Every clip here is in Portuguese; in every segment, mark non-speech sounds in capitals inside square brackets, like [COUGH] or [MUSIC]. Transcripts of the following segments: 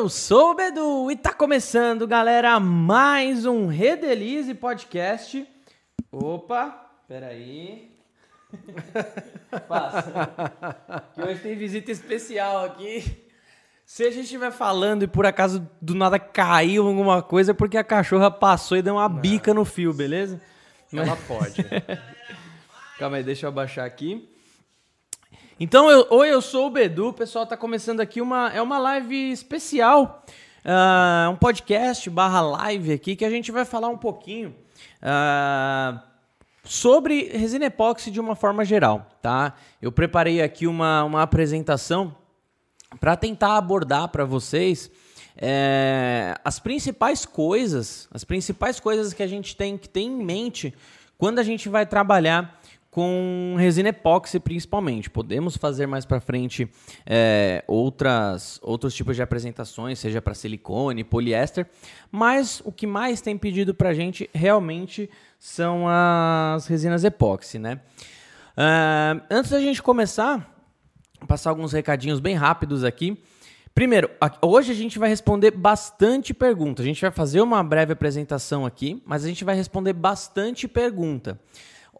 eu sou o Bedu e tá começando, galera, mais um Redelize Podcast. Opa, peraí. [LAUGHS] Passa. Que hoje tem visita especial aqui. Se a gente estiver falando e por acaso do nada caiu alguma coisa, é porque a cachorra passou e deu uma bica no fio, beleza? Ela pode. [LAUGHS] Calma aí, deixa eu abaixar aqui. Então, eu, oi, eu sou o Bedu, o pessoal tá começando aqui uma, é uma live especial, uh, um podcast barra live aqui, que a gente vai falar um pouquinho uh, sobre resina epóxi de uma forma geral, tá? Eu preparei aqui uma, uma apresentação para tentar abordar para vocês é, as principais coisas, as principais coisas que a gente tem que ter em mente quando a gente vai trabalhar com resina epóxi principalmente. Podemos fazer mais para frente é, outras, outros tipos de apresentações, seja para silicone, poliéster, mas o que mais tem pedido para a gente realmente são as resinas epóxi, né? Uh, antes da gente começar, passar alguns recadinhos bem rápidos aqui. Primeiro, hoje a gente vai responder bastante pergunta. A gente vai fazer uma breve apresentação aqui, mas a gente vai responder bastante pergunta.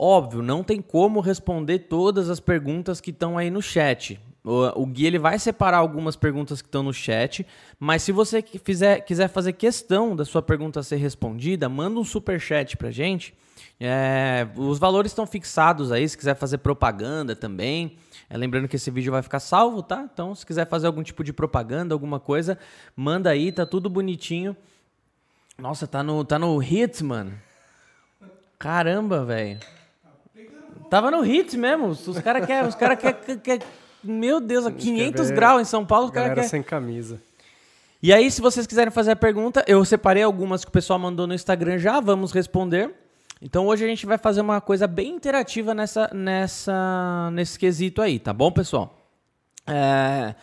Óbvio, não tem como responder todas as perguntas que estão aí no chat. O, o Gui ele vai separar algumas perguntas que estão no chat, mas se você fizer, quiser fazer questão da sua pergunta ser respondida, manda um super chat pra gente. É, os valores estão fixados aí, se quiser fazer propaganda também. É, lembrando que esse vídeo vai ficar salvo, tá? Então, se quiser fazer algum tipo de propaganda, alguma coisa, manda aí, tá tudo bonitinho. Nossa, tá no, tá no hits, mano. Caramba, velho. Tava no hit mesmo. Os caras querem. Os cara quer, quer, Meu Deus, a 500 graus em São Paulo, os caras querem. sem camisa. E aí, se vocês quiserem fazer a pergunta, eu separei algumas que o pessoal mandou no Instagram já, vamos responder. Então hoje a gente vai fazer uma coisa bem interativa nessa, nessa, nesse quesito aí, tá bom, pessoal? É...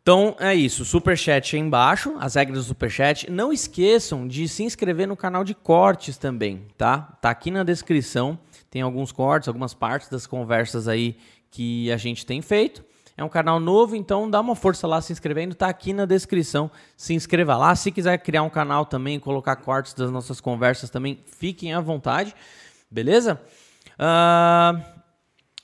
Então é isso, superchat aí embaixo, as regras do superchat. Não esqueçam de se inscrever no canal de cortes também, tá? Tá aqui na descrição. Tem alguns cortes, algumas partes das conversas aí que a gente tem feito. É um canal novo, então dá uma força lá se inscrevendo, tá aqui na descrição. Se inscreva lá. Se quiser criar um canal também, colocar cortes das nossas conversas também, fiquem à vontade. Beleza? Uh,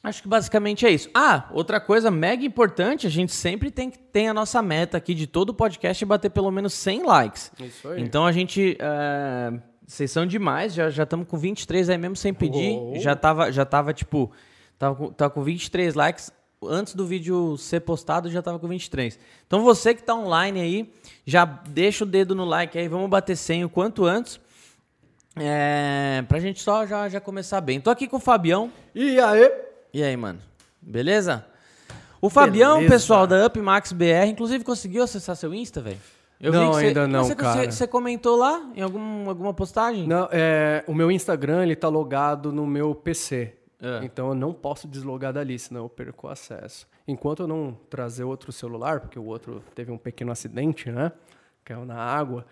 acho que basicamente é isso. Ah, outra coisa mega importante, a gente sempre tem que ter a nossa meta aqui de todo o podcast bater pelo menos 100 likes. Isso aí. Então a gente uh, vocês são demais, já estamos com 23 aí mesmo sem pedir. Uou. Já tava, já tava tipo, tava com, tava com 23 likes. Antes do vídeo ser postado, já tava com 23. Então você que tá online aí, já deixa o dedo no like aí, vamos bater 100 o quanto antes. É, pra gente só já, já começar bem. Tô aqui com o Fabião. E aí? E aí, mano? Beleza? O Fabião, Beleza. pessoal da UpMax BR, inclusive conseguiu acessar seu Insta, velho? Eu não, ainda não, você, cara. Você comentou lá em algum, alguma postagem? Não, é, o meu Instagram ele tá logado no meu PC. É. Então eu não posso deslogar dali, senão eu perco o acesso. Enquanto eu não trazer outro celular, porque o outro teve um pequeno acidente, né? Caiu na água.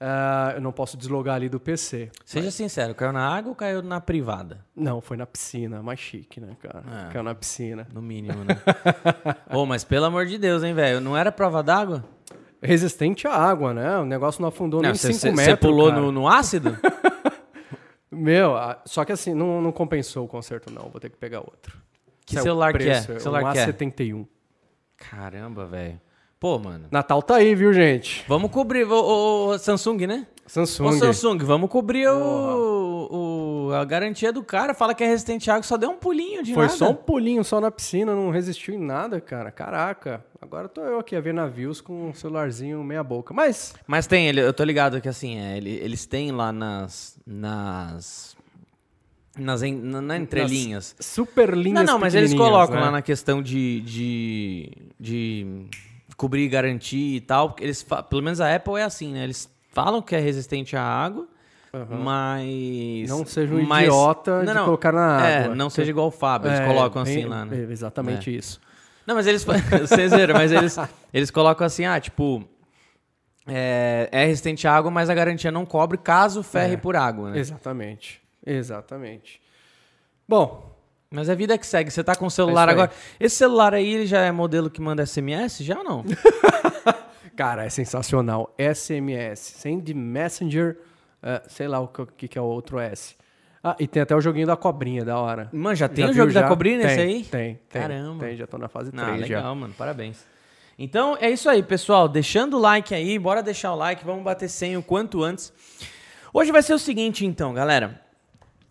Uh, eu não posso deslogar ali do PC. Seja mas... sincero, caiu na água ou caiu na privada? Não, foi na piscina, mais chique, né, cara? É, caiu na piscina. No mínimo, né? [LAUGHS] Ô, oh, mas pelo amor de Deus, hein, velho? Não era prova d'água? Resistente à água, né? O negócio não afundou não, nem 5 metros. Você pulou no, no, ácido? [LAUGHS] Meu, só que assim, não, não compensou o conserto, não. Vou ter que pegar outro. Que celular que é? Que celular um que é? A71. Caramba, velho. Pô, mano. Natal tá aí, viu, gente? Vamos cobrir o, o Samsung, né? Samsung. Ô, Samsung, vamos cobrir o, o, a garantia do cara. Fala que é resistente à água, só deu um pulinho de Foi nada. só um pulinho, só na piscina, não resistiu em nada, cara. Caraca. Agora tô eu aqui a ver navios com um celularzinho meia boca. Mas. Mas tem, eu tô ligado que assim, é, eles têm lá nas. nas nas en, na, na entrelinhas. Nas super linhas Não, não, mas eles colocam né? lá na questão de, de, de cobrir garantia e tal. Eles, pelo menos a Apple é assim, né? Eles falam que é resistente à água, uhum. mas. Não seja um mas, idiota não, de não, colocar na é, água. É, não seja igual o Fábio, eles é, colocam assim bem, lá, né? É, exatamente é. isso. Não, mas eles. [LAUGHS] vocês viram, mas eles, eles colocam assim, ah, tipo. É, é, resistente à água, mas a garantia não cobre caso ferre é, por água, né? Exatamente. Exatamente. Bom. Mas é vida que segue. Você tá com o celular agora. Esse celular aí, ele já é modelo que manda SMS? Já ou não? [LAUGHS] Cara, é sensacional. SMS, Send Messenger, uh, sei lá o que, que é o outro S. Ah, e tem até o joguinho da cobrinha, da hora. Mano, já tem já o jogo já? da cobrinha nesse aí? Tem, tem. Caramba. Tem, já tô na fase 3 ah, legal, já. mano, parabéns. Então é isso aí, pessoal. Deixando o like aí, bora deixar o like, vamos bater 100 o quanto antes. Hoje vai ser o seguinte, então, galera.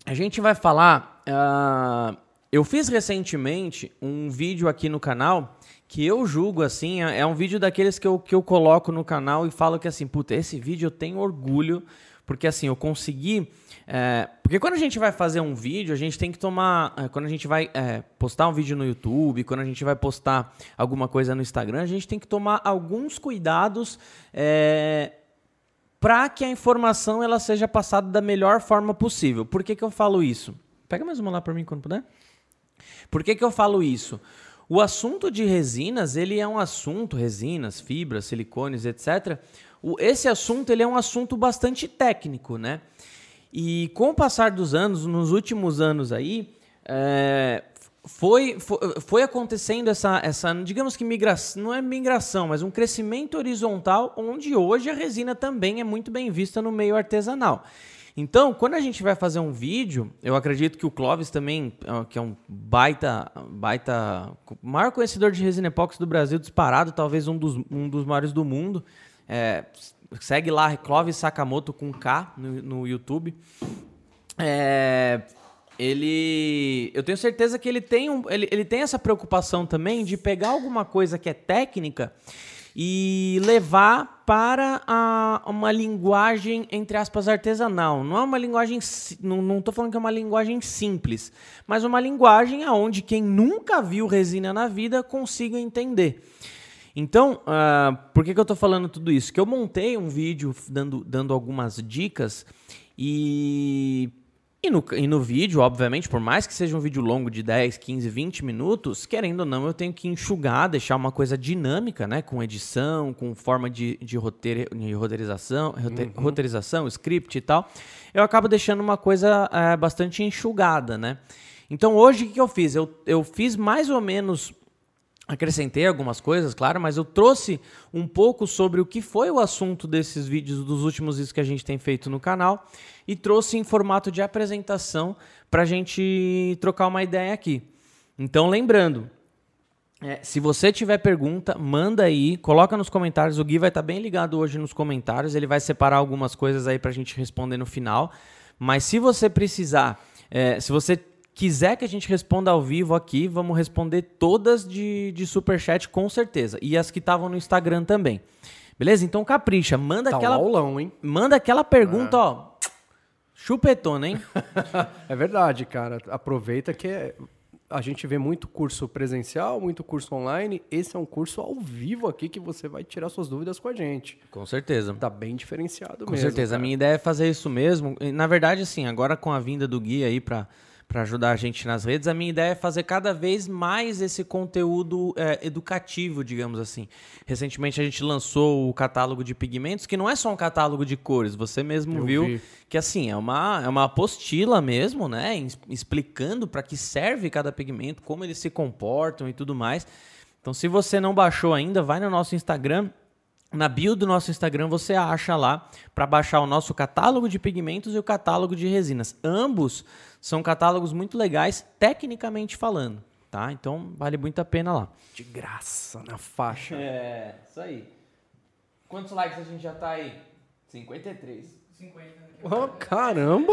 A gente vai falar. Uh, eu fiz recentemente um vídeo aqui no canal que eu julgo assim. É, é um vídeo daqueles que eu, que eu coloco no canal e falo que assim, puta, esse vídeo eu tenho orgulho, porque assim, eu consegui. É, porque quando a gente vai fazer um vídeo, a gente tem que tomar. É, quando a gente vai é, postar um vídeo no YouTube, quando a gente vai postar alguma coisa no Instagram, a gente tem que tomar alguns cuidados é, para que a informação ela seja passada da melhor forma possível. Por que, que eu falo isso? Pega mais uma lá para mim quando puder. Por que, que eu falo isso? O assunto de resinas, ele é um assunto, resinas, fibras, silicones, etc. O, esse assunto ele é um assunto bastante técnico, né? E com o passar dos anos, nos últimos anos aí, é, foi, foi, foi, acontecendo essa, essa, digamos que migração, não é migração, mas um crescimento horizontal, onde hoje a resina também é muito bem vista no meio artesanal. Então, quando a gente vai fazer um vídeo, eu acredito que o Clóvis também, que é um baita, baita, maior conhecedor de resina epóxi do Brasil, disparado, talvez um dos, um dos maiores do mundo. É, segue lá, Clóvis Sakamoto com K no, no YouTube. É, ele eu tenho certeza que ele tem, um, ele, ele tem essa preocupação também de pegar alguma coisa que é técnica e levar para a, uma linguagem, entre aspas, artesanal. Não é uma linguagem, não estou falando que é uma linguagem simples, mas uma linguagem aonde quem nunca viu resina na vida consiga entender. Então, uh, por que, que eu estou falando tudo isso? Que eu montei um vídeo dando, dando algumas dicas e e no, e no vídeo, obviamente, por mais que seja um vídeo longo de 10, 15, 20 minutos, querendo ou não, eu tenho que enxugar, deixar uma coisa dinâmica, né? Com edição, com forma de, de, roteir, de roteirização, uhum. roteirização, script e tal. Eu acabo deixando uma coisa é, bastante enxugada, né? Então hoje o que eu fiz? Eu, eu fiz mais ou menos Acrescentei algumas coisas, claro, mas eu trouxe um pouco sobre o que foi o assunto desses vídeos, dos últimos vídeos que a gente tem feito no canal, e trouxe em formato de apresentação para a gente trocar uma ideia aqui. Então, lembrando, é, se você tiver pergunta, manda aí, coloca nos comentários. O Gui vai estar tá bem ligado hoje nos comentários, ele vai separar algumas coisas aí para a gente responder no final. Mas se você precisar, é, se você quiser que a gente responda ao vivo aqui, vamos responder todas de, de superchat com certeza. E as que estavam no Instagram também. Beleza? Então capricha, manda tá aquela. Um aulão, hein? Manda aquela pergunta, é. ó. Chupetona, hein? [LAUGHS] é verdade, cara. Aproveita que é, a gente vê muito curso presencial, muito curso online. Esse é um curso ao vivo aqui que você vai tirar suas dúvidas com a gente. Com certeza. Tá bem diferenciado com mesmo. Com certeza. Cara. A minha ideia é fazer isso mesmo. Na verdade, assim, agora com a vinda do Gui aí para para ajudar a gente nas redes. A minha ideia é fazer cada vez mais esse conteúdo é, educativo, digamos assim. Recentemente a gente lançou o catálogo de pigmentos, que não é só um catálogo de cores, você mesmo Eu viu vi. que assim, é uma, é uma apostila mesmo, né? Explicando para que serve cada pigmento, como eles se comportam e tudo mais. Então, se você não baixou ainda, vai no nosso Instagram, na bio do nosso Instagram você acha lá para baixar o nosso catálogo de pigmentos e o catálogo de resinas. Ambos são catálogos muito legais, tecnicamente falando, tá? Então vale muito a pena lá. De graça na faixa. É, isso aí. Quantos likes a gente já tá aí? 53. 50. Oh, caramba!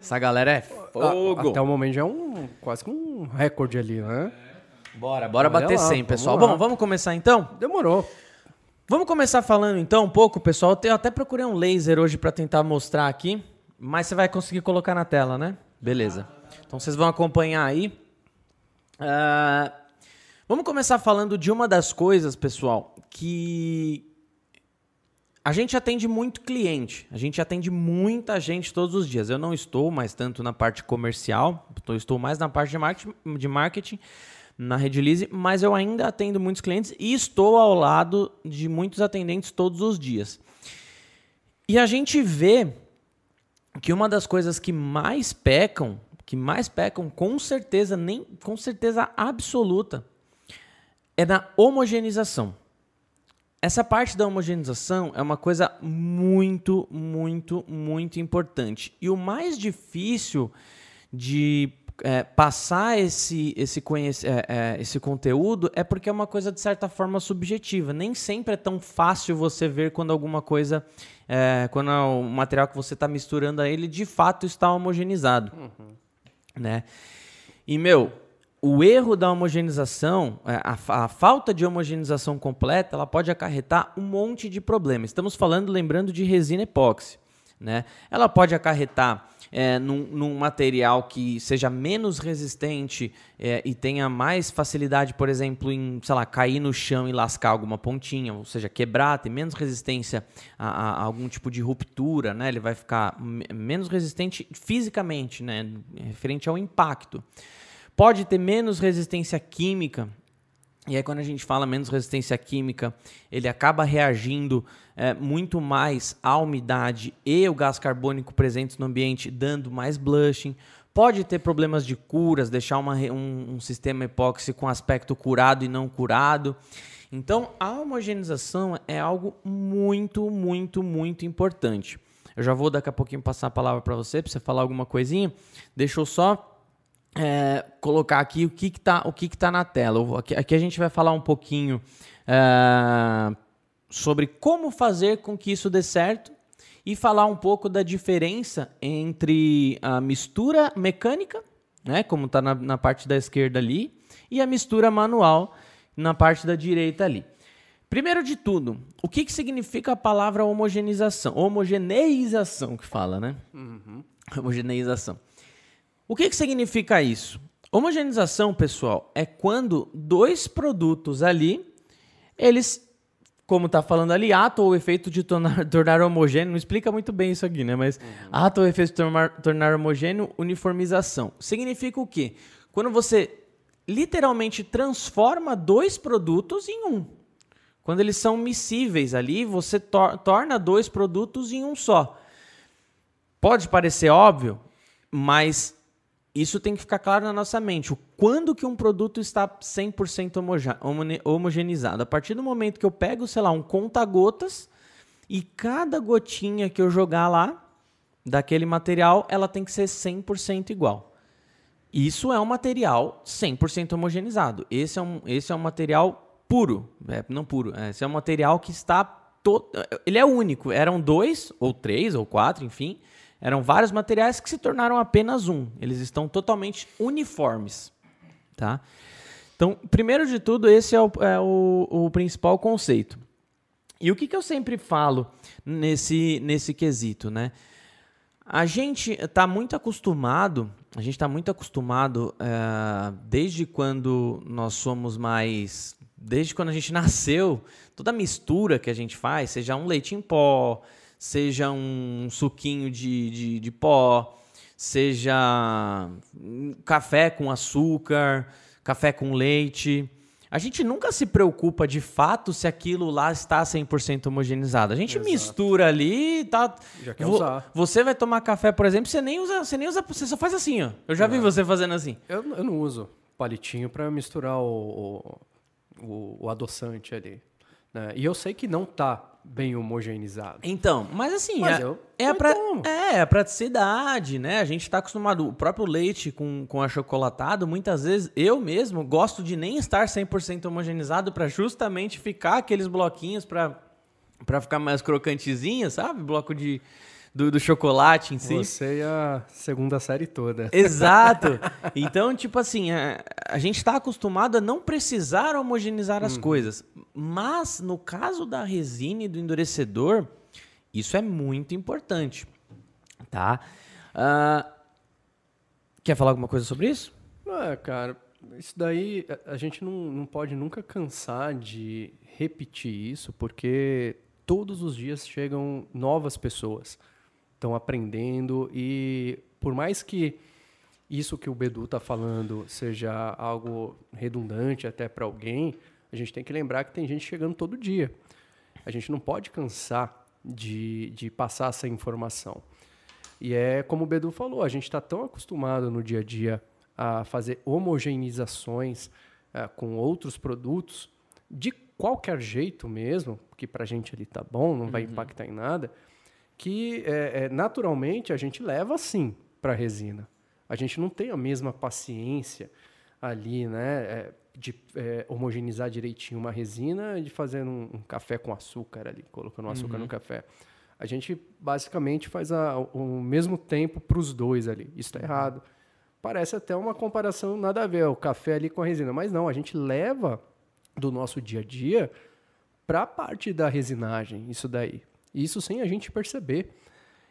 Essa galera é fogo. Até o momento já é um quase que um recorde ali, né? Bora, bora Olha bater lá, 100, pessoal. Bom, vamos começar então? Demorou. Vamos começar falando então um pouco, pessoal. Eu até procurei um laser hoje para tentar mostrar aqui, mas você vai conseguir colocar na tela, né? Beleza. Então vocês vão acompanhar aí. Uh, vamos começar falando de uma das coisas, pessoal, que a gente atende muito cliente, a gente atende muita gente todos os dias. Eu não estou mais tanto na parte comercial, estou mais na parte de marketing, de marketing na Redilize, mas eu ainda atendo muitos clientes e estou ao lado de muitos atendentes todos os dias. E a gente vê que uma das coisas que mais pecam, que mais pecam com certeza, nem com certeza absoluta, é na homogeneização. essa parte da homogeneização é uma coisa muito, muito, muito importante. E o mais difícil de é, passar esse, esse, é, é, esse conteúdo é porque é uma coisa de certa forma subjetiva. Nem sempre é tão fácil você ver quando alguma coisa, é, quando o material que você está misturando a ele de fato está homogeneizado. Uhum. Né? E, meu, o erro da homogeneização, é, a, a, falta de homogeneização completa, ela pode acarretar um monte de problemas. Estamos falando, lembrando, de resina epóxi. Né? Ela pode acarretar é, num, num, material que seja menos resistente é, e tenha mais facilidade, por exemplo, em, sei lá, cair no chão e lascar alguma pontinha, ou seja, quebrar, ter menos resistência a, a, a algum tipo de ruptura, né? Ele vai ficar menos resistente fisicamente, né? Referente ao impacto. Pode ter menos resistência química, e aí, quando a gente fala menos resistência química, ele acaba reagindo é, muito mais à umidade e o gás carbônico presentes no ambiente, dando mais blushing. Pode ter problemas de curas, deixar uma, um, um sistema epóxi com aspecto curado e não curado. Então, a homogeneização é algo muito, muito, muito importante. Eu já vou daqui a pouquinho passar a palavra para você, para você falar alguma coisinha. Deixa eu só é, colocar aqui o que está o que que tá na tela. Aqui, aqui, a gente vai falar um pouquinho é, sobre como fazer com que isso dê certo e falar um pouco da diferença entre a mistura mecânica, né, como está na, na parte da esquerda ali, e a mistura manual na parte da direita ali. Primeiro de tudo, o que, que significa a palavra homogeneização? Homogeneização que fala, né? Uhum. Homogeneização. O que, que significa isso? Homogeneização, pessoal, é quando dois produtos ali, eles, como está falando ali, ato ou efeito de tornar, [LAUGHS] tornar homogêneo, não explica muito bem isso aqui, né? Mas uhum. ato ou efeito de tornar, tornar homogêneo, uniformização. Significa o quê? Quando você literalmente transforma dois produtos em um. Quando eles são miscíveis ali, você tor torna dois produtos em um só. Pode parecer óbvio, mas isso tem que ficar claro na nossa mente. Quando que um produto está 100% homogeneizado? A partir do momento que eu pego, sei lá, um conta-gotas e cada gotinha que eu jogar lá daquele material, ela tem que ser 100% igual. Isso é um material 100% homogeneizado. Esse é um, esse é um material puro. É, não puro. É, esse é um material que está... Ele é único. Eram dois, ou três, ou quatro, enfim eram vários materiais que se tornaram apenas um. Eles estão totalmente uniformes. Tá? Então, primeiro de tudo, esse é o, é o, o principal conceito. E o que, que eu sempre falo nesse, nesse quesito, né? A gente está muito acostumado, a gente está muito acostumado é, desde quando nós somos mais, desde quando a gente [LAUGHS] nasceu, toda a mistura que a gente faz, seja um leite em pó, seja um suquinho de, de, de pó, seja café com açúcar, café com leite. A gente nunca se preocupa de fato se aquilo lá está 100% homogeneizado. A gente Exato. mistura ali, tá. Já quer usar. Você vai tomar café, por exemplo, você nem usa, você nem usa, você só faz assim, ó. Eu já não. vi você fazendo assim. Eu, eu não uso palitinho para misturar o, o, o, adoçante ali. Né? E eu sei que não tá bem homogeneizado. Então, mas assim, mas é, eu, é, a pra, é a praticidade, né? A gente está acostumado, o próprio leite com, com achocolatado, muitas vezes eu mesmo gosto de nem estar 100% homogeneizado para justamente ficar aqueles bloquinhos para para ficar mais crocantezinho, sabe? Bloco de do, do, chocolate em si. Você e a segunda série toda. Exato. [LAUGHS] Então, tipo assim, a, a gente está acostumado a não precisar homogeneizar as uhum. coisas. Mas, no caso da resina e do endurecedor, isso é muito importante. Tá? Uh, quer falar alguma coisa sobre isso? Ah, cara, isso daí a gente não, não pode nunca cansar de repetir isso, porque todos os dias chegam novas pessoas estão aprendendo e por mais que isso que o Bedu está falando seja algo redundante até para alguém, a gente tem que lembrar que tem gente chegando todo dia. A gente não pode cansar de, de passar essa informação. E é como o Bedu falou, a gente está tão acostumado no dia a dia a fazer homogeneizações uh, com outros produtos de qualquer jeito mesmo, que para a gente ali tá bom, não vai uhum. impactar em nada, que é, é, naturalmente a gente leva assim para a resina. A gente não tem a mesma paciência ali, né? É, de é, homogeneizar direitinho uma resina e de fazer um, um, café com açúcar ali, colocando açúcar uhum. no café. A gente basicamente faz a, o mesmo tempo para os dois ali. Isso está uhum. errado. Parece até uma comparação nada a ver, o café ali com a resina. Mas não, a gente leva do nosso dia a dia para a parte da resinagem, isso daí. Isso sem a gente perceber.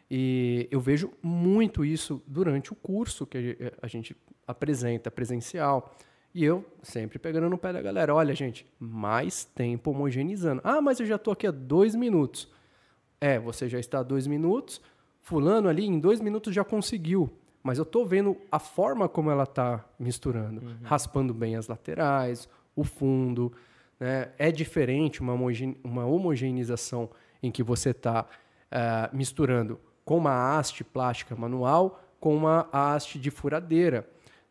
E eu vejo muito isso durante o curso que a gente apresenta presencial. E eu sempre pegando no pé da galera. Olha, gente, mais tempo homogeneizando. Ah, mas eu já estou aqui há dois minutos. É, você já está há dois minutos. Fulano ali em dois minutos já conseguiu. Mas eu estou vendo a forma como ela está misturando. Uhum. Raspando bem as laterais, o fundo. Né? É diferente uma, homogene uma homogeneização em que você está uh, eh, misturando com uma haste plástica manual com uma haste de furadeira.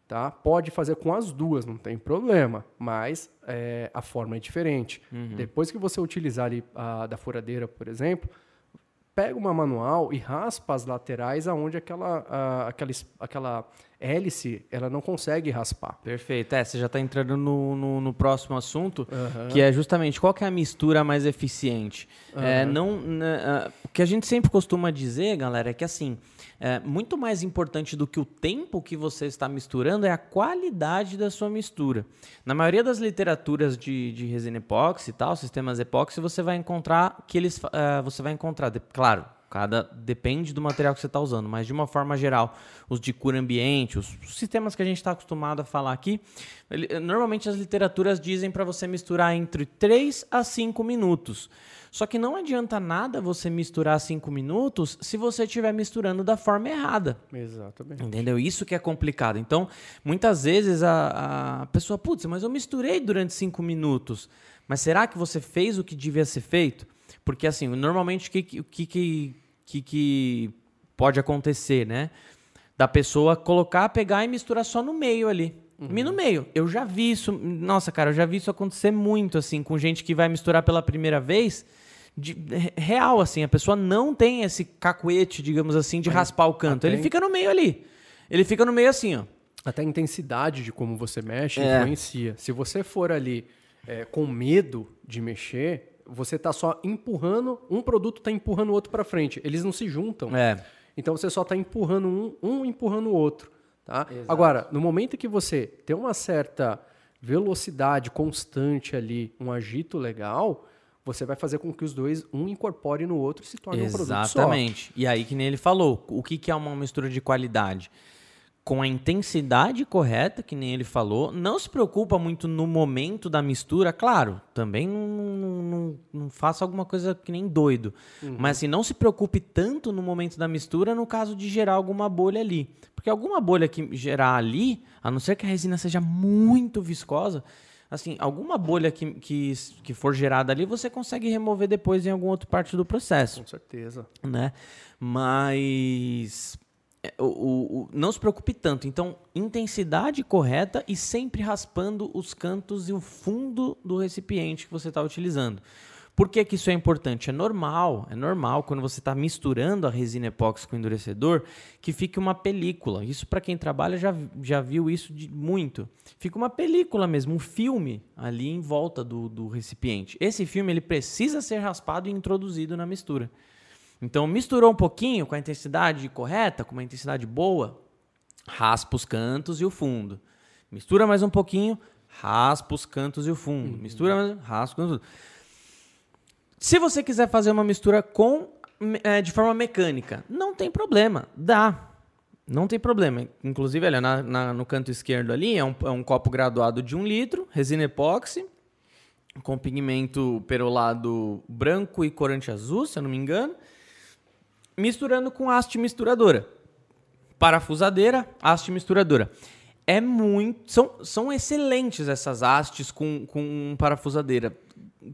Tá? Pode fazer com as duas, não tem problema, mas é, a forma é diferente. Uhum. Depois que você utilizar ali a da furadeira, por exemplo, pega uma manual e raspa as laterais aonde aquela, a, aquela, aquela hélice ela não consegue raspar. Perfeito. É, você já está entrando no, no, no, próximo assunto, uhum. que é justamente qual que é a mistura mais eficiente. Uhum. É, não, né, o que a gente sempre costuma dizer, galera, é que assim é, muito mais importante do que o tempo que você está misturando é a qualidade da sua mistura. Na maioria das literaturas de, de resina epóxi e tal, sistemas epóxi, você vai encontrar que eles, uh, você vai encontrar, claro, cada depende do material que você está usando, mas de uma forma geral, os de cura ambiente, os, sistemas que a gente está acostumado a falar aqui, ele, normalmente as literaturas dizem para você misturar entre 3 a 5 minutos. Só que não adianta nada você misturar cinco minutos se você estiver misturando da forma errada. Exatamente. Entendeu? Isso que é complicado. Então, muitas vezes a, a pessoa, putz, mas eu misturei durante cinco minutos. Mas será que você fez o que devia ser feito? Porque, assim, normalmente o que, que, que, que, que pode acontecer, né? Da pessoa colocar, pegar e misturar só no meio ali. Uhum. no meio. Eu já vi isso. Nossa, cara, eu já vi isso acontecer muito, assim, com gente que vai misturar pela primeira vez de, real, assim. A pessoa não tem esse cacuete, digamos assim, de raspar o canto. Ele fica no meio ali. Ele fica no meio assim, ó. Até a intensidade de como você mexe é. influencia. Se você for ali é, com medo de mexer, você está só empurrando, um produto está empurrando o outro para frente. Eles não se juntam. É. Então você só está empurrando um, um empurrando o outro. Tá? Agora, no momento que você tem uma certa velocidade constante ali, um agito legal, você vai fazer com que os dois, um incorpore no outro e se torne Exatamente. um produto só. Exatamente. E aí, que nem ele falou, o que, que é uma mistura de qualidade? Com a intensidade correta, que nem ele falou, não se preocupa muito no momento da mistura, claro, também não, não, não, faça alguma coisa que nem doido. Uhum. Mas assim, não se preocupe tanto no momento da mistura no caso de gerar alguma bolha ali. Porque alguma bolha que gerar ali, a não ser que a resina seja muito viscosa, assim, alguma bolha que, que, que for gerada ali, você consegue remover depois em alguma outra parte do processo. Com certeza. Né? Mas o, o, o, não se preocupe tanto. Então, intensidade correta e sempre raspando os cantos e o fundo do recipiente que você está utilizando. Por que, que isso é importante? É normal, é normal quando você está misturando a resina epóxi com o endurecedor que fique uma película. Isso para quem trabalha já, já viu isso de muito. Fica uma película mesmo, um filme ali em volta do, do recipiente. Esse filme ele precisa ser raspado e introduzido na mistura. Então misturou um pouquinho com a intensidade correta, com uma intensidade boa, raspa os cantos e o fundo. Mistura mais um pouquinho, raspa os cantos e o fundo. Uhum. Mistura mais, raspa os cantos. Se você quiser fazer uma mistura com é, de forma mecânica, não tem problema, dá. Não tem problema. Inclusive, olha, na, na, no canto esquerdo ali é um, é um, copo graduado de um litro, resina epóxi, com pigmento perolado branco e corante azul, se eu não me engano, misturando com haste misturadora. Parafusadeira, haste misturadora. É muito. São, são excelentes essas hastes com, com parafusadeira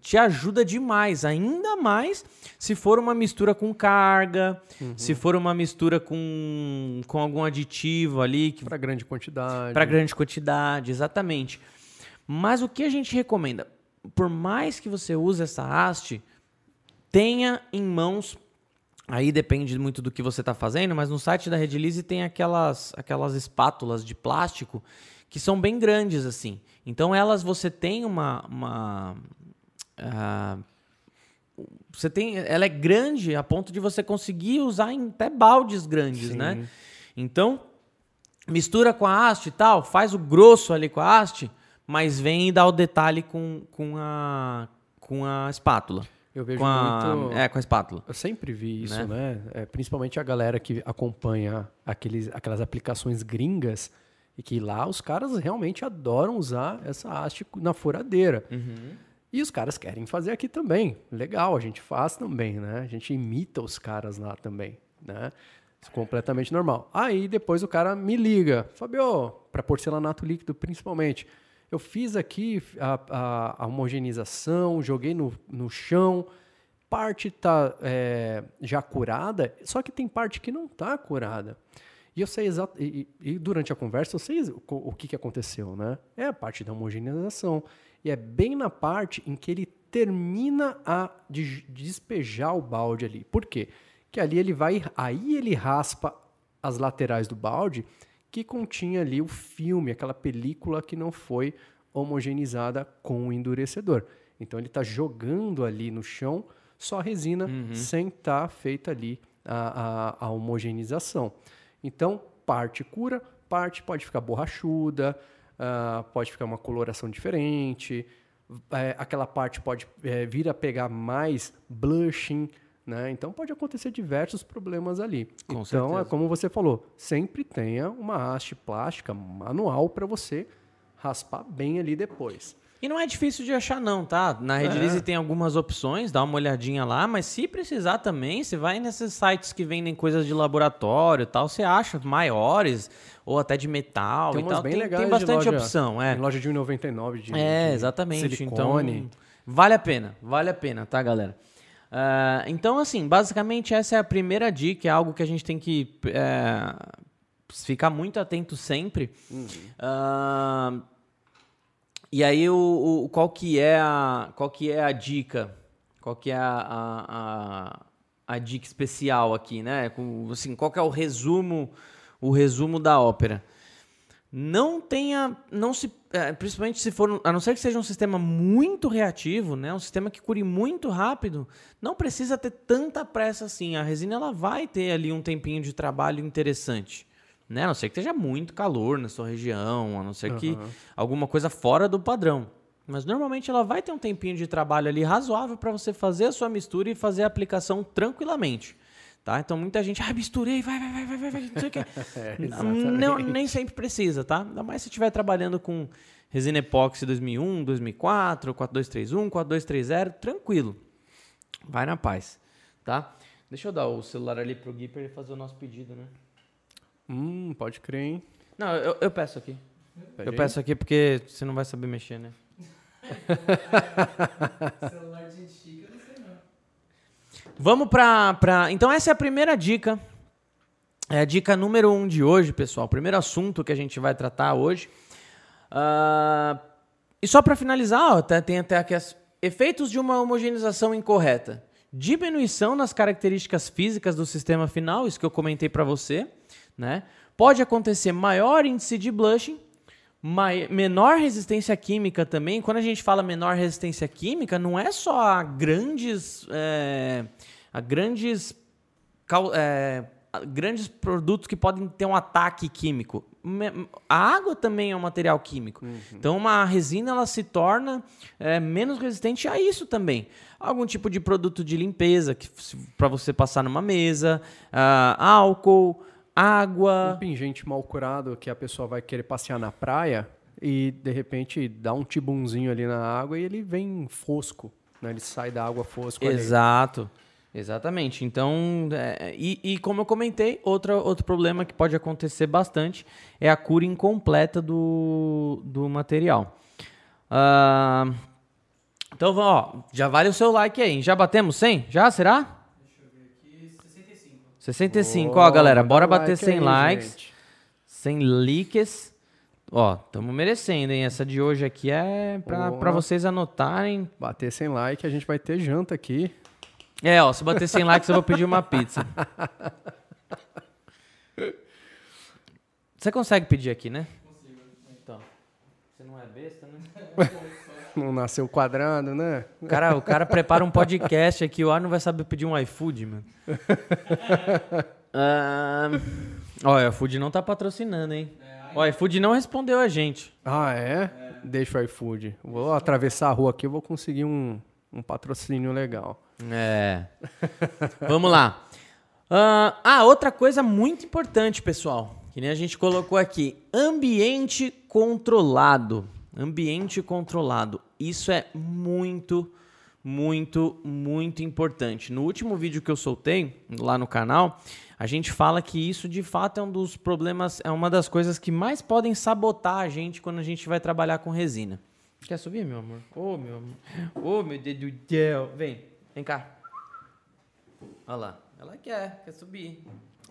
te ajuda demais, ainda mais se for uma mistura com carga, uhum. se for uma mistura com, com algum aditivo ali. Que... Para grande quantidade. Para grande quantidade, exatamente. Mas o que a gente recomenda? por mais que você use essa haste, tenha em mãos Aí depende muito do que você está fazendo, mas no site da Redilize tem aquelas, aquelas espátulas de plástico que são bem grandes assim. Então elas você tem uma, uma uh, você tem, ela é grande a ponto de você conseguir usar em até baldes grandes, Sim. né? Então mistura com a haste e tal, faz o grosso ali com a haste, mas vem e dá o detalhe com, com a com a espátula. Eu vejo com a, muito. É, com a espátula. Eu sempre vi isso, né? né? É, principalmente a galera que acompanha aqueles, aquelas aplicações gringas e que lá os caras realmente adoram usar essa haste na furadeira. Uhum. E os caras querem fazer aqui também. Legal, a gente faz também, né? A gente imita os caras lá também, né? Isso é completamente normal. Aí depois o cara me liga, Fabio, para porcelanato líquido principalmente. Eu fiz aqui a, a, a homogeneização, joguei no, no chão, parte está é, já curada, só que tem parte que não está curada. E eu sei exato. E, e, durante a conversa eu sei o, o que, que aconteceu, né? É a parte da homogeneização. E é bem na parte em que ele termina a de despejar o balde ali. Por quê? Que ali ele vai. Aí ele raspa as laterais do balde que continha ali o filme, aquela película que não foi homogeneizada com o endurecedor. Então ele está jogando ali no chão só a resina uhum. sem estar tá feita ali a, a, a homogeneização. Então, parte cura, parte pode ficar borrachuda, uh, pode ficar uma coloração diferente, é, aquela parte pode é, vir a pegar mais blushing, né? Então pode acontecer diversos problemas ali. Com então, certeza. é como você falou, sempre tenha uma haste plástica manual para você raspar bem ali depois. E não é difícil de achar não, tá? Na Redilize é. tem algumas opções, dá uma olhadinha lá, mas se precisar também, você vai nesses sites que vendem coisas de laboratório e tal, você acha maiores ou até de metal tem e tal. Bem tem, legais tem bastante loja, opção, é. Tem loja de 1,99 de É, de exatamente. Silicone. Então, vale a pena, vale a pena, tá, galera? Uh, então, assim, basicamente essa é a primeira dica, é algo que a gente tem que é, ficar muito atento sempre. Uhum. Uh, e aí, o, o, qual, que é a, qual que é a dica? Qual que é a, a, a, a dica especial aqui, né? Assim, qual que é o resumo, o resumo da ópera? Não tenha, não se, é, principalmente se for, a não ser que seja um sistema muito reativo, né? Um sistema que cure muito rápido, não precisa ter tanta pressa assim. A resina ela vai ter ali um tempinho de trabalho interessante. Né? A não ser que esteja muito calor na sua região, a não ser uhum. que alguma coisa fora do padrão. Mas normalmente ela vai ter um tempinho de trabalho ali razoável para você fazer a sua mistura e fazer a aplicação tranquilamente. Tá? Então muita gente, ah, misturei, vai, vai, vai, vai, vai, não sei o que. [LAUGHS] é, não, nem sempre precisa, tá? Ainda mais se estiver trabalhando com resina epóxi 2001, 2004, 4231, 4230, tranquilo. Vai na paz, tá? Deixa eu dar o celular ali pro Gui para ele fazer o nosso pedido, né? Hum, pode crer, hein? Não, eu, eu peço aqui. Pede eu aí. peço aqui porque você não vai saber mexer, né? [LAUGHS] Celular de chica, não sei não. Vamos pra, pra. Então, essa é a primeira dica. É a dica número um de hoje, pessoal. Primeiro assunto que a gente vai tratar hoje. Uh, e só para finalizar, ó, tem até aqui as efeitos de uma homogeneização incorreta. Diminuição nas características físicas do sistema final, isso que eu comentei para você né? Pode acontecer maior índice de blushing, menor resistência química também. Quando a gente fala menor resistência química, não é só a grandes, é, a grandes, é, a grandes produtos que podem ter um ataque químico. A água também é um material químico. Uhum. Então, uma resina ela se torna é, menos resistente a isso também. Algum tipo de produto de limpeza para você passar numa mesa, uh, álcool água. Um pingente mal curado que a pessoa vai querer passear na praia e de repente dá um tibunzinho ali na água e ele vem fosco, né? Ele sai da água fosco. Exato. Ali. Exatamente. Então, é, e, e, como eu comentei, outra, outro problema que pode acontecer bastante é a cura incompleta do, do material. Uh, então, ó, já vale o seu like aí. Já batemos 100? Já? Será? 65, oh, ó, galera. Bora bater like 100 aí, likes. Gente. 100 likes. Ó, estamos merecendo, hein? Essa de hoje aqui é para vocês anotarem. Bater sem like, a gente vai ter janta aqui. É, ó, se bater sem like, eu vou pedir uma pizza. [LAUGHS] Você consegue pedir aqui, né? Consigo. Então, você não é besta, né? [LAUGHS] não nasceu quadrado, né? O cara, o cara prepara um podcast aqui, o ar não vai saber pedir um iFood, mano. uh, ó, o iFood não tá patrocinando, hein? O iFood não respondeu a gente. Ah, é? é. Deixa o iFood. Vou atravessar a rua aqui, e vou conseguir um, um patrocínio legal. É. Vamos lá. Uh, ah, outra coisa muito importante, pessoal, que nem a gente colocou aqui: ambiente controlado. Ambiente controlado. Isso é muito, muito, muito importante. No último vídeo que eu soltei lá no canal, a gente fala que isso de fato é um dos problemas, é uma das coisas que mais podem sabotar a gente quando a gente vai trabalhar com resina. Quer subir, meu amor? Ô, oh, meu amor. Ô, oh, meu Deus do céu. Vem, vem cá. Olha lá. Ela quer, quer subir.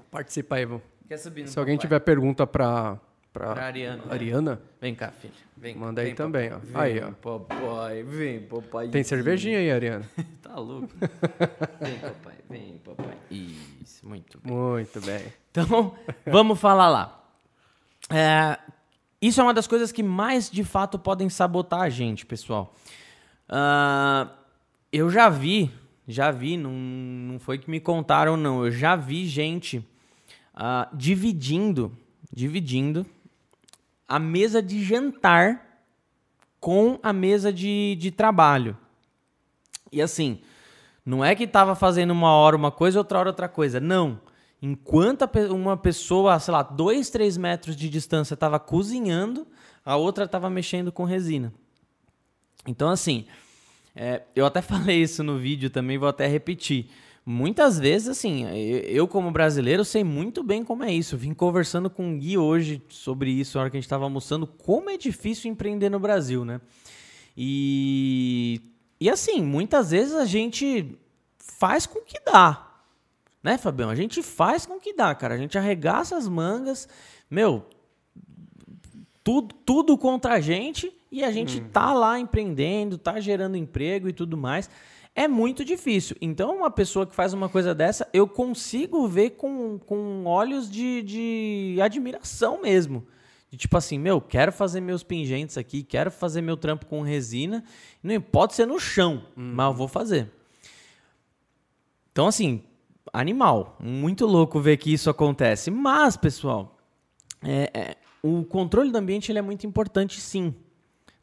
Participa aí. Quer subir Se alguém tiver pergunta para Pra, pra Ariana. Ariana? Vem cá, filho. Vem, Manda aí vem, também, ó. Vem, aí, ó. Papai, vem, papai. Tem cervejinha aí, Ariana? [LAUGHS] tá louco. [LAUGHS] vem, papai, vem, papai. Isso, muito bem. Muito bem. Então, vamos falar lá. É, isso é uma das coisas que mais, de fato, podem sabotar a gente, pessoal. Uh, eu já vi, já vi, não, não foi que me contaram, não. Eu já vi gente uh, dividindo, dividindo a mesa de jantar com a mesa de, de trabalho. E assim, não é que estava fazendo uma hora uma coisa, outra hora outra coisa. Não. Enquanto uma pessoa, sei lá, dois, três metros de distância estava cozinhando, a outra estava mexendo com resina. Então, assim, é, eu até [LAUGHS] falei isso no vídeo também, vou até repetir muitas vezes, assim, eu como brasileiro sei muito bem como é isso. Vim conversando com o Gui hoje sobre isso, na hora que a gente estava almoçando, como é difícil empreender no Brasil, né? E, e assim, muitas vezes a gente faz com que dá. Né, Fabião? A gente faz com que dá, cara. A gente arregaça as mangas, meu, tudo, tudo contra a gente e a gente uhum. tá lá empreendendo, tá gerando emprego e tudo mais é muito difícil. Então, uma pessoa que faz uma coisa dessa, eu consigo ver com, com olhos de, de admiração mesmo. De tipo assim, meu, quero fazer meus pingentes aqui, quero fazer meu trampo com resina. Não pode ser no chão, uhum. mas eu vou fazer. Então, assim, animal. Muito louco ver que isso acontece. Mas, pessoal, é, é, o controle do ambiente ele é muito importante, sim.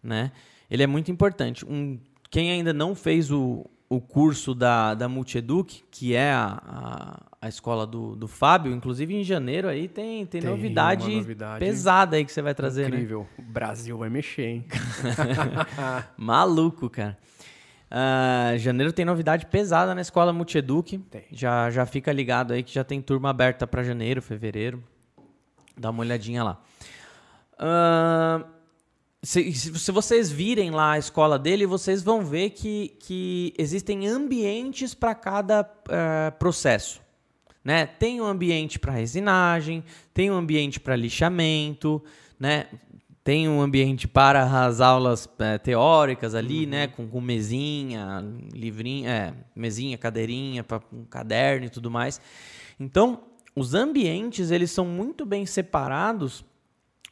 Né? Ele é muito importante. Um, quem ainda não fez o, o curso da, da Multieduc, que é a, a, a escola do, do Fábio. Inclusive, em janeiro aí tem, tem, tem novidade, novidade, pesada aí que você vai trazer, né? Incrível. Né? O Brasil vai mexer, hein? [LAUGHS] Maluco, cara. Uh, janeiro tem novidade pesada na escola Multieduc. Tem. Já, já fica ligado aí que já tem turma aberta para janeiro, fevereiro. Dá uma olhadinha lá. Uh, se, se, vocês virem lá a escola dele, vocês vão ver que, que existem ambientes para cada uh, processo. Né? Tem um ambiente para resinagem, tem um ambiente para lixamento, né? tem um ambiente para as aulas uh, teóricas ali, uhum. né? com, com mesinha, livrinho, é, mesinha, cadeirinha, para um caderno e tudo mais. Então, os ambientes eles são muito bem separados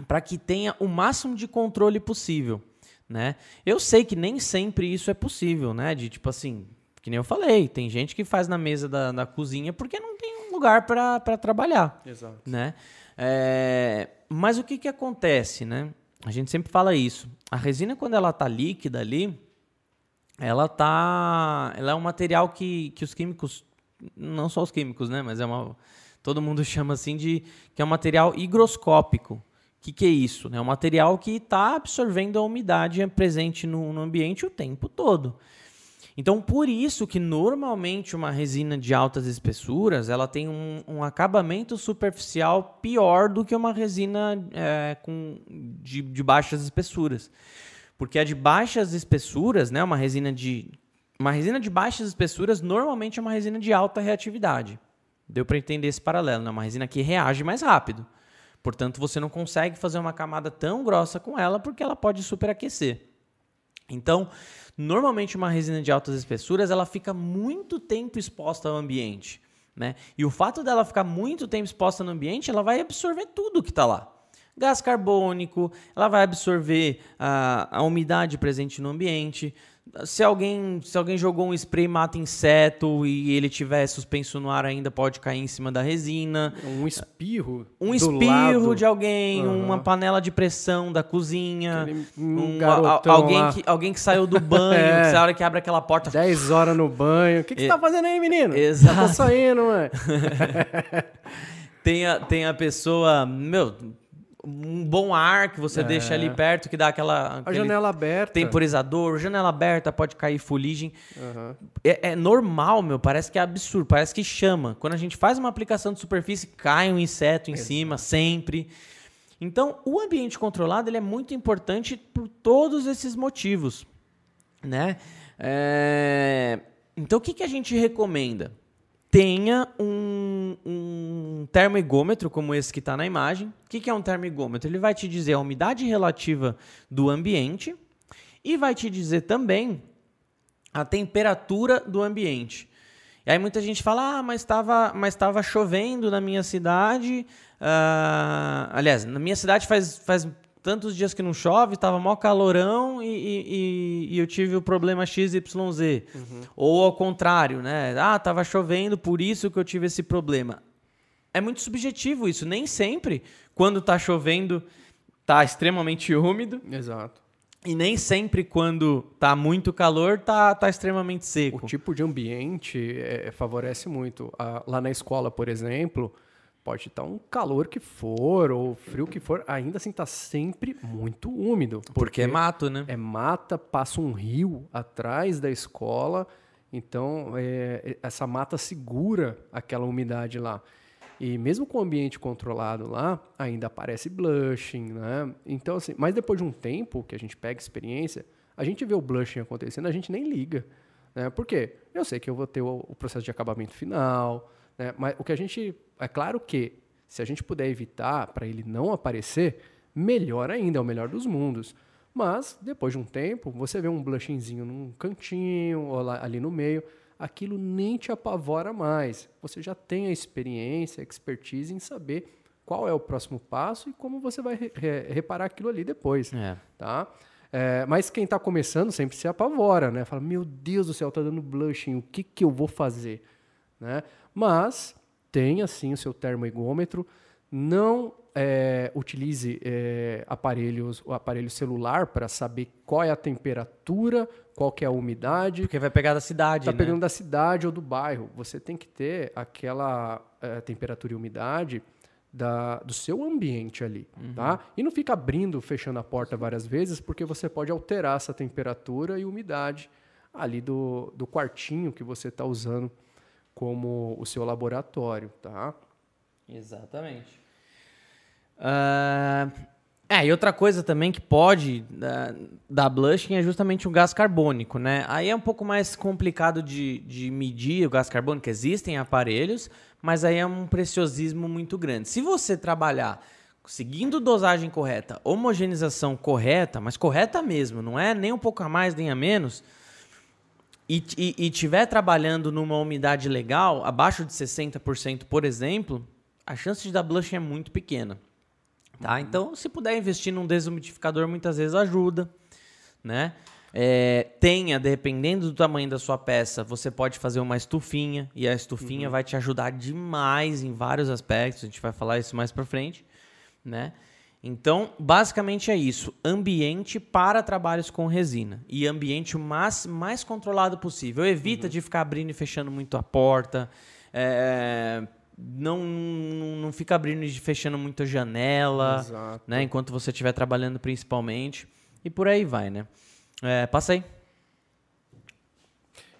para que tenha o máximo de controle possível, né? Eu sei que nem sempre isso é possível, né? De tipo assim, que nem eu falei, tem gente que faz na mesa da, da cozinha porque não tem um lugar para trabalhar, Exato. né? É, mas o que que acontece, né? A gente sempre fala isso. A resina quando ela tá líquida ali, ela tá, ela é um material que, que os químicos, não só os químicos, né? Mas é uma, todo mundo [LAUGHS] chama assim de que é um material higroscópico que, que é isso? É um material que está absorvendo a umidade presente no, no ambiente o tempo todo. Então, por isso que normalmente uma resina de altas espessuras ela tem um, um acabamento superficial pior do que uma resina é, com, de, de, baixas espessuras. Porque a de baixas espessuras, né, uma resina de uma resina de baixas espessuras normalmente é uma resina de alta reatividade. Deu para entender esse paralelo, né? Uma resina que reage mais rápido. Portanto, você não consegue fazer uma camada tão grossa com ela porque ela pode superaquecer. Então, normalmente uma resina de altas espessuras ela fica muito tempo exposta ao ambiente. Né? E o fato dela ficar muito tempo exposta no ambiente, ela vai absorver tudo que está lá gás carbônico, ela vai absorver a, a umidade presente no ambiente. Se alguém, se alguém jogou um spray mata inseto e ele tiver suspenso no ar ainda pode cair em cima da resina. Um espirro. Um espirro lado. de alguém, uhum. uma panela de pressão da cozinha. Um, a, alguém, que, alguém que saiu do [LAUGHS] banho, é. que hora que abre aquela porta. 10 horas no banho. O que, que você tá fazendo aí, menino? Exato. Tá saindo, mano. [LAUGHS] tem, a, tem a pessoa. Meu um bom ar que você é. deixa ali perto, que dá aquela. A janela aberta. Temporizador, janela aberta, pode cair fuligem. Uhum. É, é, normal, meu, parece que é absurdo, parece que chama. Quando a gente faz uma aplicação de superfície, cai um inseto em Exato. cima, sempre. Então, o ambiente controlado ele é muito importante por todos esses motivos. Né? É... Então, o que, que a gente recomenda? Tenha um, um termoigômetro como esse que está na imagem. O que, que é um termoigômetro? Ele vai te dizer a umidade relativa do ambiente e vai te dizer também a temperatura do ambiente. E aí muita gente fala, ah, mas estava mas chovendo na minha cidade. Uh, aliás, na minha cidade faz, faz tantos dias que não chove, estava mó calorão e, e, e, eu tive o problema XYZ. Uhum. Ou ao contrário, né? Ah, estava chovendo, por isso que eu tive esse problema. É muito subjetivo isso. Nem sempre, quando está chovendo, está extremamente úmido. Exato. E nem sempre, quando está muito calor, está tá extremamente seco. O tipo de ambiente é, favorece muito. Ah, lá na escola, por exemplo, pode estar um calor que for ou frio que for, ainda assim está sempre muito úmido. Porque, porque, é mato, né? É mata, passa um rio atrás da escola, então é, essa mata segura aquela umidade lá. E mesmo com o ambiente controlado lá, ainda aparece blushing, né? Então, assim, mas depois de um tempo que a gente pega experiência, a gente vê o blushing acontecendo, a gente nem liga. Né? Por quê? Eu sei que eu vou ter o, o processo de acabamento final, né? Mas o que a gente. É claro que, se a gente puder evitar para ele não aparecer, melhor ainda, é o melhor dos mundos. Mas, depois de um tempo, você vê um blushingzinho num cantinho ou lá, ali no meio, aquilo nem te apavora mais. Você já tem a experiência, a expertise em saber qual é o próximo passo e como você vai re reparar aquilo ali depois. É. Tá? É, mas quem está começando sempre se apavora, né? Fala, meu Deus do céu, tá dando blushing, o que, que eu vou fazer? Né? Mas tenha sim o seu termoigômetro, não é, utilize é, aparelhos, o aparelho celular para saber qual é a temperatura, qual é a umidade. Porque vai pegar da cidade, Tá né? pegando da cidade ou do bairro. Você tem que ter aquela é, temperatura e umidade da, do seu ambiente ali, uhum. tá? E não fica abrindo, fechando a porta várias vezes, porque você pode alterar essa temperatura e umidade ali do, do quartinho que você está usando como o seu laboratório, tá? Exatamente. Uh, é, e outra coisa também que pode uh, dar blushing é justamente o gás carbônico, né? Aí é um pouco mais complicado de, de medir o gás carbônico. Existem aparelhos, mas aí é um preciosismo muito grande. Se você trabalhar seguindo dosagem correta, homogeneização correta, mas correta mesmo, não é nem um pouco a mais nem a menos, e, e, e tiver trabalhando numa umidade legal, abaixo de 60%, por exemplo, a chance de dar blushing é muito pequena. Tá? Uhum. Então, se puder investir num desumidificador, muitas vezes ajuda. Né? É, tenha, dependendo do tamanho da sua peça, você pode fazer uma estufinha e a estufinha uhum. vai te ajudar demais em vários aspectos. A gente vai falar isso mais para frente, né? Então, basicamente é isso: ambiente para trabalhos com resina e ambiente o mais, mais controlado possível. Evita uhum. de ficar abrindo e fechando muito a porta. É, não, não fica abrindo e fechando muito a janela, Exato. né? Enquanto você estiver trabalhando principalmente. E por aí vai, né? É, passa aí.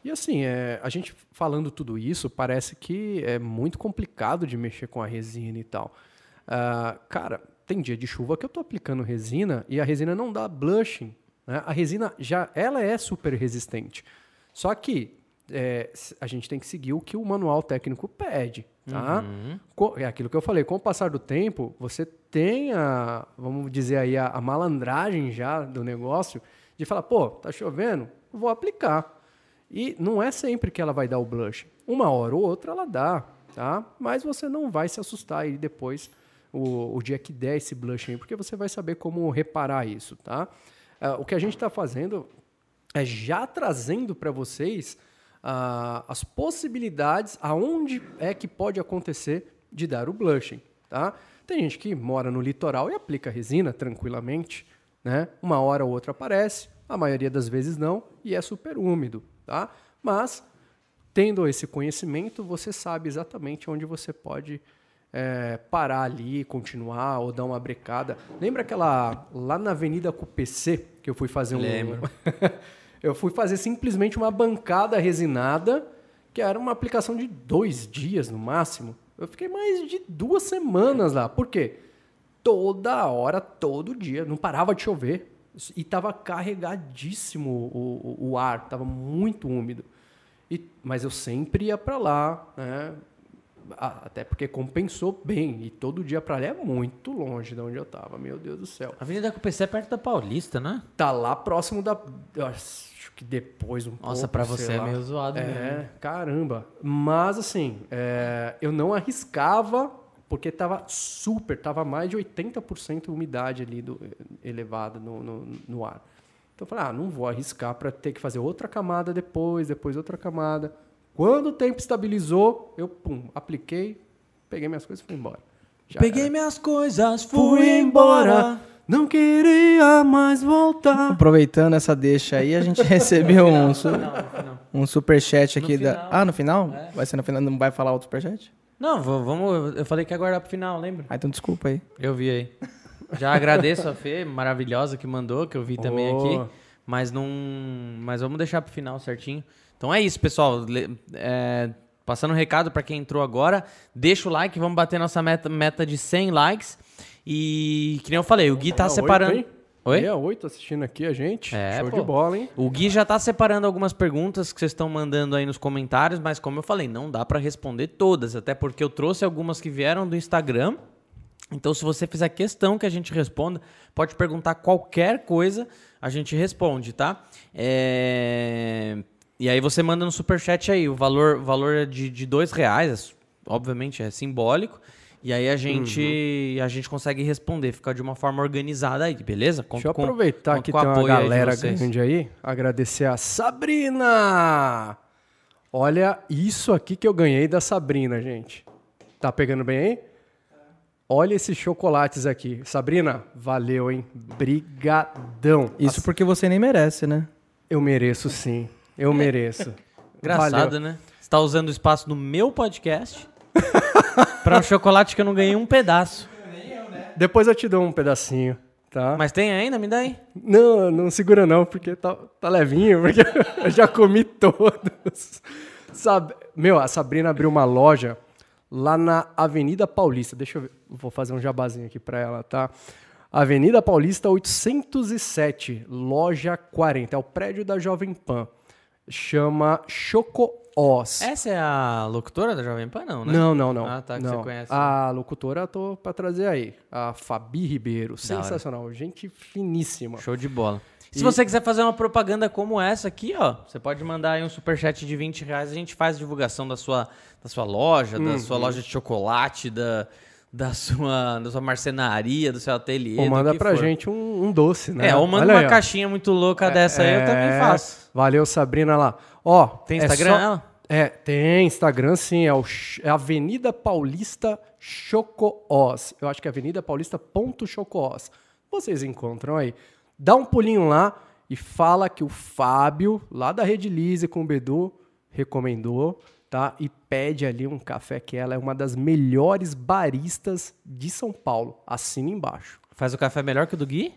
E assim, é, a gente falando tudo isso, parece que é muito complicado de mexer com a resina e tal. Uh, cara, tem dia de chuva que eu estou aplicando resina e a resina não dá blushing. Né? A resina já ela é super resistente. Só que é, a gente tem que seguir o que o manual técnico pede, tá? Uhum. É aquilo que eu falei, com o passar do tempo, você tem a, vamos dizer aí, a, a malandragem já do negócio de falar, pô, tá chovendo, vou aplicar. E não é sempre que ela vai dar o blush. Uma hora ou outra ela dá, tá? Mas você não vai se assustar aí depois o, o dia que der esse blush aí, porque você vai saber como reparar isso, tá? Uh, o que a gente está fazendo é já trazendo para vocês uh, as possibilidades aonde é que pode acontecer de dar o blushing, tá? Tem gente que mora no litoral e aplica resina tranquilamente, né? Uma hora ou outra aparece, a maioria das vezes não, e é super úmido, tá? Mas tendo esse conhecimento, você sabe exatamente onde você pode é, parar ali, continuar ou dar uma brecada. Lembra aquela lá na Avenida PC que eu fui fazer um. Lembro. [LAUGHS] eu fui fazer simplesmente uma bancada resinada, que era uma aplicação de dois dias no máximo. Eu fiquei mais de duas semanas lá. Por quê? Toda hora, todo dia, não parava de chover. E estava carregadíssimo o, o, o ar, estava muito úmido. E, mas eu sempre ia para lá, né? Até porque compensou bem. E todo dia para lá é muito longe de onde eu tava. Meu Deus do céu. A Avenida PC é perto da Paulista, né? Tá lá próximo da. Acho que depois um Nossa, pouco. Nossa, pra você é meio zoado é, mesmo. É, caramba. Mas assim, é, eu não arriscava porque tava super, tava mais de 80% umidade ali do, elevada no, no, no ar. Então eu falei, ah, não vou arriscar para ter que fazer outra camada depois, depois outra camada. Quando o tempo estabilizou, eu, pum, apliquei, peguei minhas coisas e fui embora. Já peguei era. minhas coisas, fui, fui embora. Não queria mais voltar. Aproveitando essa deixa aí, a gente [LAUGHS] recebeu um, su um superchat aqui da. Ah, no final? É. Vai ser no final? Não vai falar o superchat? Não, vamos. Eu falei que ia guardar pro final, lembra? Ah, então desculpa aí. Eu vi aí. Já agradeço a Fê, maravilhosa, que mandou, que eu vi também oh. aqui. Mas não. Mas vamos deixar pro final certinho. Então é isso, pessoal. É, passando um recado para quem entrou agora, deixa o like, vamos bater nossa meta, meta de 100 likes. E que nem eu falei, o Gui tá separando. Oi? 68 assistindo aqui a gente. É, Show pô. de bola, hein? O Gui já tá separando algumas perguntas que vocês estão mandando aí nos comentários, mas como eu falei, não dá para responder todas, até porque eu trouxe algumas que vieram do Instagram. Então, se você fizer questão que a gente responda, pode perguntar qualquer coisa, a gente responde, tá? É... E aí você manda no superchat aí, o valor, valor é de, de dois reais, obviamente é simbólico. E aí a gente, uhum. a gente consegue responder, ficar de uma forma organizada aí, beleza? Conto Deixa eu aproveitar que tem uma galera grande aí, agradecer a Sabrina! Olha isso aqui que eu ganhei da Sabrina, gente. Tá pegando bem aí? Olha esses chocolates aqui. Sabrina, valeu, hein? Brigadão. Isso porque você nem merece, né? Eu mereço sim. Eu mereço. Engraçado, Valeu. né? Você tá usando o espaço do meu podcast [LAUGHS] para um chocolate que eu não ganhei um pedaço. Depois eu te dou um pedacinho, tá? Mas tem ainda? Me dá aí. Não, não segura não, porque tá, tá levinho, porque [LAUGHS] eu já comi todos. Sabe, meu, a Sabrina abriu uma loja lá na Avenida Paulista. Deixa eu ver, vou fazer um jabazinho aqui para ela, tá? Avenida Paulista 807, loja 40, é o prédio da Jovem Pan chama Choco Oz. Essa é a locutora da Jovem Pan, não, né? Não, não, não. Ah, tá, que não. você conhece. A locutora eu tô pra trazer aí. A Fabi Ribeiro. Sensacional. Gente finíssima. Show de bola. E... Se você quiser fazer uma propaganda como essa aqui, ó, você pode mandar aí um superchat de 20 reais. A gente faz divulgação da sua, da sua loja, uhum. da sua loja de chocolate, da, da sua, da sua marcenaria, do seu ateliê. Ou manda pra for. gente um, um, doce, né? É, ou manda Olha uma aí, caixinha muito louca é, dessa aí, eu também é. faço. Valeu, Sabrina lá. Ó, tem Instagram é só... É, tem Instagram sim, é, o, é Avenida Paulista Chocoós. Eu acho que é Avenida Paulista ponto Chocoós. Vocês encontram aí. Dá um pulinho lá e fala que o Fábio, lá da Rede Lise com o Bedu, recomendou tá? E pede ali um café que ela é uma das melhores baristas de São Paulo. Assina embaixo. Faz o café melhor que o do Gui?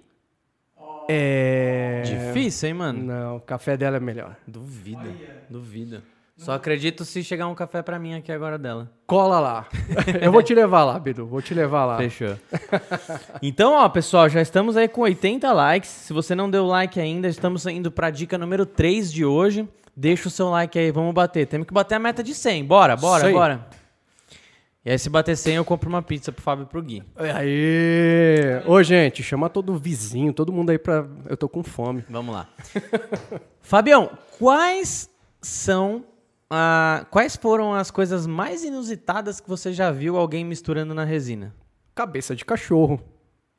É. Difícil, hein, mano? Não, o café dela é melhor. Duvida, duvida. Só acredito se chegar um café para mim aqui agora dela. Cola lá. [LAUGHS] Eu vou te levar lá, Bidu. Vou te levar lá. Fechou. então, ó, pessoal, já estamos aí com 80 likes. Se você não deu like ainda, estamos indo para dica número 3 de hoje. Deixa o seu like aí, vamos bater. Temos que bater a meta de 100. Bora, bora, bora. E aí, se bater 100, eu compro uma pizza pro Fábio e pro Gui. Aí! Ô, gente, chama todo vizinho, todo mundo aí pra. Eu tô com fome. Vamos lá. [LAUGHS] Fabião, quais são. Ah, quais foram as coisas mais inusitadas que você já viu alguém misturando na resina? Cabeça de cachorro.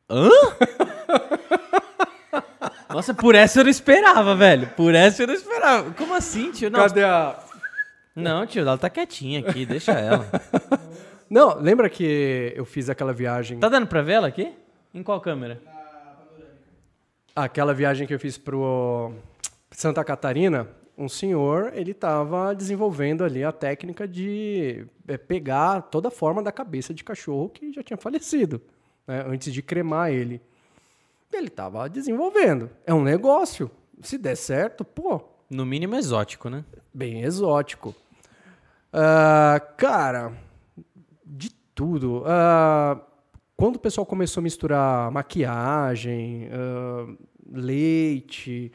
Hã? [LAUGHS] Nossa, por essa eu não esperava, velho. Por essa eu não esperava. Como assim, tio? Não, Cadê a. não tio, ela tá quietinha aqui, deixa ela. [LAUGHS] Não, lembra que eu fiz aquela viagem. Tá dando pra ver ela aqui? Em qual câmera? Aquela viagem que eu fiz pro Santa Catarina, um senhor, ele estava desenvolvendo ali a técnica de é, pegar toda a forma da cabeça de cachorro que já tinha falecido, né, antes de cremar ele. Ele estava desenvolvendo. É um negócio. Se der certo, pô, No mínimo exótico, né? bem exótico. Ah, cara, de tudo. Ah, quando o pessoal começou a misturar maquiagem, ah, leite,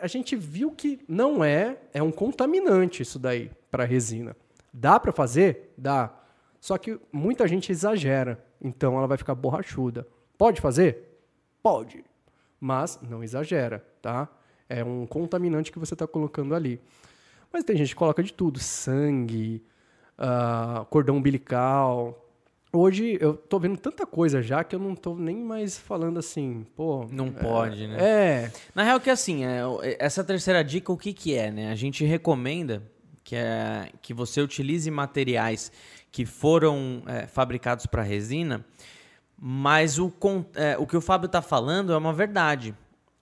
a gente viu que não é, é um contaminante isso daí para resina. Dá para fazer? Dá. Só que muita gente exagera, então ela vai ficar borrachuda. Pode fazer? Pode. Mas não exagera, tá? É um contaminante que você está colocando ali. Mas tem gente que coloca de tudo: sangue, ah, cordão umbilical. Hoje eu tô vendo tanta coisa já que eu não tô nem mais falando assim, pô. Não pode, né? É. Na real que assim, é, essa terceira dica, o que que é, né? A gente recomenda que, é, que você utilize materiais que foram é, fabricados para resina, mas o, é, o que o Fábio tá falando é uma verdade.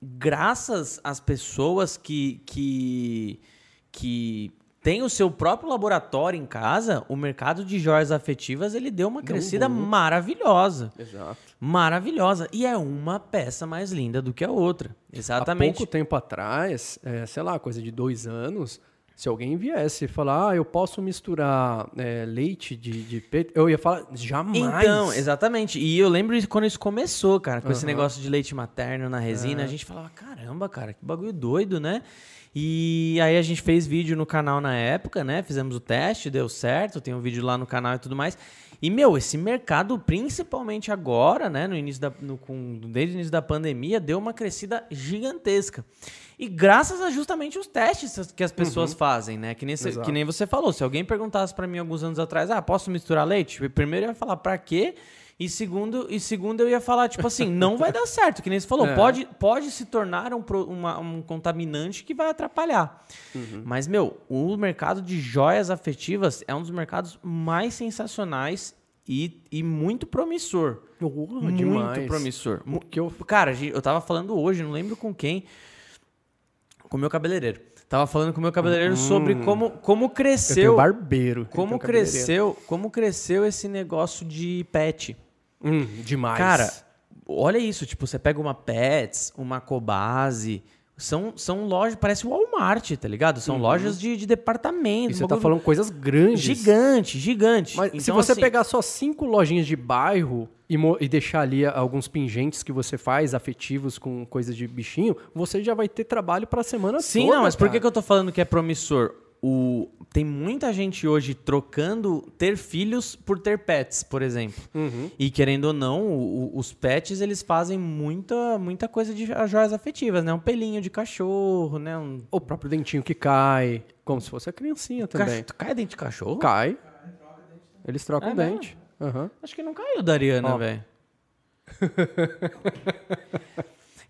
Graças às pessoas que, que, que têm o seu próprio laboratório em casa, o mercado de joias afetivas ele deu uma crescida maravilhosa. Exato. Maravilhosa. E é uma peça mais linda do que a outra. Há Exatamente. pouco tempo atrás, é, sei lá, coisa de dois anos, se alguém viesse e falar, ah, eu posso misturar é, leite de, de peito, eu ia falar, jamais. Então, exatamente. E eu lembro de quando isso começou, cara, com esse Aham. negócio de leite materno na resina, a gente falava, caramba, cara, que bagulho doido, né? E aí a gente fez vídeo no canal na época, né? Fizemos o teste, deu certo, tem um vídeo lá no canal e tudo mais. E, meu, esse mercado, principalmente agora, né? No início da, no, com, desde o início da pandemia, deu uma crescida gigantesca. E graças a justamente os testes que as pessoas fazem, né? Que nem, cê- que nem você falou. Se alguém perguntasse pra mim alguns anos atrás, ah, posso misturar leite? Primeiro eu ia falar pra quê? E segundo, e segundo eu ia falar, tipo assim, [LAUGHS] não vai dar certo. Que nem você falou, É. pode, pode se tornar um, uma- um contaminante que vai atrapalhar. Mas, meu, o mercado de joias afetivas é um dos mercados mais sensacionais e, e muito promissor. Oh, muito demais. promissor. Que eu, Cara, eu tava falando hoje, não lembro com quem, com o meu cabeleireiro. Tava falando com o meu cabeleireiro sobre como, como cresceu. barbeiro. Como cresceu, como cresceu esse negócio de pet? Hum, demais. Cara, olha isso, tipo, você pega uma Pets, uma Cobase, são, são lojas, parece Walmart, tá ligado? São lojas de, de departamento. Uhum. e você tá falando coisas grandes. Gigante, gigante. Mas se Então, você assim, pegar só cinco lojinhas de bairro e, e deixar ali alguns pingentes que você faz, afetivos com coisas de bichinho, você já vai ter trabalho pra semana Sim, toda. não, mas por que, cara. que eu tô falando que é promissor? O, tem muita gente hoje trocando ter filhos por ter pets, por exemplo. Uhum. E querendo ou não, o- os pets eles fazem muita, muita coisa de joias afetivas, né? Um pelinho de cachorro, né? Um O próprio dentinho que cai, como se fosse a criancinha também. Cach... Cai dente de cachorro? Cai. Eles trocam É dente. Aham. Acho que não caiu da Ariana, Ó. velho.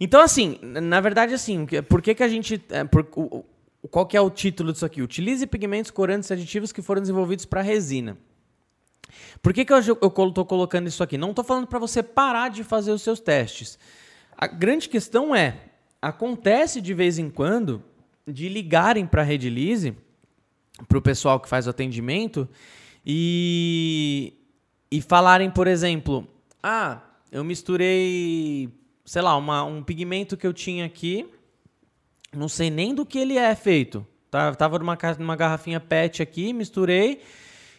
então, assim, na verdade, assim, por que, que a gente. é, por- o- qual que é o título disso aqui? Utilize pigmentos, corantes e aditivos que foram desenvolvidos para resina. Por que, que eu, tô colocando isso aqui? Não tô falando para você parar de fazer os seus testes. A grande questão é: acontece de vez em quando de ligarem para a Redilize, para o pessoal que faz o atendimento, e, e falarem, por exemplo, ah, eu misturei, sei lá, uma- um pigmento que eu tinha aqui, não sei nem do que ele é feito. Tá, tava numa, numa garrafinha PET aqui, misturei,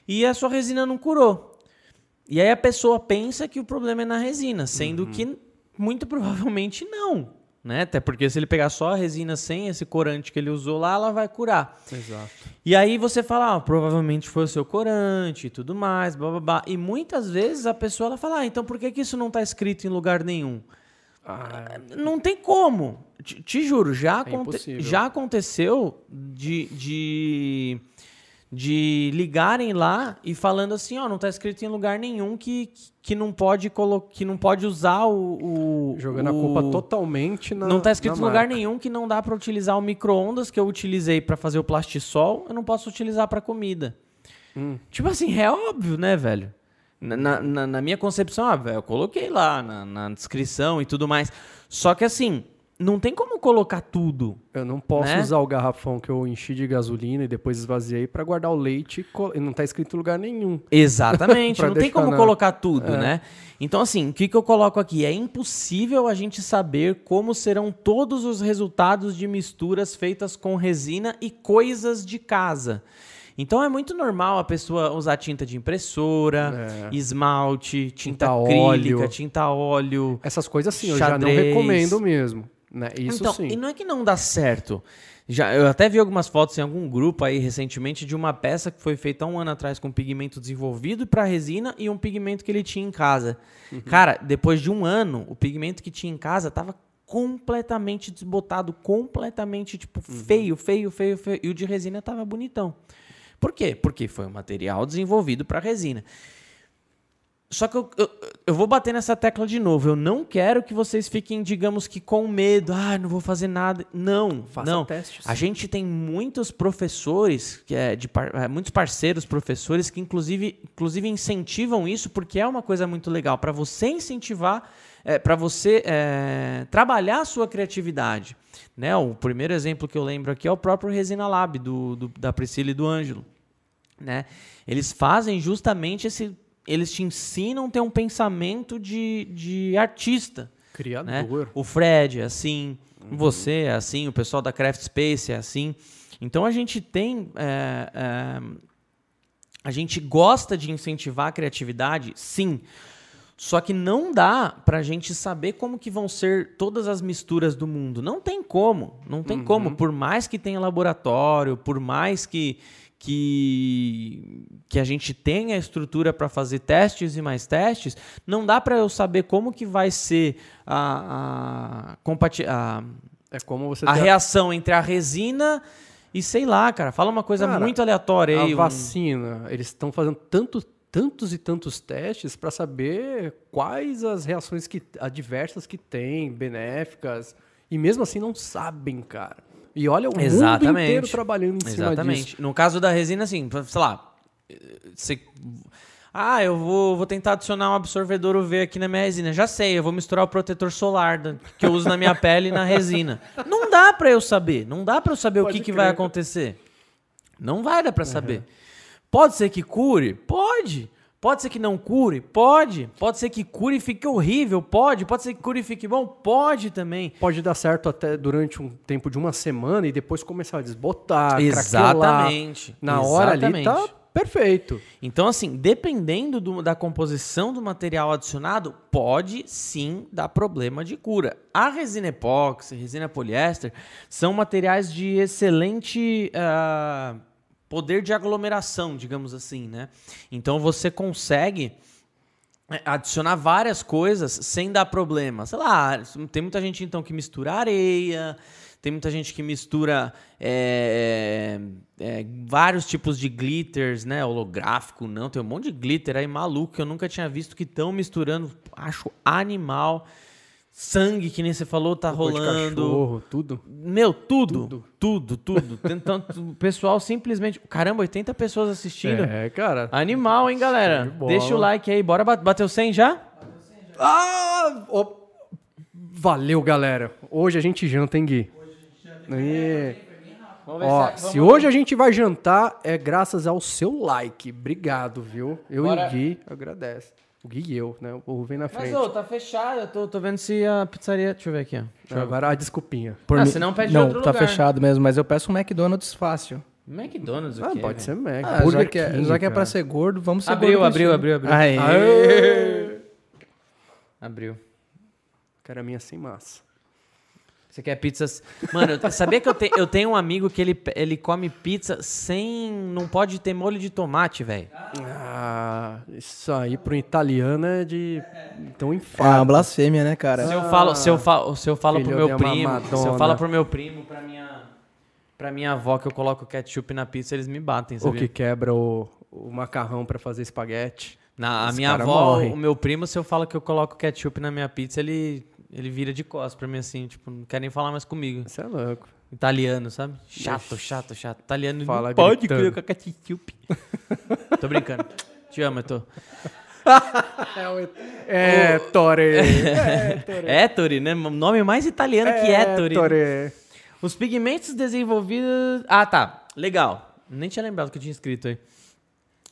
e a sua resina não curou. E aí a pessoa pensa que o problema é na resina, sendo que muito [LAUGHS] provavelmente não. Né? Até porque se ele pegar só a resina sem esse corante que ele usou lá, ela vai curar. Exato. E aí você fala, ah, provavelmente foi o seu corante e tudo mais, blá, blá, blá. E muitas vezes a pessoa ela fala, ah, então por que, que isso não está escrito em lugar nenhum? Ah, não tem como. Te, te juro, já, é aconte já aconteceu de, de de ligarem lá e falando assim, ó, não está escrito em lugar nenhum que, que não pode que não pode usar o, o jogando o, a culpa totalmente na não está escrito em lugar nenhum que não dá para utilizar o micro-ondas que eu utilizei para fazer o plastisol, eu não posso utilizar para comida. Hum. Tipo assim, é óbvio, né, velho? Na, na, na minha concepção, ah, velho, eu coloquei lá na, na descrição e tudo mais. Só que assim, não tem como colocar tudo. Eu não posso né? usar o garrafão que eu enchi de gasolina e depois esvaziei para guardar o leite e não tá escrito em lugar nenhum. [LAUGHS] Exatamente, não tem como na... colocar tudo, é. né? Então assim, o que, que eu coloco aqui? É impossível a gente saber como serão todos os resultados de misturas feitas com resina e coisas de casa. Então é muito normal a pessoa usar tinta de impressora, é. esmalte, tinta, tinta acrílica, óleo. tinta óleo. Essas coisas sim, xadrez. eu já não recomendo mesmo. Né? Isso então, sim. E não é que não dá certo. Já, eu até vi algumas fotos em algum grupo aí recentemente de uma peça que foi feita um ano atrás com pigmento desenvolvido para resina e um pigmento que ele tinha em casa. Uhum. Cara, depois de um ano, o pigmento que tinha em casa tava completamente desbotado, completamente tipo uhum. feio, feio, feio, feio. E o de resina tava bonitão. Por quê? Porque foi um material desenvolvido para resina. Só que eu, eu, eu, vou bater nessa tecla de novo. Eu não quero que vocês fiquem, digamos que, com medo. Ah, não vou fazer nada. Não, Faça não. Testes. A gente tem muitos professores, que é de par, é, muitos parceiros professores que, inclusive, inclusive, incentivam isso, porque é uma coisa muito legal para você incentivar, é, para você é, trabalhar a sua criatividade. Né? O primeiro exemplo que eu lembro aqui é o próprio Resina Lab, do, do da Priscila e do Ângelo. Né? Eles fazem justamente esse eles te ensinam a ter um pensamento de, de artista. Criador. Né? O Fred é assim, uhum. você é assim, o pessoal da Craft Space é assim. Então a gente tem. É, é, a gente gosta de incentivar a criatividade, sim. Só que não dá para a gente saber como que vão ser todas as misturas do mundo. Não tem como. Não tem uhum. como. Por mais que tenha laboratório, por mais que, que, que a gente tenha a estrutura para fazer testes e mais testes, não dá para eu saber como que vai ser a, a, a, é como você a reação entre a resina e sei lá, cara. Fala uma coisa cara, muito aleatória aí. A vacina, eles estão fazendo tanto, tantos e tantos testes para saber quais as reações que, adversas que tem, benéficas, e mesmo assim não sabem, cara. E olha, o Exatamente. mundo inteiro trabalhando em cima Exatamente. disso. No caso da resina, assim, sei lá, você... Ah, eu vou, vou tentar adicionar um absorvedor UV aqui na minha resina. Já sei, eu vou misturar o protetor solar que eu uso na minha pele na resina. Não dá para eu saber. Não dá para eu saber Pode o que, que vai acontecer. Não vai dar para uhum. saber. Pode ser que cure? Pode. Pode ser que não cure? Pode. Pode ser que cure e fique horrível? Pode. Pode ser que cure e fique bom? Pode também. Pode dar certo até durante um tempo de uma semana e depois começar a desbotar, Exatamente. Na hora ali tá perfeito. Então, assim, dependendo do, da composição do material adicionado, pode sim dar problema de cura. A resina epóxi, resina poliéster, são materiais de excelente... Uh, poder de aglomeração, digamos assim, né? Então você consegue é, adicionar várias coisas sem dar problema. Sei lá, tem muita gente então que mistura areia, tem muita gente que mistura é, é, é vários tipos de glitters, né? Holográfico, não. Tem um monte de glitter aí maluco que eu nunca tinha visto que estão misturando. Acho animal. Sangue, que nem você falou, tá rolando. Cachorro, tudo. Meu, tudo. Tudo, tudo. tudo. [LAUGHS] Então, o pessoal simplesmente. Caramba, 80 pessoas assistindo. É, cara. Animal, hein, galera? De Deixa o like aí. Bora bateu 100 já? Bateu 100 já. Ah! Oh. Valeu, galera. Hoje a gente janta, hein, Gui? Hoje a gente janta. E... Ó, se, se hoje a gente vai jantar, é graças ao seu like. Obrigado, viu? Eu Bora. e Gui agradece. O Gui e eu, né? O vem na frente. Mas, ô, tá fechado. Eu tô, tô vendo se a pizzaria... Deixa eu ver aqui, ó. Não, agora a desculpinha. Por ah, mim... não pede Não, outro tá lugar. fechado mesmo, mas eu peço um McDonald's fácil. McDonald's o ah, quê? pode ser Mac. Ah, já, que é, já que é pra ser gordo, vamos ser abriu, gordo. Abriu, abriu, abriu, Aê. Aê. Abriu. Quero a minha sem massa. Você quer pizzas? Mano, eu- sabia que eu, te- eu tenho um amigo que ele, ele come pizza sem. Não pode ter molho de tomate, velho. Ah, isso aí pro italiano é de tão É uma blasfêmia, né, cara? Se eu falo, se eu falo, se eu falo pro meu primo, se eu falo pro meu primo, pra minha, pra minha avó que eu coloco ketchup na pizza, eles me batem, Ou sabia? que quebra o, o macarrão pra fazer espaguete. Na, a Esse minha avó, morre. o meu primo, se eu falo que eu coloco ketchup na minha pizza, ele, ele vira de costas pra mim assim, tipo, não quer nem falar mais comigo. Isso é louco. Italiano, sabe? Chato, chato, chato. Italiano Fala não pode gritando. colocar ketchup. Tô brincando. Te amo, eu tô. [LAUGHS] É, Tore. Ettore, né? O nome mais italiano que Ettore. Tore. Os pigmentos desenvolvidos. Ah, tá. Legal. Nem tinha lembrado que eu tinha escrito aí.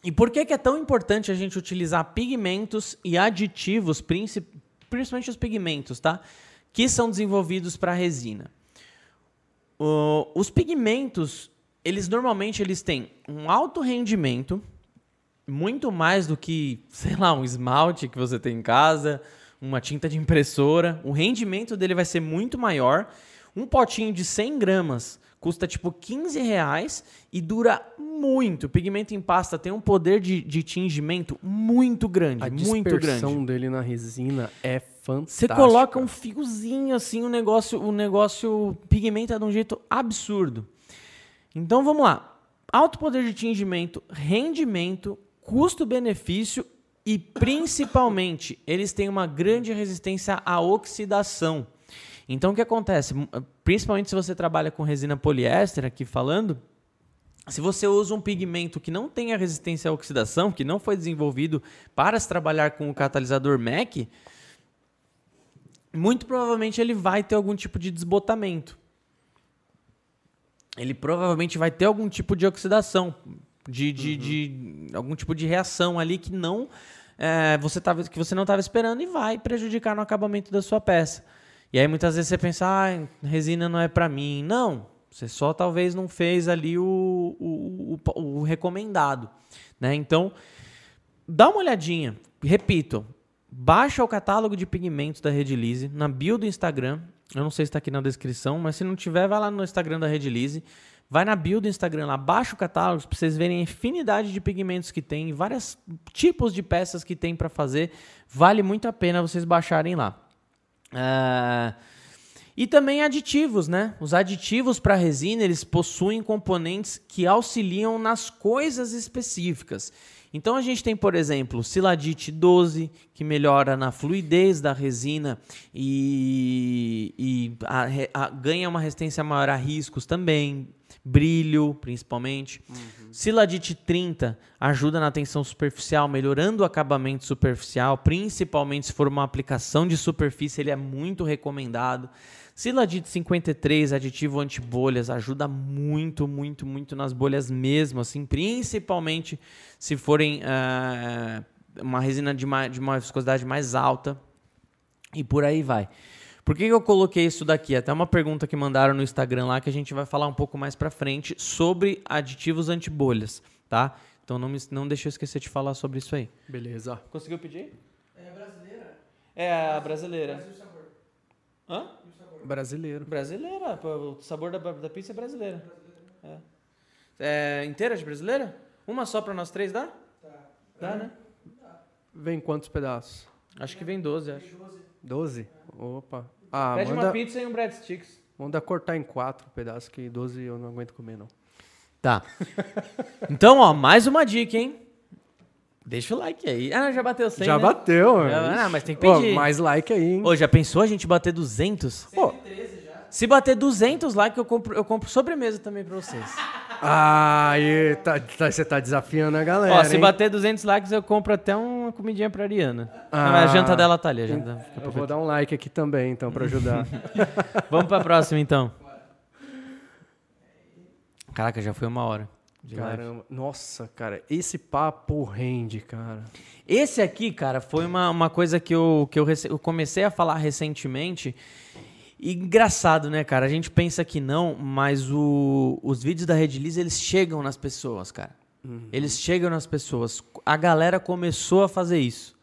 E por que, que é tão importante a gente utilizar pigmentos e aditivos, princi- principalmente os pigmentos, tá? Que são desenvolvidos para resina. Os pigmentos, eles normalmente eles têm um alto rendimento, muito mais do que, [LAUGHS] sei lá, um esmalte que você tem em casa, uma tinta de impressora. O rendimento dele vai ser muito maior. Um potinho de 100 gramas custa tipo 15 reais e dura muito. O pigmento em pasta tem um poder de, de tingimento muito grande, A muito grande. dispersão dele na resina é Você fantástica. coloca um fiozinho assim, o negócio, o negócio pigmenta de um jeito absurdo. Então vamos lá. Alto poder de tingimento, rendimento, custo-benefício e principalmente eles têm uma grande resistência à oxidação. Então o que acontece? Principalmente se você trabalha com resina poliéster aqui falando, se você usa um pigmento que não tem a resistência à oxidação, que não foi desenvolvido para se trabalhar com o catalisador MAC, muito provavelmente ele vai ter algum tipo de desbotamento. Ele provavelmente vai ter algum tipo de oxidação, de, de, de algum tipo de reação ali que não é, você tava, que você não estava esperando e vai prejudicar no acabamento da sua peça. E aí muitas vezes você pensa, ah, resina não é para mim. Não, você só talvez não fez ali o, o, o, o recomendado. Né? Então, dá uma olhadinha. Repito, baixa o catálogo de pigmentos da Redilize na bio do Instagram. Eu não sei se está aqui na descrição, mas se não tiver, vai lá no Instagram da Redilize. Vai na bio do Instagram lá, baixa o catálogo para vocês verem a infinidade de pigmentos que tem, vários tipos de peças que tem para fazer. Vale muito a pena vocês baixarem lá. Ah, e também aditivos, né? Os aditivos para resina, eles possuem componentes que auxiliam nas coisas específicas. Então a gente tem, por exemplo, siladite 12, que melhora na fluidez da resina e, e a- a- ganha uma resistência maior a riscos também, brilho principalmente. Siladite 30 ajuda na tensão superficial, melhorando o acabamento superficial, principalmente se for uma aplicação de superfície, ele é muito recomendado. Siladite 53, aditivo anti-bolhas, ajuda muito, muito, muito nas bolhas mesmo, assim, principalmente se forem ah, uma resina de uma, de uma viscosidade mais alta e por aí vai. Por que, eu coloquei isso daqui? Até uma pergunta que mandaram no Instagram lá que a gente vai falar um pouco mais pra frente sobre aditivos anti-bolhas, tá? Então não, me, não deixa eu esquecer de falar sobre isso aí. Beleza. Conseguiu pedir? É brasileira. É a brasileira. Hã? Brasileiro. Brasileira. O sabor da, da pizza é brasileira. É. É inteira de brasileira? Uma só pra nós três dá? Dá, né? Vem quantos pedaços? Acho que vem 12, acho. 12? Opa. Ah, Pede manda, uma pizza e um breadsticks. manda cortar em quatro pedaços, que 12 eu não aguento comer, não. Tá. [LAUGHS] Então, ó, mais uma dica, hein? Deixa o like aí. Ah, já bateu 100, Já né? bateu, Já- mano. ah, mas tem que Ô, pedir. mais like aí, hein? Ô, já pensou a gente bater 200? Pô, Se bater 200 likes, eu compro, eu compro sobremesa também pra vocês. Aí, tá, tá- você tá desafiando a galera, Ó, se hein? bater 200 likes, eu compro até uma comidinha pra Ariana. Ah. Não, a janta dela tá ali, a janta. Eu vou dar um like aqui também, então, pra ajudar. [LAUGHS] Vamos pra próxima, então. Caraca, já foi uma hora. de live. Caramba. Nossa, cara, esse papo rende, cara. Esse aqui, cara, foi uma, uma coisa que, eu, que eu, eu comecei a falar recentemente. E engraçado, né, cara? A gente pensa que não, mas o- os vídeos da Redilize, eles chegam nas pessoas, cara. Eles chegam nas pessoas. A galera começou a fazer isso.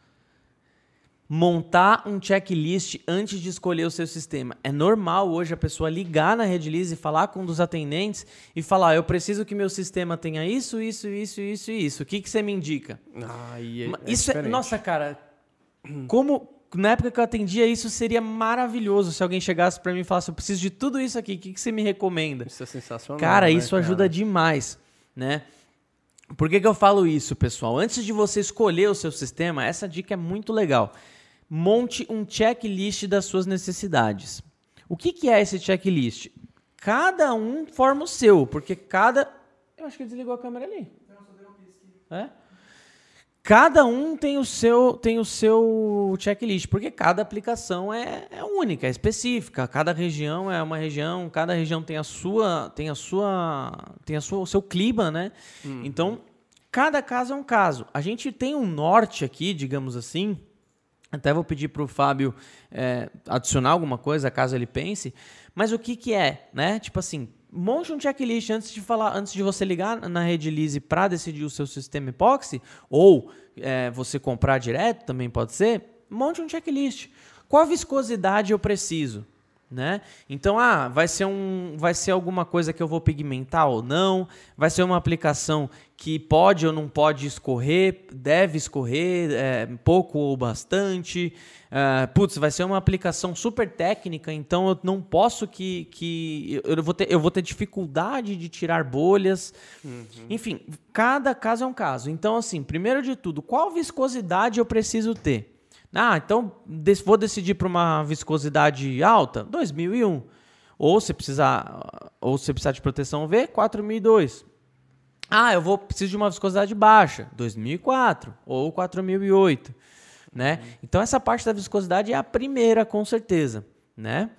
montar um checklist antes de escolher o seu sistema. É normal hoje a pessoa ligar na Redlist e falar com um dos atendentes e falar: eu preciso que meu sistema tenha isso, isso, isso, isso e isso. O que, que você me indica? Ah, é, é isso é, nossa, cara, como na época que eu atendia isso seria maravilhoso se alguém chegasse para mim e falasse: eu preciso de tudo isso aqui. O que, que você me recomenda? Isso é sensacional. Cara, né, isso ajuda demais, né? Por que, que eu falo isso, pessoal? Antes de você escolher o seu sistema, essa dica é muito legal monte um checklist das suas necessidades. O que, que é esse checklist? Cada um forma o seu, porque cada. Eu acho que desligou a câmera ali. É? Cada um tem o seu tem o seu checklist, porque cada aplicação é, é única, é específica. Cada região é uma região, cada região tem a sua tem a sua tem a sua o seu clima, né? Hum. Então cada caso é um caso. A gente tem um norte aqui, digamos assim, até vou pedir para o Fábio é, adicionar alguma coisa, caso ele pense. Mas o que, que é, né? Tipo assim, monte um checklist antes de falar, antes de você ligar na rede Lise para decidir o seu sistema epoxy, ou é, você comprar direto, também pode ser. Monte um checklist. Qual viscosidade eu preciso? Né? Então, ah, vai ser, um, vai ser alguma coisa que eu vou pigmentar ou não, vai ser uma aplicação que pode ou não pode escorrer, deve escorrer, é, pouco ou bastante. Uh, putz, vai ser uma aplicação super técnica, então eu não posso que. que eu, vou ter, eu vou ter dificuldade de tirar bolhas. Uhum. Enfim, cada caso é um caso. Então, assim, primeiro de tudo, qual viscosidade eu preciso ter? Ah, então vou decidir para uma viscosidade alta, 2001. Ou se precisar, ou se precisar de proteção V, 4002. Ah, eu vou preciso de uma viscosidade baixa, 2004 ou 4008, né? Uhum. Então essa parte da viscosidade é a primeira, com certeza, né?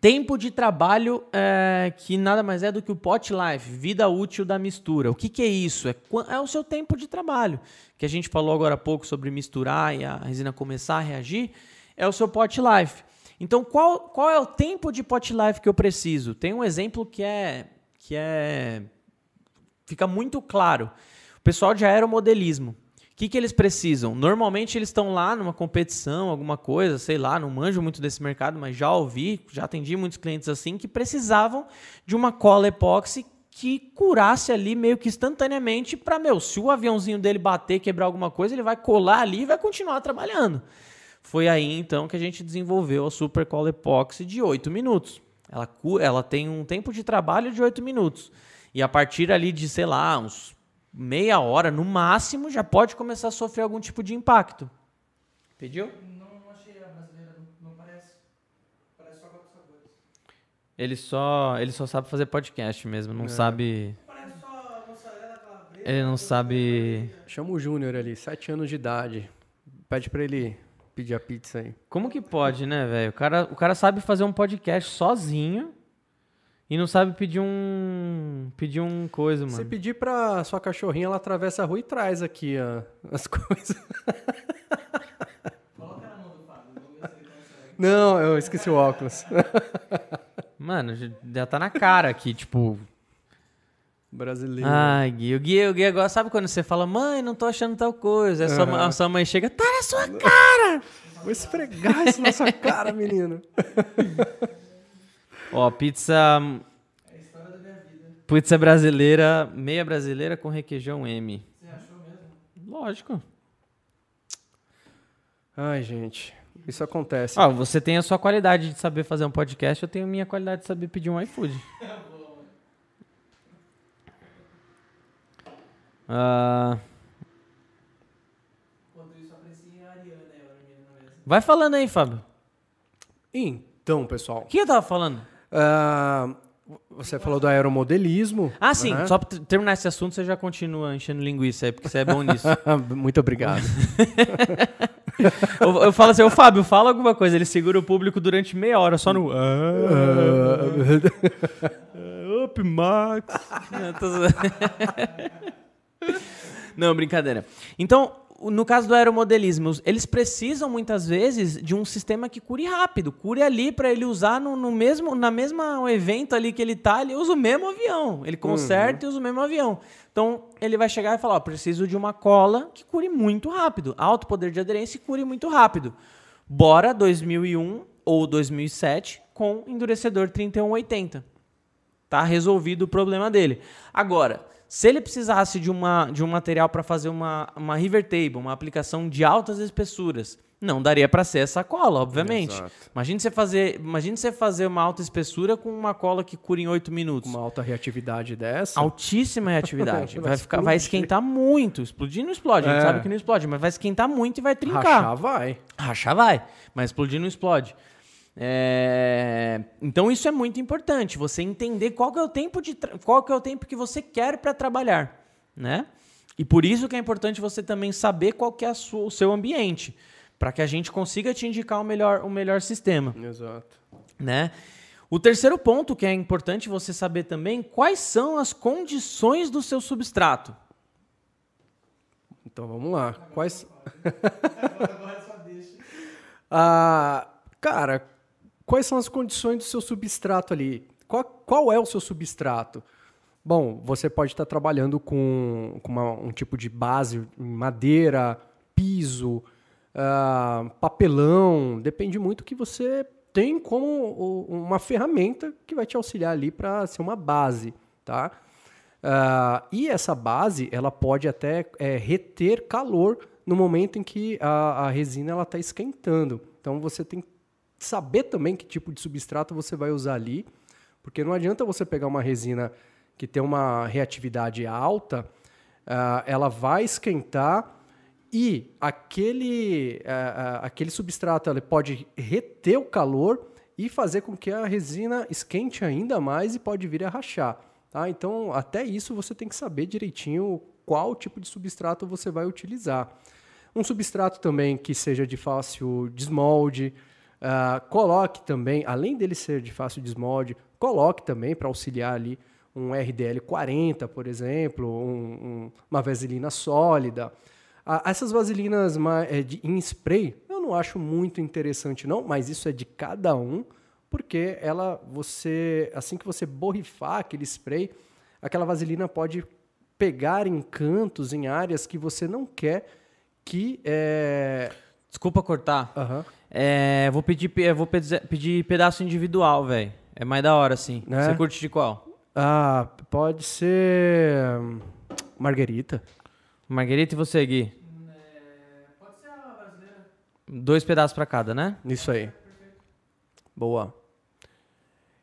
Tempo de trabalho é, que nada mais é do que o pot life, vida útil da mistura. O que, que é isso? É, é, o seu tempo de trabalho, que a gente falou agora há pouco sobre misturar e a resina começar a reagir, é o seu pot life. Então, qual, qual é o tempo de pot life que eu preciso? Tem um exemplo que é, que é fica muito claro. O pessoal de aeromodelismo. O que, que eles precisam? Normalmente eles estão lá numa competição, alguma coisa, sei lá, não manjo muito desse mercado, mas já ouvi, já atendi muitos clientes assim que precisavam de uma cola epóxi que curasse ali meio que instantaneamente para, meu, se o aviãozinho dele bater, quebrar alguma coisa, ele vai colar ali e vai continuar trabalhando. Foi aí então que a gente desenvolveu a Super Cola Epoxy de 8 minutos. Ela, ela tem um tempo de trabalho de 8 minutos. E a partir ali de, sei lá, uns meia hora, no máximo, já pode começar a sofrer algum tipo de impacto. Pediu? Não, não achei a brasileira, não, não parece. Parece só quatro sabores. Ele só, ele só sabe fazer podcast mesmo, não é. sabe. Parece só calabresa. Ele não sabe. Chama o Júnior ali, sete anos de idade. Pede pra ele pedir a pizza aí. Como que pode, né, velho? O cara, o cara sabe fazer um podcast sozinho e não sabe pedir um. Pedir um coisa, mano. Se pedir pra sua cachorrinha, ela atravessa a rua e traz aqui ó, as [LAUGHS] coisas. Coloca na mão do Fábio, vamos ver se ele consegue. Não, eu esqueci o óculos. [LAUGHS] Mano, já tá na cara aqui, tipo. Brasileiro. Ai, Gui. O Gui, o Gui agora sabe quando você fala, mãe, não tô achando tal coisa. Aí uhum. sua, a sua mãe chega, tá na sua cara! Vou esfregar isso na sua cara, menino. [LAUGHS] Ó, pizza. É a história da minha vida. Pizza brasileira, meia brasileira com requeijão M. Você achou mesmo? Lógico. Ai, gente. Isso acontece. Ah, você tem a sua qualidade de saber fazer um podcast, eu tenho a minha qualidade de saber pedir um iFood. [LAUGHS] uh... Enquanto isso, a Ariana, Vai falando aí, Fábio. Então, pessoal. O que eu tava falando? Uh, você falou do aeromodelismo. Ah, sim. Só para terminar esse assunto, você já continua enchendo linguiça aí, porque você é bom [LAUGHS] nisso. Muito obrigado. [LAUGHS] eu, eu, falo assim, o Fábio, fala alguma coisa. Ele segura o público durante meia hora só no. Uh, up, Max. [LAUGHS] Não, brincadeira. Então, no caso do aeromodelismo, eles precisam muitas vezes de um sistema que cure rápido, cure ali para ele usar no, no, mesmo na mesma evento ali que ele tá, ele usa o mesmo avião, ele conserta uhum. e usa o mesmo avião. Então ele vai chegar e falar, ó, preciso de uma cola que cure muito rápido, alto poder de aderência e cure muito rápido. Bora 2001 ou 2007 com endurecedor 3180. Tá resolvido o problema dele. Agora, se ele precisasse de, uma, de um material para fazer uma, uma river table, uma aplicação de altas espessuras, não daria para ser essa cola, obviamente. Exato. Imagine você fazer, imagine você fazer uma alta espessura com uma cola que cura em 8 minutos. Uma alta reatividade dessa? Altíssima reatividade. [LAUGHS] vai, ficar, vai esquentar muito. Explodir não explode, é. a gente é. sabe que não explode, mas vai esquentar muito e vai trincar. Rachar vai. Rachar vai, mas explodir não explode. É... Então isso é muito importante, você entender qual que é o tempo de tra... qual que é o tempo que você quer para trabalhar, né? E por isso que é importante você também saber qual que é sua, o seu ambiente, para que a gente consiga te indicar o melhor, o melhor sistema. Exato. Né? O terceiro ponto que é importante você saber também, quais são as condições do seu substrato. Então vamos lá. Quais? [LAUGHS] ah, cara, quais são as condições do seu substrato ali? Qual, qual é o seu substrato? Bom, você pode estar trabalhando com, com uma, um tipo de base em madeira, piso, uh, papelão, depende muito que você tem como uma ferramenta que vai te auxiliar ali para ser uma base, tá? Uh, e essa base, ela pode até é, reter calor no momento em que a, a resina está esquentando. Então você tem saber também que tipo de substrato você vai usar ali, porque não adianta você pegar uma resina que tem uma reatividade alta, uh, ela vai esquentar e aquele, uh, uh, aquele substrato ele pode reter o calor e fazer com que a resina esquente ainda mais e pode vir a rachar. Tá? Então, até isso você tem que saber direitinho qual tipo de substrato você vai utilizar. Um substrato também que seja de fácil desmolde, Uh, coloque também, além dele ser de fácil desmolde, coloque também para auxiliar ali um RDL 40, por exemplo, um, um, uma vaselina sólida. Uh, essas vaselinas de, em spray eu não acho muito interessante não, mas isso é de cada um, porque ela, você, assim que você borrifar aquele spray, aquela vaselina pode pegar em cantos, em áreas que você não quer que é... Desculpa cortar. Uhum. É, vou pedir, vou pedir pedaço individual, velho. É mais da hora, assim. É? Você curte de qual? Ah, pode ser. Hum, Marguerita. Marguerita e você, Gui? É, pode ser a brasileira. Dois pedaços para cada, né? Isso aí. Boa.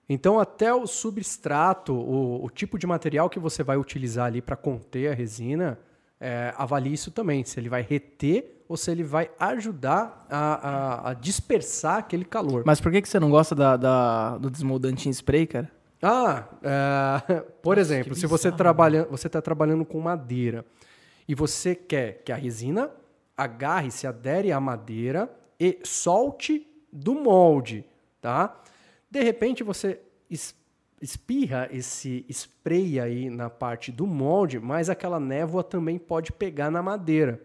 Então, até o substrato, o, o tipo de material que você vai utilizar ali para conter a resina, é, avalie isso também. Se ele vai reter ou se ele vai ajudar a, a, a dispersar aquele calor. Mas por que, que você não gosta da, da do desmoldante em spray, cara? Ah, é, por Nossa, exemplo, se você trabalha, você está trabalhando com madeira e você quer que a resina agarre, se adere à madeira e solte do molde, tá? De repente você espirra esse spray aí na parte do molde, mas aquela névoa também pode pegar na madeira.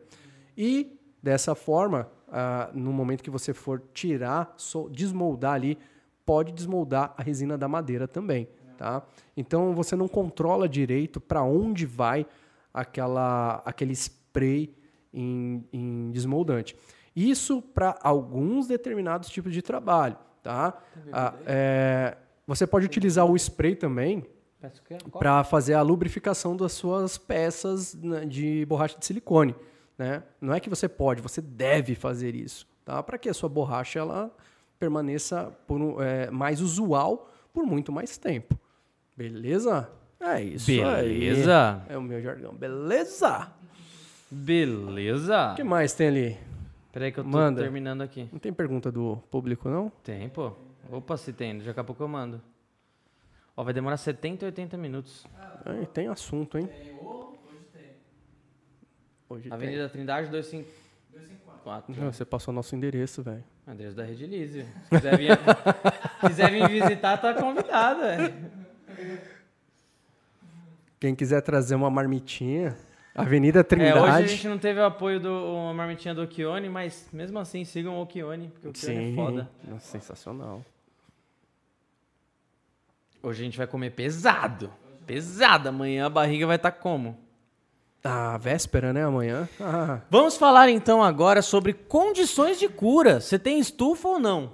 E Dessa forma, ah, no momento que você for tirar, so, desmoldar ali, pode desmoldar a resina da madeira também. Tá? Então você não controla direito para onde vai aquela, aquele spray em, em desmoldante. Isso para alguns determinados tipos de trabalho. Tá? Ah, é, você pode utilizar o spray também para fazer a lubrificação das suas peças né, de borracha de silicone. Né? Não é que você pode, você deve fazer isso, tá? Para que a sua borracha ela permaneça por, é, mais usual por muito mais tempo. Beleza? É isso Beleza. Aí. É o meu jargão. Beleza? Beleza. O que mais tem ali? Peraí que eu tô Manda. terminando aqui. Não tem pergunta do público, não? Tem, pô. Opa, se tem. Daqui a pouco eu mando. Ó, vai demorar 70, 80 minutos. Ah, tem assunto, hein? Tem. Hoje Avenida tem. Trindade 254. você passou nosso endereço, velho. Endereço da Rede Lise. Se quiser vir, [LAUGHS] quiser vir visitar, tá convidado, velho. Quem quiser trazer uma marmitinha. Avenida Trindade. É, hoje a gente não teve o apoio do Marmitinha do Okione, mas mesmo assim sigam o Okione, porque o Okione é Sim, foda. sensacional. Hoje a gente vai comer pesado. Pesado. Amanhã a barriga vai estar como? Ah, véspera, né? Amanhã. Ah, Vamos falar então agora sobre condições de cura. Você tem estufa ou não?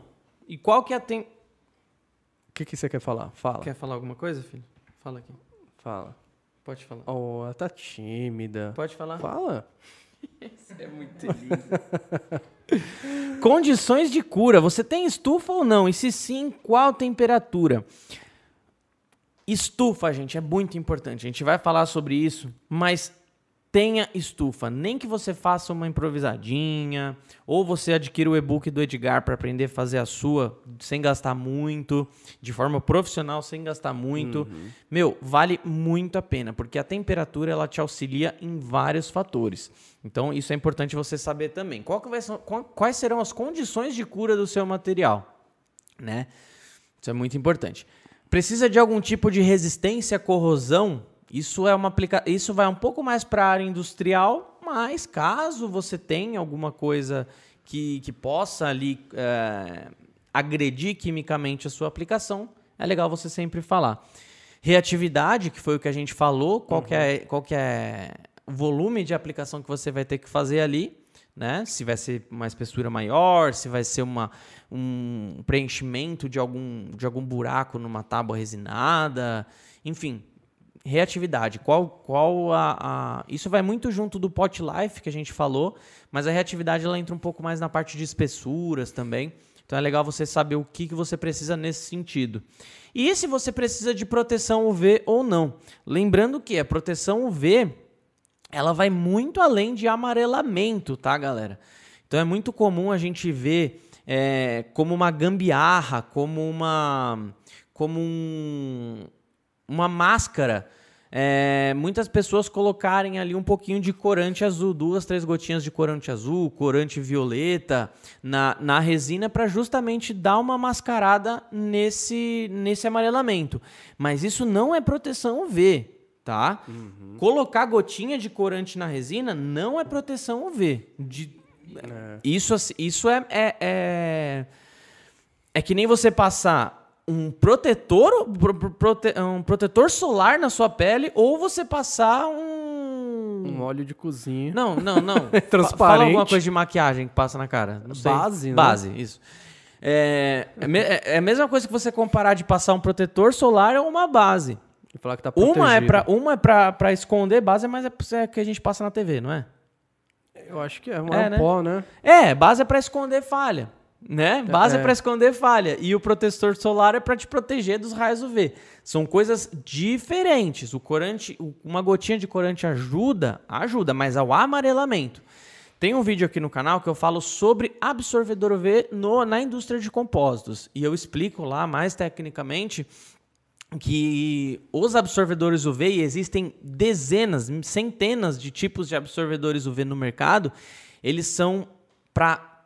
E qual que é a tem... o que, que você quer falar? Fala. Quer falar alguma coisa, filho? Fala aqui. Fala. Pode falar. Oh, ela tá tímida. Pode falar. Fala. [LAUGHS] É muito lindo. [LAUGHS] Condições de cura. Você tem estufa ou não? E se sim, qual temperatura? Estufa, gente, é muito importante. A gente vai falar sobre isso, mas tenha estufa. Nem que você faça uma improvisadinha, ou você adquira o e-book do Edgar para aprender a fazer a sua sem gastar muito, de forma profissional, sem gastar muito. Meu, vale muito a pena, porque a temperatura ela te auxilia em vários fatores. Então, isso é importante você saber também. Ser- quais serão as condições de cura do seu material, né? Isso é muito importante. Precisa de algum tipo de resistência à corrosão? Isso é uma aplica... isso vai um pouco mais para a área industrial, mas caso você tenha alguma coisa que, que possa ali é, agredir quimicamente a sua aplicação, é legal você sempre falar. Reatividade, que foi o que a gente falou, qual, que, é, qual que é o volume de aplicação que você vai ter que fazer ali, né? Se vai ser uma espessura maior, se vai ser uma, um preenchimento de algum, de algum buraco numa tábua resinada, enfim. Reatividade, qual, qual a, a- Isso vai muito junto do pot life que a gente falou, mas a reatividade ela entra um pouco mais na parte de espessuras também. Então é legal você saber o que, que você precisa nesse sentido. E se você precisa de proteção UV ou não. Lembrando que a proteção UV ela vai muito além de amarelamento, tá, galera? Então é muito comum a gente ver é, como uma gambiarra, como uma, como um, uma máscara. é, muitas pessoas colocarem ali um pouquinho de corante azul, duas, três gotinhas de corante azul, corante violeta na, na resina para justamente dar uma mascarada nesse, nesse amarelamento. Mas isso não é proteção UV, tá? Colocar gotinha de corante na resina não é proteção UV. De- Isso, assim- isso é, é, é, é que nem você passar um protetor, pro- pro- prote- um protetor solar na sua pele ou você passar um... Um óleo de cozinha. Não, não, não. [LAUGHS] Transparente. Fala alguma coisa de maquiagem que passa na cara. Não sei. Base, né? Base, isso. É, é, é- é a mesma coisa que você comparar de passar um protetor solar ou uma base. E falar que tá Uma é protegido. pra, uma é pra, pra esconder base, mas é é que a gente passa na TV, não é? Eu acho que é, um É, né? pó, né? É, base é pra esconder falha. Né? Base é, É. pra esconder falha. E o protetor solar é pra te proteger dos raios UV. São coisas diferentes. O corante, uma gotinha de corante ajuda, ajuda, mas ao amarelamento. Tem um vídeo aqui no canal que eu falo sobre absorvedor UV no, na indústria de compósitos. E eu explico lá mais tecnicamente que os absorvedores UV, e existem dezenas, centenas de tipos de absorvedores UV no mercado, eles são para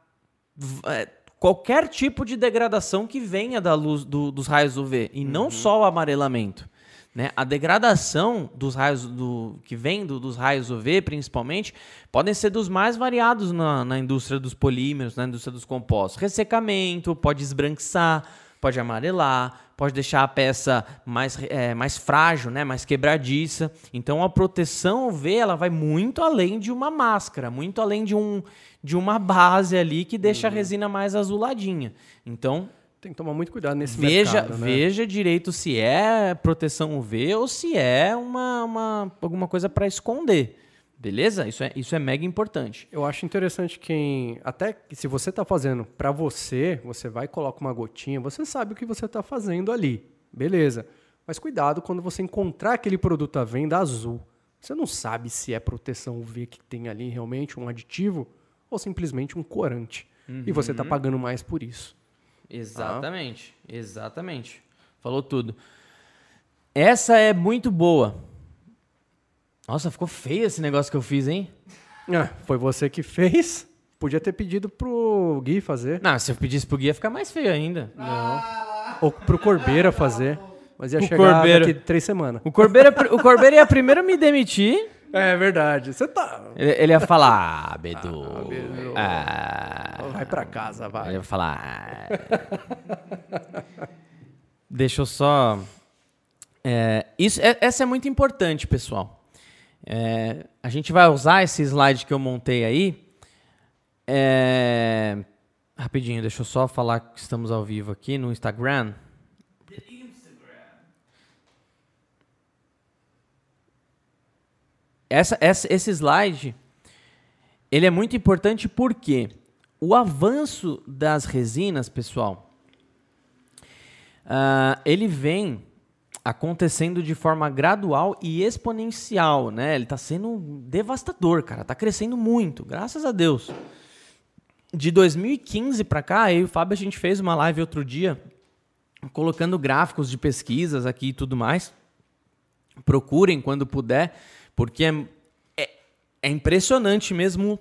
qualquer tipo de degradação que venha da luz do- dos raios UV, e não só o amarelamento. Né? A degradação dos raios do, que vem do- dos raios UV, principalmente, podem ser dos mais variados na, na indústria dos polímeros, na indústria dos compostos. Ressecamento, pode esbranquiçar, pode amarelar, pode deixar a peça mais, é, mais frágil, né? mais quebradiça. Então a proteção UV ela vai muito além de uma máscara, muito além de, um, de uma base ali que deixa a resina mais azuladinha. Então Tem que tomar muito cuidado nesse veja, mercado, né? veja direito se é proteção UV ou se é uma, uma alguma coisa para esconder. Beleza? Isso é, isso é mega importante. Eu acho interessante quem. Até que se você tá fazendo pra você, você vai e coloca uma gotinha, você sabe o que você tá fazendo ali. Beleza. Mas cuidado quando você encontrar aquele produto à venda azul. Você não sabe se é proteção UV que tem ali realmente, um aditivo, ou simplesmente um corante. E você Uhum. tá pagando mais por isso. Exatamente. Exatamente. Falou tudo. Essa é muito boa. Nossa, ficou feio esse negócio que eu fiz, hein? Ah, foi você que fez. Podia ter pedido pro Gui fazer. Não, se eu pedisse pro guia ia ficar mais feio ainda. Ou pro Corbeira fazer. Mas ia O chegar Corbeira. daqui três semanas. O Corbeiro, é o Corbeiro ia primeiro me demitir É verdade. Você tá. Ele, ele ia falar, ah, Bedu. Ah, Bedu. Ah, Vai pra casa, ele vai. ia falar. ah. Deixa eu só. É, isso, é- essa é muito importante, pessoal. É, a gente vai usar esse slide que eu montei aí. É, rapidinho, deixa eu só falar que estamos ao vivo aqui no Instagram. Essa, essa- esse slide ele é muito importante porque o avanço das resinas, pessoal, ah, ele vem acontecendo de forma gradual e exponencial, né? Ele está sendo devastador, cara. Tá crescendo muito, graças a Deus. De 2015 para cá, eu e o Fábio a gente fez uma live outro dia colocando gráficos de pesquisas aqui e tudo mais. Procurem quando puder, porque é, é, é impressionante mesmo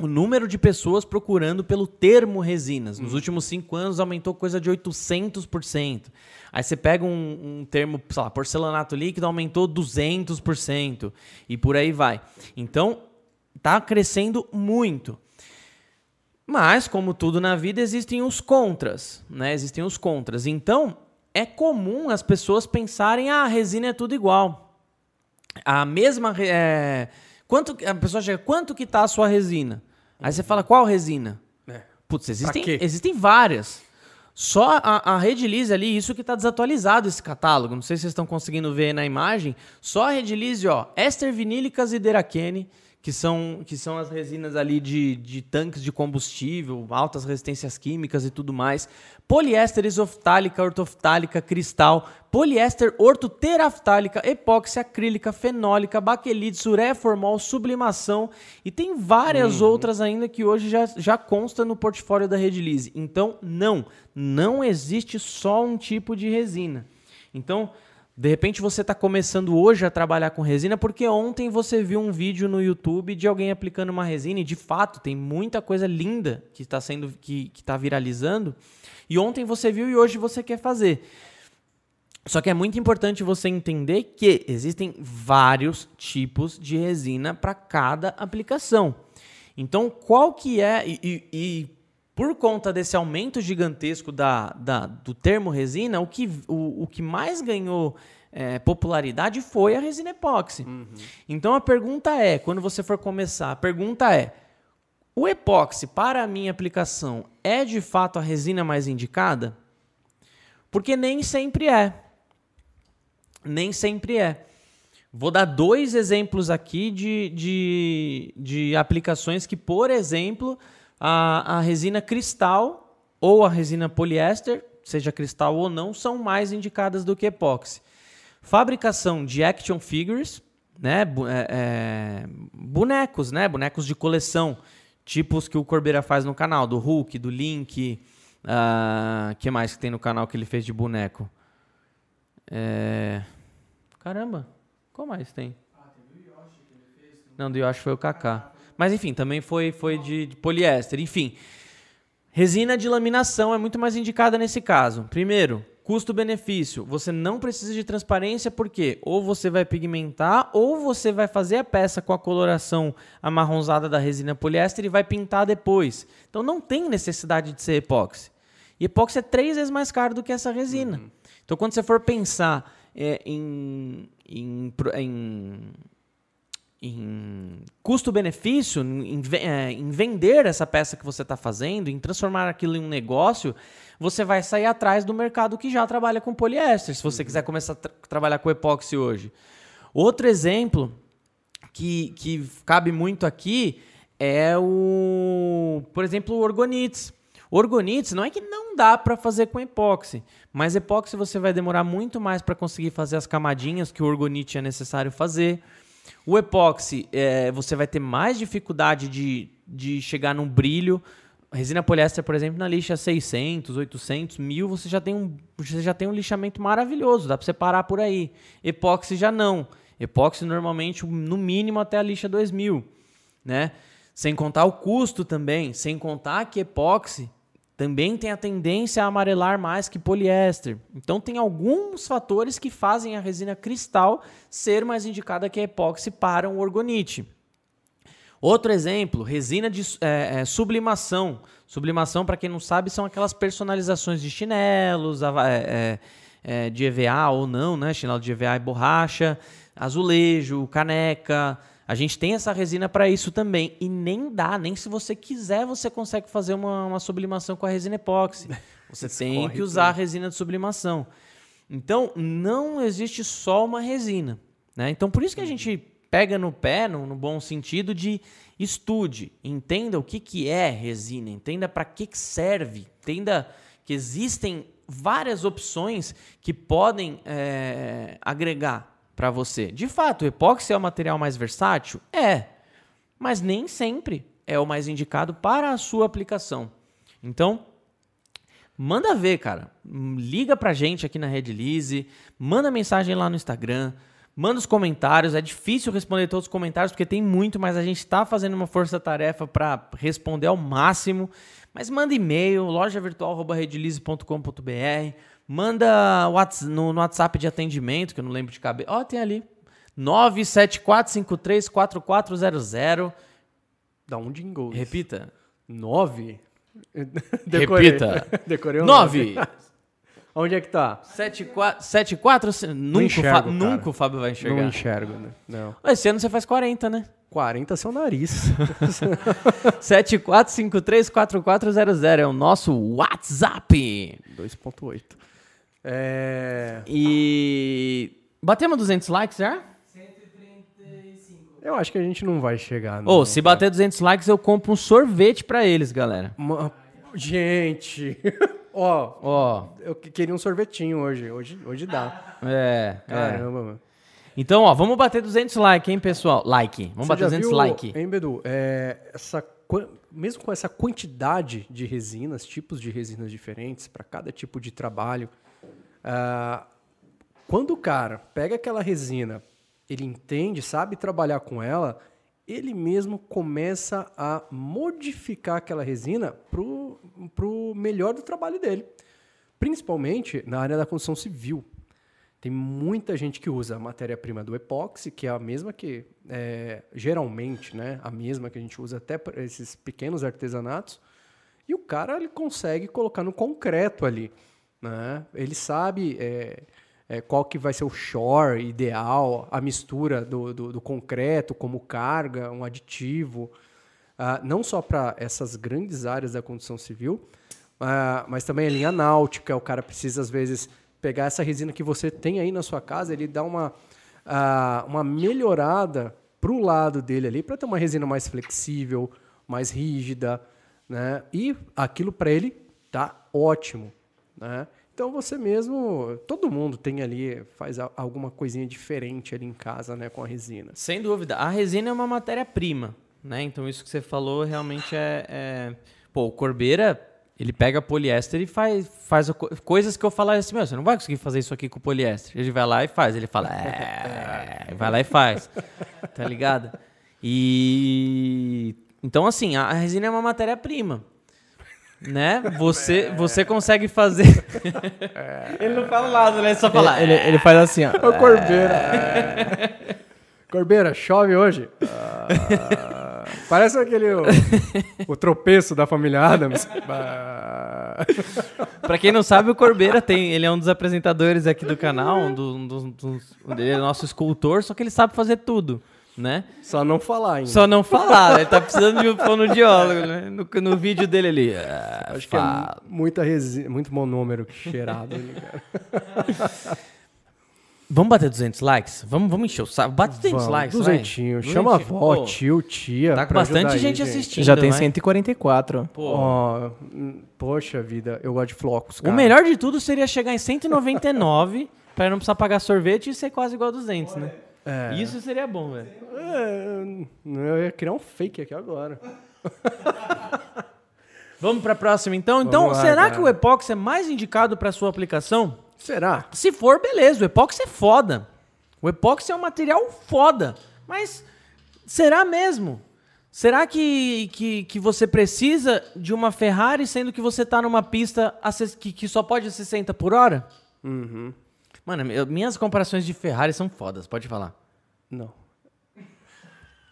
o número de pessoas procurando pelo termo resinas. Nos últimos cinco anos aumentou coisa de 800%. Aí você pega um, um termo, sei lá, porcelanato líquido, aumentou 200%. E por aí vai. Então, tá crescendo muito. Mas, como tudo na vida, existem os contras, né? Existem os contras. Então, é comum as pessoas pensarem, ah, a resina é tudo igual. A mesma... É... Quanto, a pessoa chega, quanto que tá a sua resina? Aí você fala, qual resina? É. Putz, existem, existem várias. Só a, a Redilize ali, isso que está desatualizado esse catálogo. Não sei se vocês estão conseguindo ver na imagem. Só a Redilize, ó, éster vinílicas e Derakene, que são, que são as resinas ali de, de tanques de combustível, altas resistências químicas e tudo mais. Poliéster isoftálica, ortoftálica, cristal, poliéster ortoteraftálica, epóxi acrílica, fenólica, baquelite, sureformol, sublimação e tem várias outras ainda que hoje já, já consta no portfólio da Redilize. Então, não, não existe só um tipo de resina. Então, de repente você está começando hoje a trabalhar com resina porque ontem você viu um vídeo no YouTube de alguém aplicando uma resina e de fato tem muita coisa linda que está sendo que está viralizando e ontem você viu e hoje você quer fazer. Só que é muito importante você entender que existem vários tipos de resina para cada aplicação. Então, qual que é e, e- e por conta desse aumento gigantesco da, da- do termo resina, o que, o, o que mais ganhou é, popularidade foi a resina epóxi. Então a pergunta é, quando você for começar, a pergunta é: o epóxi para a minha aplicação é de fato a resina mais indicada? Porque nem sempre é. Nem sempre é. Vou dar dois exemplos aqui de, de, de aplicações que, por exemplo, a, a resina cristal ou a resina poliéster, seja cristal ou não, são mais indicadas do que epóxi. Fabricação de action figures, né? é, é, bonecos, né? Bonecos de coleção, tipos que o Corbeira faz no canal, do Hulk, do Link, ah, que mais que tem no canal que ele fez de boneco? É... Caramba, qual mais tem? Não, do Yoshi foi o Kaká. Mas enfim, também foi, foi de, de poliéster. Enfim, resina de laminação é muito mais indicada nesse caso. Primeiro, custo-benefício. Você não precisa de transparência porque ou você vai pigmentar ou você vai fazer a peça com a coloração amarronzada da resina poliéster e vai pintar depois. Então não tem necessidade de ser epóxi. E epóxi é três vezes mais caro do que essa resina. Então quando você for pensar é, em, em, em em custo-benefício, em, eh, em vender essa peça que você está fazendo, em transformar aquilo em um negócio, você vai sair atrás do mercado que já trabalha com poliéster, se você quiser começar a tra- trabalhar com epóxi hoje. Outro exemplo que, que cabe muito aqui é o, por exemplo, o orgonites. Orgonites não é que não dá para fazer com epóxi, mas epóxi você vai demorar muito mais para conseguir fazer as camadinhas que o orgonite é necessário fazer. O epóxi, é, você vai ter mais dificuldade de, de chegar num brilho. Resina poliéster, por exemplo, na lixa 600, 800, 1000, você já tem um, você já tem um lixamento maravilhoso, dá para você parar por aí. Epóxi já não. Epóxi normalmente no mínimo até a lixa 2000, né? Sem contar o custo também, sem contar que epóxi também tem a tendência a amarelar mais que poliéster. Então tem alguns fatores que fazem a resina cristal ser mais indicada que a epóxi para um orgonite. Outro exemplo, resina de é, é, sublimação. Sublimação, para quem não sabe, são aquelas personalizações de chinelos, é, é, é, de EVA ou não, né? Chinelo de EVA e borracha, azulejo, caneca. A gente tem essa resina para isso também. E nem dá, nem se você quiser, você consegue fazer uma, uma sublimação com a resina epóxi. [LAUGHS] Você tem que usar a resina de sublimação. Então, não existe só uma resina. Né? Então, por isso que a gente pega no pé, no, no bom sentido, de estude, entenda o que, que é resina, entenda para que, que serve, entenda que existem várias opções que podem é, agregar para você. De fato, o epóxi é o material mais versátil? É, mas nem sempre é o mais indicado para a sua aplicação. Então, manda ver, cara. Liga pra gente aqui na Redlize, manda mensagem lá no Instagram, manda os comentários. É difícil responder todos os comentários porque tem muito, mas a gente está fazendo uma força-tarefa para responder ao máximo. Mas manda e-mail, lojavirtual.redilize.com.br. Manda no, WhatsApp de atendimento, que eu não lembro de cabeça. Ó, oh, tem ali. 974534400. Dá um jingle. Repita. 9? [LAUGHS] Repita. [LAUGHS] Decorei um [LAUGHS] 9. Onde é que tá? 74. 74 nunca, enxergo, nunca o Fábio vai enxergar. Não enxergo, né? Não. Esse ano você faz 40, né? 40 seu nariz. 74534400 é o nosso WhatsApp. 2.8. É... E. Batemos 200 likes já? 135. Eu acho que a gente não vai chegar. Ô, oh, se bater 200 likes, eu compro um sorvete pra eles, galera. Uma... Gente. [LAUGHS] Ó, ó, eu queria um sorvetinho hoje. Hoje, hoje dá. É, é. Caramba, é. mano. Então, ó, vamos bater 200 likes, hein, pessoal? Like. Vamos Você bater 200 likes. Hein, Bedu? É, essa, mesmo com essa quantidade de resinas, tipos de resinas diferentes para cada tipo de trabalho, uh, quando o cara pega aquela resina, ele entende, sabe trabalhar com ela, ele mesmo começa a modificar aquela resina para o melhor do trabalho dele. Principalmente na área da construção civil. Tem muita gente que usa a matéria-prima do epóxi, que é a mesma que, é, geralmente, né, a mesma que a gente usa até para esses pequenos artesanatos, e o cara ele consegue colocar no concreto ali. Né? Ele sabe é, é, qual que vai ser o shore ideal, a mistura do, do, do concreto como carga, um aditivo, uh, não só para essas grandes áreas da construção civil, uh, mas também a linha náutica, o cara precisa às vezes pegar essa resina que você tem aí na sua casa, ele dá uma, uh, uma melhorada para o lado dele ali, para ter uma resina mais flexível, mais rígida, né? E aquilo para ele tá ótimo, né? Então você mesmo, todo mundo tem ali, faz alguma coisinha diferente ali em casa, né, com a resina. Sem dúvida. A resina é uma matéria-prima, né? Então isso que você falou realmente é, é... Pô, o Corbeira, ele pega poliéster e faz, faz coisas que eu falar assim, meu, você não vai conseguir fazer isso aqui com poliéster. Ele vai lá e faz. Ele fala, é, [LAUGHS] vai lá e faz. Tá ligado? E... Então, assim, a resina é uma matéria-prima né? Você, é. você consegue fazer. É. Ele não fala nada, né? Ele só fala. Ele, ele, ele faz assim, ó. Ô, Corbeira. É. Corbeira, [LAUGHS] chove hoje? Ah, parece aquele. O, o, tropeço da família Adams. pra quem não sabe, o Corbeira tem. Ele é um dos apresentadores aqui do canal, um dos, um dos, um dos, ele é nosso escultor, só que ele sabe fazer tudo né? Só não falar ainda. Só não falar, ele tá precisando de um fonoaudiólogo, né? No, no vídeo dele ali. Ah, Acho fala. que é muita resi... muito monômero cheirado. Ali, [LAUGHS] Vamos bater 200 likes? Vamos, vamos encher o saco. Bate 200 vamos, likes, 200. Chama a avó, tio, tia. Tá com bastante gente aí, assistindo. Já tem vai? 144. Pô. Oh, poxa vida, eu gosto de flocos, cara. O melhor de tudo seria chegar em 199 para não precisar pagar sorvete e ser quase igual a 200, né? É. Isso seria bom, velho. É, eu ia criar um fake aqui agora. [LAUGHS] Vamos para a próxima, então. Então, lá, será cara. que o epóxi é mais indicado para sua aplicação? Será? Se for, beleza. O epóxi é foda. O epóxi é um material foda. Mas será mesmo? Será que, que, que você precisa de uma Ferrari sendo que você está numa pista que, que só pode 60 por hora? Uhum. Mano, eu, minhas comparações de Ferrari são fodas, pode falar. Não.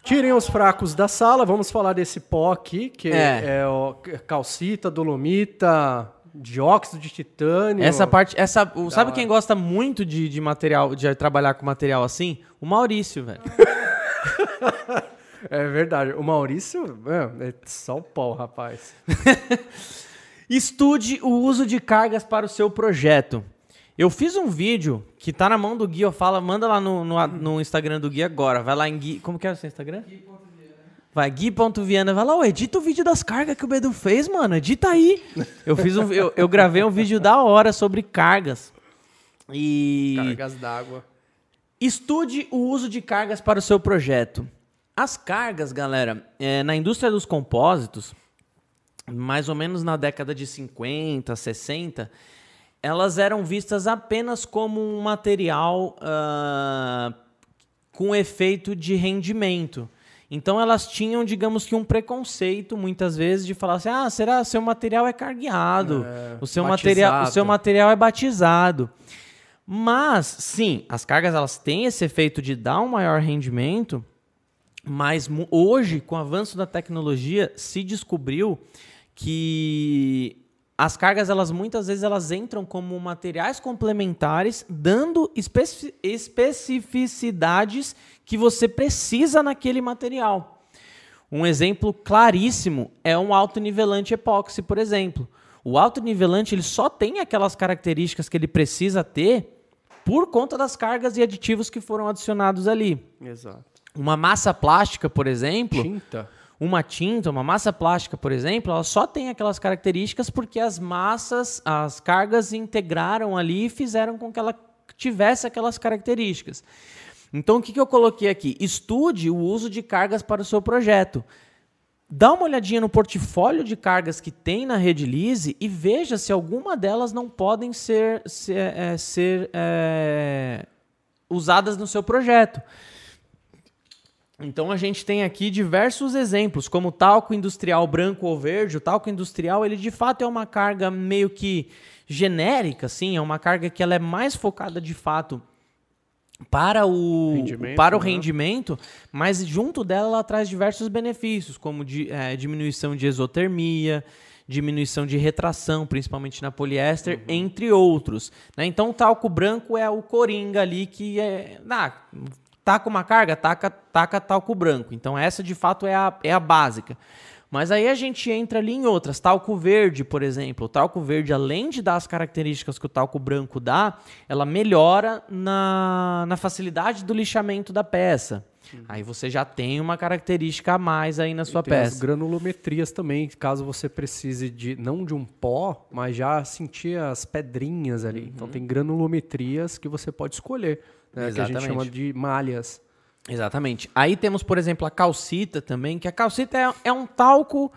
Tirem os fracos da sala, vamos falar desse pó aqui, que é, é o calcita, dolomita, dióxido de titânio. Essa parte, essa, o, sabe quem gosta muito de, de material, de trabalhar com material assim? O Maurício, velho. [LAUGHS] é verdade. O Maurício, é, é só o pau, rapaz. [LAUGHS] Estude o uso de cargas para o seu projeto. Eu fiz um vídeo que tá na mão do Gui, eu falo, manda lá no, no, no Instagram do Gui agora. Vai lá em Gui. Como que é o seu Instagram? Gui.viana. Vai, Gui.viana. Vai lá, edita o vídeo das cargas que o Bedu fez, mano. Edita aí. Eu fiz um. eu, eu gravei um vídeo da hora sobre cargas. E. Cargas d'água. Estude o uso de cargas para o seu projeto. As cargas, galera, é, na indústria dos compósitos, mais ou menos na década de 50, 60 elas eram vistas apenas como um material uh, com efeito de rendimento. Então elas tinham, digamos que, um preconceito muitas vezes de falar assim: ah, será seu material é cargueado, é, o, seu material, o seu material é batizado. Mas, sim, as cargas elas têm esse efeito de dar um maior rendimento, mas hoje, com o avanço da tecnologia, se descobriu que as cargas elas muitas vezes elas entram como materiais complementares, dando especi especificidades que você precisa naquele material. Um exemplo claríssimo é um autonivelante epóxi, por exemplo. O autonivelante ele só tem aquelas características que ele precisa ter por conta das cargas e aditivos que foram adicionados ali. Exato. Uma massa plástica, por exemplo, tinta uma tinta, uma massa plástica, por exemplo, ela só tem aquelas características porque as massas, as cargas integraram ali e fizeram com que ela tivesse aquelas características. Então, o que, que eu coloquei aqui? Estude o uso de cargas para o seu projeto. Dá uma olhadinha no portfólio de cargas que tem na Rede Lise e veja se alguma delas não podem ser, ser, é, ser é, usadas no seu projeto. Então a gente tem aqui diversos exemplos, como o talco industrial branco ou verde. O talco industrial, ele de fato é uma carga meio que genérica, assim, é uma carga que ela é mais focada de fato para o rendimento, para o né? rendimento, mas junto dela ela traz diversos benefícios, como de, é, diminuição de exotermia, diminuição de retração, principalmente na poliéster, uhum. entre outros. Né? Então o talco branco é o coringa ali que é. Ah, taca uma carga, taca, taca talco branco. Então essa de fato é a, é a básica. Mas aí a gente entra ali em outras. Talco verde, por exemplo. O talco verde, além de dar as características que o talco branco dá, ela melhora na, na facilidade do lixamento da peça. Uhum. Aí você já tem uma característica a mais aí na sua tem peça. As granulometrias também, caso você precise de não de um pó, mas já sentir as pedrinhas ali. Então, uhum. Então tem granulometrias que você pode escolher né, que a gente chama de malhas. Exatamente. Aí temos, por exemplo, a calcita também, que a calcita é, é um talco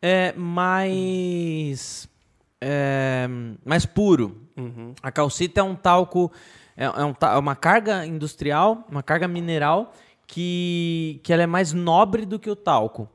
é, mais, é, mais puro. Uhum. A calcita é um talco, é, é, um, é uma carga industrial, uma carga mineral, que, que ela é mais nobre do que o talco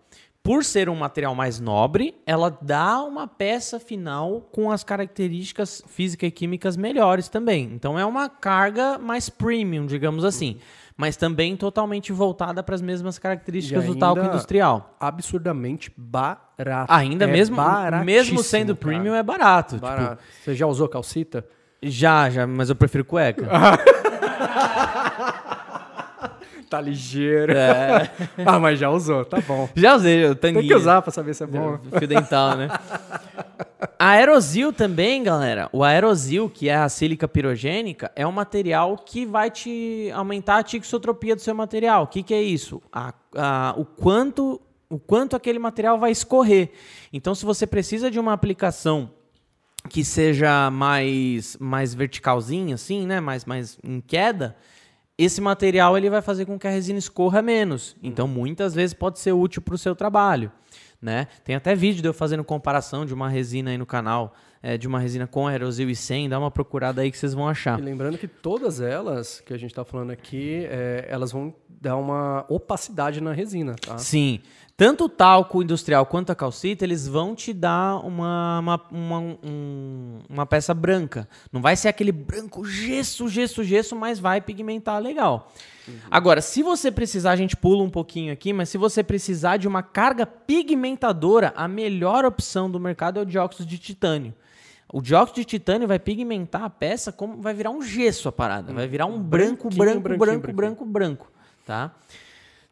por ser um material mais nobre, ela dá uma peça final com as características físicas e químicas melhores também. Então é uma carga mais premium, digamos assim. Mas também totalmente voltada para as mesmas características do talco industrial. Absurdamente barato. Ainda é mesmo, mesmo sendo premium, cara. é barato. Tipo barato. Tipo, Você já usou calcita? Já, já, mas eu prefiro cueca. [LAUGHS] Tá ligeiro. É. [LAUGHS] ah, mas já usou, tá bom. Já usei, o tanguinha. Tem que usar pra saber se é bom. [LAUGHS] Fio dental, né? Aerosil também, galera. O aerosil, que é a sílica pirogênica, é um material que vai te aumentar a tixotropia do seu material. O que, que é isso? A, a, o quanto o quanto aquele material vai escorrer. Então, se você precisa de uma aplicação que seja mais mais verticalzinha, assim, né? Mais, mais em queda, esse material ele vai fazer com que a resina escorra menos. Então, muitas vezes pode ser útil para o seu trabalho. Né? Tem até vídeo de eu fazendo comparação de uma resina aí no canal é, de uma resina com aerosil e sem, dá uma procurada aí que vocês vão achar. E lembrando que todas elas que a gente está falando aqui, é, elas vão dar uma opacidade na resina, tá? Sim. Tanto o talco industrial quanto a calcita, eles vão te dar uma, uma, uma, um, uma peça branca. Não vai ser aquele branco gesso, gesso, gesso, mas vai pigmentar legal. Uhum. Agora, se você precisar, a gente pula um pouquinho aqui, mas se você precisar de uma carga pigmentadora, a melhor opção do mercado é o dióxido de titânio. O dióxido de titânio vai pigmentar a peça como vai virar um gesso a parada, vai virar um branco, branco, branco, branco, branco, tá?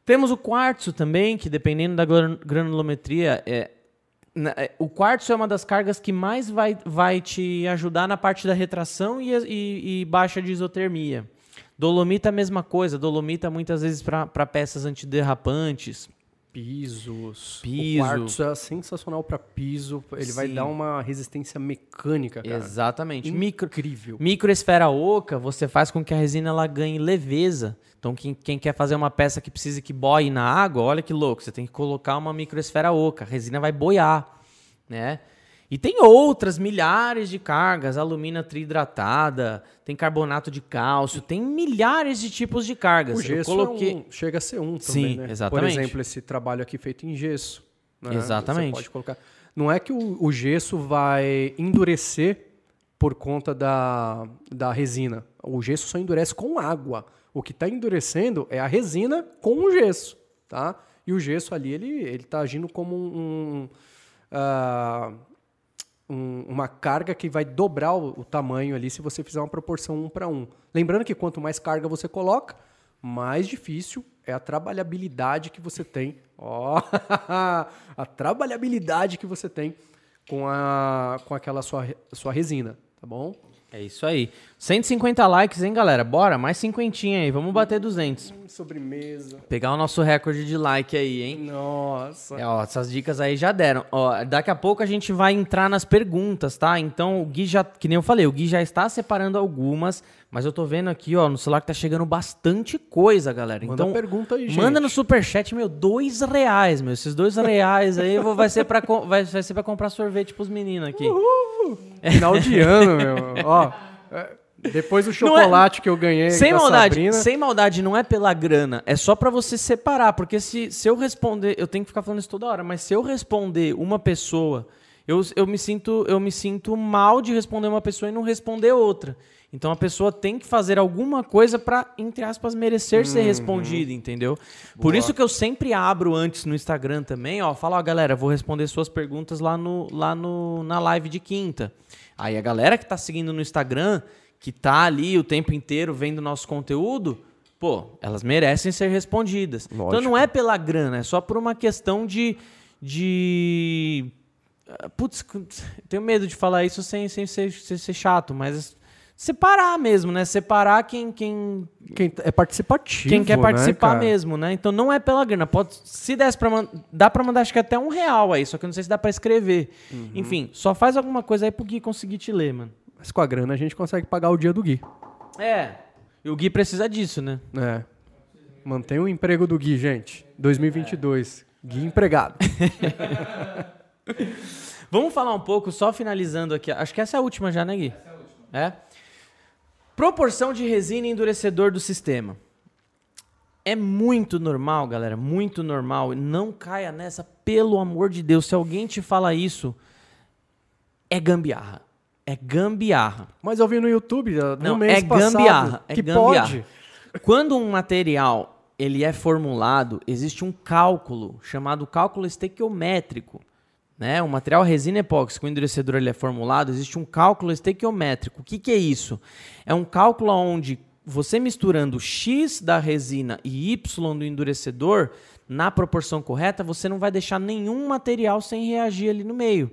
Temos o quartzo também, que dependendo da granulometria, é, é, o quartzo é uma das cargas que mais vai, vai te ajudar na parte da retração e, e, e baixa de isotermia. Dolomita, a mesma coisa. Dolomita, muitas vezes, para peças antiderrapantes. Pisos. Piso. O quartzo é sensacional para piso. Ele Sim. vai dar uma resistência mecânica, cara. Exatamente. Incrível. Micro, microesfera oca, você faz com que a resina ela ganhe leveza. Então, quem, quem quer fazer uma peça que precise que boie na água, olha que louco, você tem que colocar uma microesfera oca, a resina vai boiar, né? E tem outras milhares de cargas, alumina trihidratada, tem carbonato de cálcio, tem milhares de tipos de cargas. O gesso coloquei... É um, chega a ser um também, Sim, né? exatamente. Por exemplo, esse trabalho aqui feito em gesso. Né? Exatamente. Você pode colocar... Não é que o, o gesso vai endurecer por conta da, da resina. O gesso só endurece com água. O que está endurecendo é a resina com o gesso, tá? E o gesso ali, ele ele está agindo como um, uh, um, uma carga que vai dobrar o, o, tamanho ali se você fizer uma proporção um para um. Lembrando que quanto mais carga você coloca, mais difícil é a trabalhabilidade que você tem. [LAUGHS] Ó, oh, a trabalhabilidade que você tem com, a, com aquela sua, sua resina, tá bom? É isso aí. 150 likes, hein, galera? Bora, mais cinquentinha aí. Vamos bater 200. Hum, sobremesa. Pegar o nosso recorde de like aí, hein? Nossa. É, ó, essas dicas aí já deram. Ó, daqui a pouco a gente vai entrar nas perguntas, tá? Então, o Gui já, que nem eu falei, o Gui já está separando algumas, mas eu tô vendo aqui, ó, no celular que tá chegando bastante coisa, galera. Manda então, pergunta aí, gente. Manda no superchat, meu, dois reais, meu. Esses dois reais aí vou, vai, ser pra, vai, vai ser pra comprar sorvete pros meninos aqui. Uhul. Final de ano, meu. Ó, é, depois do é- chocolate é, que eu ganhei sem maldade, Sabrina... Sem maldade, não é pela grana, é só para você separar, porque se, se eu responder, eu tenho que ficar falando isso toda hora, mas se eu responder uma pessoa, eu, eu, me sinto, eu me sinto mal de responder uma pessoa e não responder outra. Então a pessoa tem que fazer alguma coisa para, entre aspas, merecer ser uhum. respondida, entendeu? Boa. Por isso que eu sempre abro antes no Instagram também, ó, falo, ó, galera, vou responder suas perguntas lá no lá no na live de quinta. Aí a galera que tá seguindo no Instagram, que tá ali o tempo inteiro vendo nosso conteúdo, pô, elas merecem ser respondidas. Lógico. Então não é pela grana, é só por uma questão de de Putz, tenho medo de falar isso sem, sem ser, sem ser chato, mas separar mesmo, né? Separar quem quem quem é participativo, quem quer né, participar né, mesmo, né? Então não é pela grana, pode se desse para dá para mandar acho que até um real aí, só que eu não sei se dá para escrever. Uhum. Enfim, só faz alguma coisa aí pro Gui conseguir te ler, mano. Mas com a grana a gente consegue pagar o dia do Gui. É. E o Gui precisa disso, né? É. Mantém o emprego do Gui, gente. 2022. É. Gui empregado. [LAUGHS] Vamos falar um pouco, só finalizando aqui. Acho que essa é a última já, né, Gui? Essa é a última. É? Proporção de resina e endurecedor do sistema. É muito normal, galera, muito normal. Não caia nessa, pelo amor de Deus. Se alguém te fala isso, é gambiarra. É gambiarra. Mas eu vi no YouTube no Não, mês é gambiarra. É que gambiarra. pode. Quando um material ele é formulado, existe um cálculo chamado cálculo estequiométrico né, o material resina epóxi com o endurecedor ele é formulado, existe um cálculo estequiométrico. O que, que é isso? É um cálculo onde você misturando X da resina e Y do endurecedor na proporção correta, você não vai deixar nenhum material sem reagir ali no meio.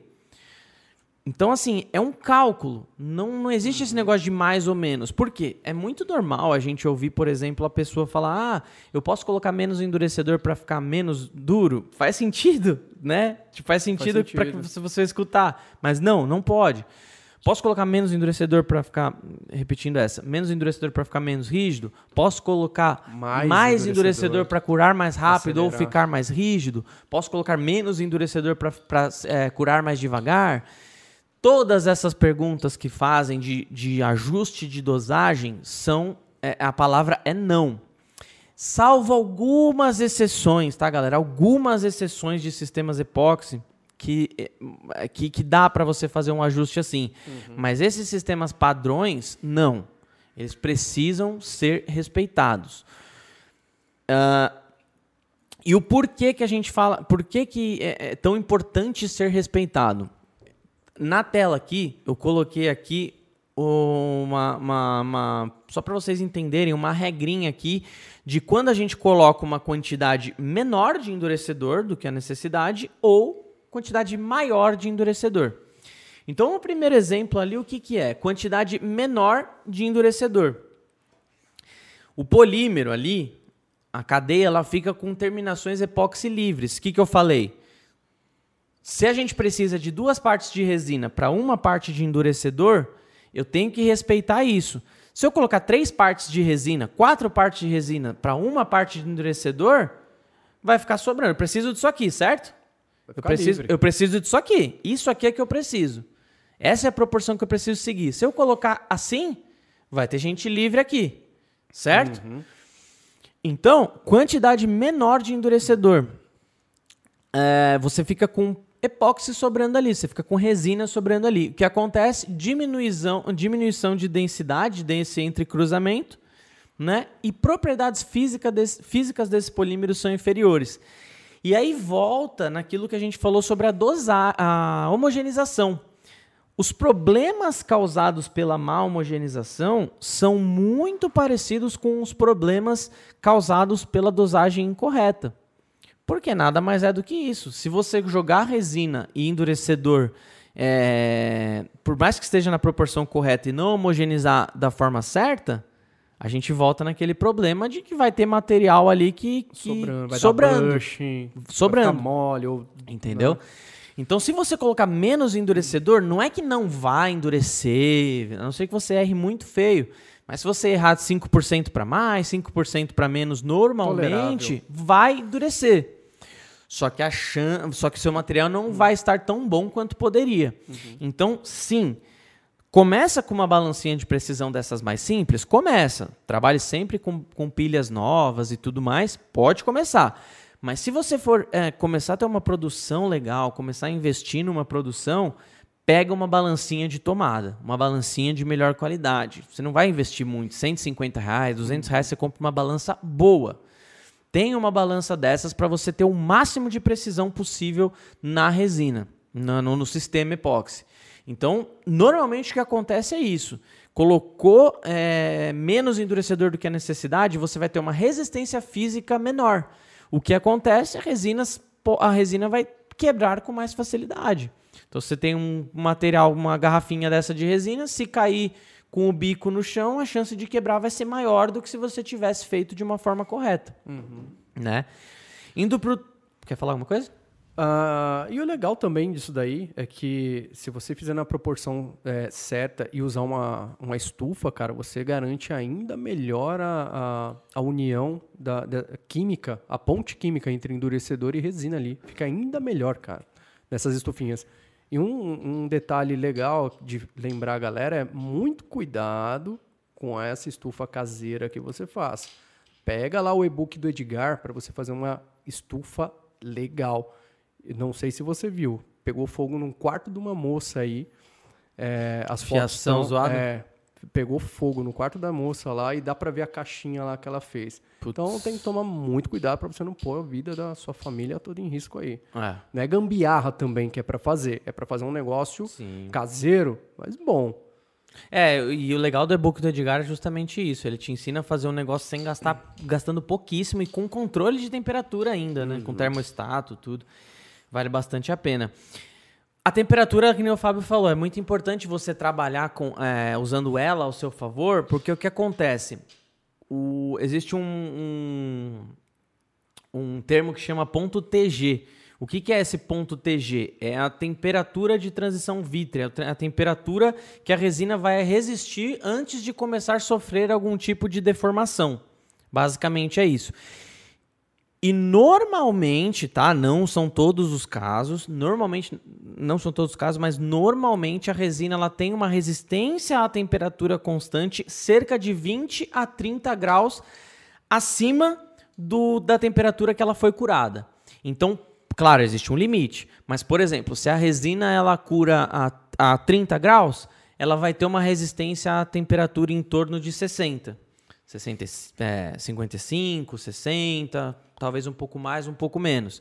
Então, assim, é um cálculo. Não, não existe esse negócio de mais ou menos. Por quê? É muito normal a gente ouvir, por exemplo, a pessoa falar: ah, eu posso colocar menos endurecedor para ficar menos duro. Faz sentido, [LAUGHS] né? Tipo, faz sentido, sentido. para você, você escutar. Mas não, não pode. Posso colocar menos endurecedor para ficar. Repetindo essa. Menos endurecedor para ficar menos rígido? Posso colocar mais, mais endurecedor para curar mais rápido Acelerar. ou ficar mais rígido? Posso colocar menos endurecedor para é, curar mais devagar? Todas essas perguntas que fazem de, de ajuste de dosagem são. É, a palavra é não. Salvo algumas exceções, tá, galera? Algumas exceções de sistemas epóxi que, é, que, que dá para você fazer um ajuste assim. Uhum. Mas esses sistemas padrões, não. Eles precisam ser respeitados. Uh, e o porquê que a gente fala, por que, que é, é tão importante ser respeitado? Na tela aqui, eu coloquei aqui uma, uma, uma só para vocês entenderem, uma regrinha aqui de quando a gente coloca uma quantidade menor de endurecedor do que a necessidade ou quantidade maior de endurecedor. Então, o primeiro exemplo ali, o que, que é? Quantidade menor de endurecedor. O polímero ali, a cadeia, ela fica com terminações epóxi livres. O que, que eu falei? Se a gente precisa de duas partes de resina para uma parte de endurecedor, eu tenho que respeitar isso. Se eu colocar três partes de resina, quatro partes de resina para uma parte de endurecedor, vai ficar sobrando. Eu preciso disso aqui, certo? Eu preciso, eu preciso disso aqui. Isso aqui é que eu preciso. Essa é a proporção que eu preciso seguir. Se eu colocar assim, vai ter gente livre aqui. Certo? Uhum. Então, quantidade menor de endurecedor. É, você fica com epóxi sobrando ali, você fica com resina sobrando ali. O que acontece? Diminuição, diminuição de densidade desse entrecruzamento, né? E propriedades física desse, físicas desse polímero são inferiores. E aí volta naquilo que a gente falou sobre a dosar, a homogeneização. Os problemas causados pela má homogeneização são muito parecidos com os problemas causados pela dosagem incorreta. Porque nada mais é do que isso. Se você jogar resina e endurecedor, é, por mais que esteja na proporção correta e não homogeneizar da forma certa, a gente volta naquele problema de que vai ter material ali que, que sobrando, vai sobrando, brush, sobrando, vai mole ou entendeu? Não. Então, se você colocar menos endurecedor, não é que não vai endurecer, a não ser que você erre muito feio. Mas se você errar 5% para mais, 5% para menos, normalmente Tolerável. vai endurecer. Só que a chance, só que seu material não vai estar tão bom quanto poderia. Uhum. Então, sim, Começa com uma balancinha de precisão dessas mais simples? Começa. Trabalhe sempre com, com pilhas novas e tudo mais. Pode começar. Mas se você for é, começar a ter uma produção legal, começar a investir numa produção, pega uma balancinha de tomada, uma balancinha de melhor qualidade. Você não vai investir muito, 150 reais, 200 reais, você compra uma balança boa. Tenha uma balança dessas para você ter o máximo de precisão possível na resina, no, no sistema epóxi. Então, normalmente o que acontece é isso. Colocou é, menos endurecedor do que a necessidade, você vai ter uma resistência física menor. O que acontece? A, resinas, a resina vai quebrar com mais facilidade. Então, você tem um material, uma garrafinha dessa de resina, se cair com o bico no chão, a chance de quebrar vai ser maior do que se você tivesse feito de uma forma correta. Uhum. Né? Indo pro. Quer falar alguma coisa? Uh, e o legal também disso daí é que se você fizer na proporção é, certa e usar uma, uma estufa, cara, você garante ainda melhor a, a, a união da, da, química, a ponte química entre endurecedor e resina ali. Fica ainda melhor, cara, nessas estufinhas. E um, um detalhe legal de lembrar a galera é muito cuidado com essa estufa caseira que você faz. Pega lá o e-book do Edgar para você fazer uma estufa legal não sei se você viu, pegou fogo num quarto de uma moça aí. É, as Fiação fotos zoada? É, pegou fogo no quarto da moça lá e dá para ver a caixinha lá que ela fez. Putz. Então tem que tomar muito cuidado para você não pôr a vida da sua família toda em risco aí. É. Não é gambiarra também que é para fazer, é para fazer um negócio Sim. caseiro, mas bom. É, e o legal do e-book do Edgar é justamente isso. Ele te ensina a fazer um negócio sem gastar, gastando pouquíssimo e com controle de temperatura ainda, né? Uhum. Com termostato, tudo. Vale bastante a pena. A temperatura, que o Fábio falou, é muito importante você trabalhar com, é, usando ela ao seu favor, porque o que acontece? O, existe um, um, um termo que chama ponto TG. O que, que, é esse ponto TG? É a temperatura de transição vítrea, a temperatura que a resina vai resistir antes de começar a sofrer algum tipo de deformação. Basicamente é isso. E normalmente, tá? Não são todos os casos. Normalmente, não são todos os casos, mas normalmente a resina ela tem uma resistência à temperatura constante cerca de 20 a 30 graus acima do, da temperatura que ela foi curada. Então, claro, existe um limite. Mas, por exemplo, se a resina ela cura a, a 30 graus, ela vai ter uma resistência à temperatura em torno de 60. 60 é, 55, 60, talvez um pouco mais, um pouco menos.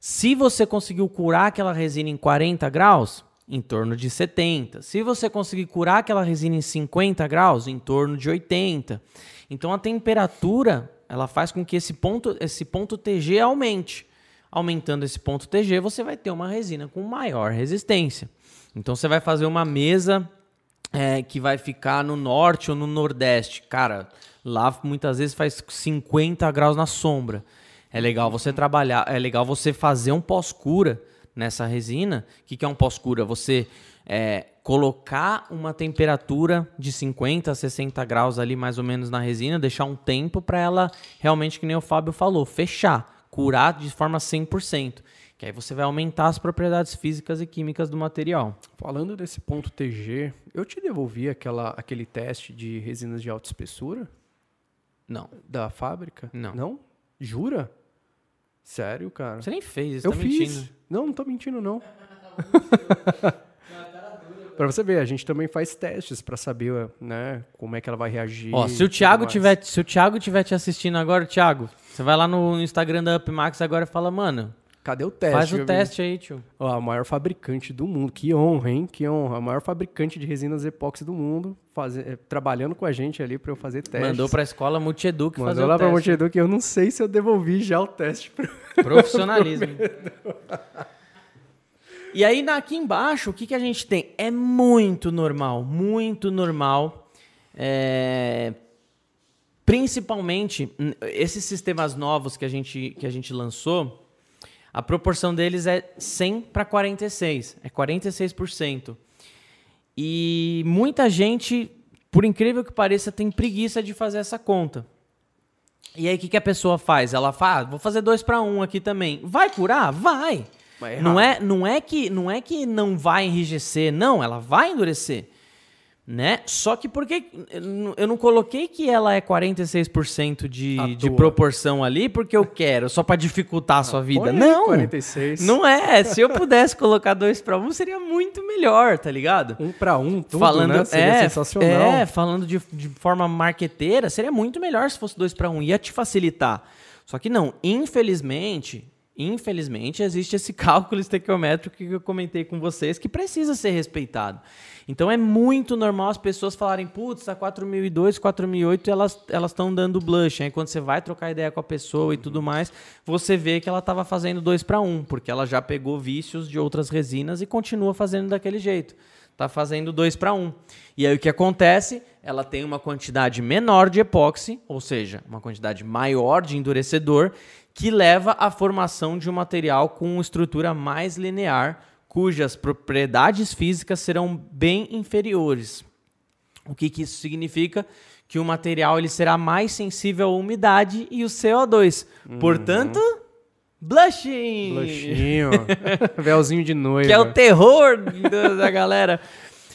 Se você conseguiu curar aquela resina em 40 graus, em torno de 70. Se você conseguir curar aquela resina em 50 graus, em torno de 80. Então a temperatura, ela faz com que esse ponto, esse ponto TG aumente. Aumentando esse ponto TG, você vai ter uma resina com maior resistência. Então você vai fazer uma mesa é, que vai ficar no norte ou no nordeste. Cara, lá muitas vezes faz 50 graus na sombra. É legal você trabalhar, é legal você fazer um pós-cura nessa resina. O que, que é um pós-cura? Você é, colocar uma temperatura de 50 a 60 graus ali mais ou menos na resina, deixar um tempo para ela realmente, que nem o Fábio falou, fechar, curar de forma 100%. Que aí você vai aumentar as propriedades físicas e químicas do material. Falando desse ponto TG, eu te devolvi aquela, aquele teste de resinas de alta espessura? Não. Da fábrica? Não. Não? Jura? Sério, cara? Você nem fez, eu tá fiz. mentindo. Não, não tô mentindo, não. [LAUGHS] Pra você ver, a gente também faz testes pra saber, né, como é que ela vai reagir. Ó, se o Thiago tiver, se o Thiago tiver te assistindo agora, Thiago, você vai lá no Instagram da Upmax agora e fala, mano, Cadê o teste? faz o teste aí, tio. Ó, a maior fabricante do mundo. Que honra, hein? Que honra. A maior fabricante de resinas epóxi do mundo, eh, trabalhando com a gente ali pra eu fazer testes. Mandou pra escola Multieduc fazer Mandou o lá pra teste. Montedu que eu não sei se eu devolvi já o teste. Pro... [LAUGHS] Profissionalismo. e aí, aqui embaixo, o que, que a gente tem? É muito normal, muito normal. é, Principalmente, esses sistemas novos que a, gente, que a gente lançou, a proporção deles é 100 para 46. É 46%. E muita gente, por incrível que pareça, tem preguiça de fazer essa conta. E aí, o que, que a pessoa faz? Ela fala, ah, vou fazer dois para um aqui também. Vai curar? Vai. Não é, não, é que, não é que não vai enrijecer, não, ela vai endurecer. Né? Só que porque eu não- eu não coloquei que ela é 46% À de, de proporção ali porque eu quero, só para dificultar a sua vida. Põe aí Não! 46. Não é. Se eu pudesse colocar dois para um, seria muito melhor, tá ligado? Um pra um, tudo, falando, né? Seria é, sensacional. É, falando de, de forma marqueteira, seria muito melhor se fosse dois para um, ia te facilitar. Só que não, infelizmente, infelizmente existe esse [LAUGHS] cálculo estequiométrico que eu comentei com vocês que precisa ser respeitado. Então é muito normal as pessoas falarem, putz, a 4002, 4008, elas elas estão dando blush. Aí quando você vai trocar ideia com a pessoa e tudo mais, você vê que ela estava fazendo dois para um, porque ela já pegou vícios de outras resinas e continua fazendo daquele jeito tá fazendo 2 para 1. E aí o que acontece? Ela tem uma quantidade menor de epóxi, ou seja, uma quantidade maior de endurecedor, que leva à formação de um material com estrutura mais linear, cujas propriedades físicas serão bem inferiores. O que, que isso significa? Que o material ele será mais sensível à umidade e o CO2. Portanto, blushing! Blushinho. [LAUGHS] Véuzinho de noiva. Que é o terror da, galera.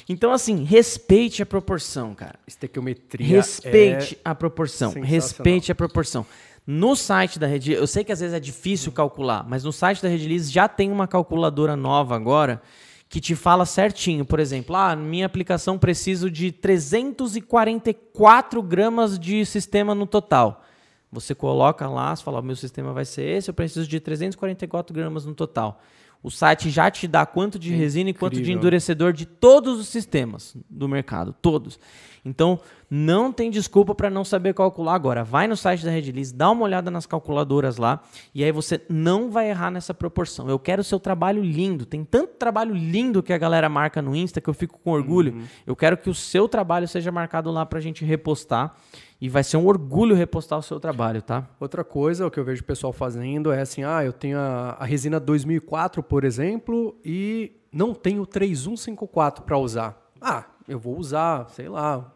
Então, assim, respeite a proporção, cara. Estequiometria. Respeite a proporção. Respeite a proporção. No site da Rediliz, eu sei que às vezes é difícil calcular, mas no site da Rediliz já tem uma calculadora nova agora que te fala certinho. Por exemplo, ah, minha aplicação preciso de 344 gramas de sistema no total. Você coloca lá, você fala, meu sistema vai ser esse, eu preciso de 344 gramas no total. O site já te dá quanto de resina e quanto de endurecedor de todos os sistemas do mercado, todos. Então, não tem desculpa para não saber calcular agora. Vai no site da Rediliz, dá uma olhada nas calculadoras lá e aí você não vai errar nessa proporção. Eu quero o seu trabalho lindo. Tem tanto trabalho lindo que a galera marca no Insta que eu fico com orgulho. Uhum. Eu quero que o seu trabalho seja marcado lá pra gente repostar e vai ser um orgulho repostar o seu trabalho, tá? Outra coisa, o que eu vejo o pessoal fazendo é assim, ah, eu tenho a, a resina 2004, por exemplo, e não tenho 3154 para usar. Ah, eu vou usar, sei lá,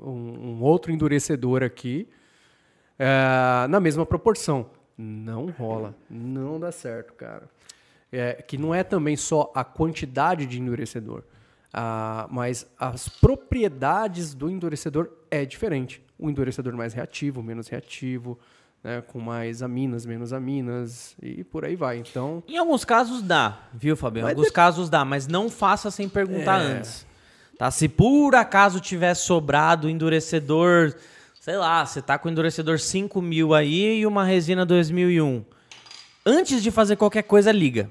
um, um outro endurecedor aqui é, na mesma proporção. Não rola. Não dá certo, cara. É, que não é também só a quantidade de endurecedor, ah, mas as propriedades do endurecedor é diferente. O endurecedor mais reativo, menos reativo, né, com mais aminas, menos aminas e por aí vai. Então, Em alguns casos dá, viu, Fabio? Em alguns de- casos dá, mas não faça sem perguntar É. antes. Tá? Se por acaso tiver sobrado endurecedor, sei lá, você tá com endurecedor 5000 aí e uma resina 2001. Antes de fazer qualquer coisa, liga.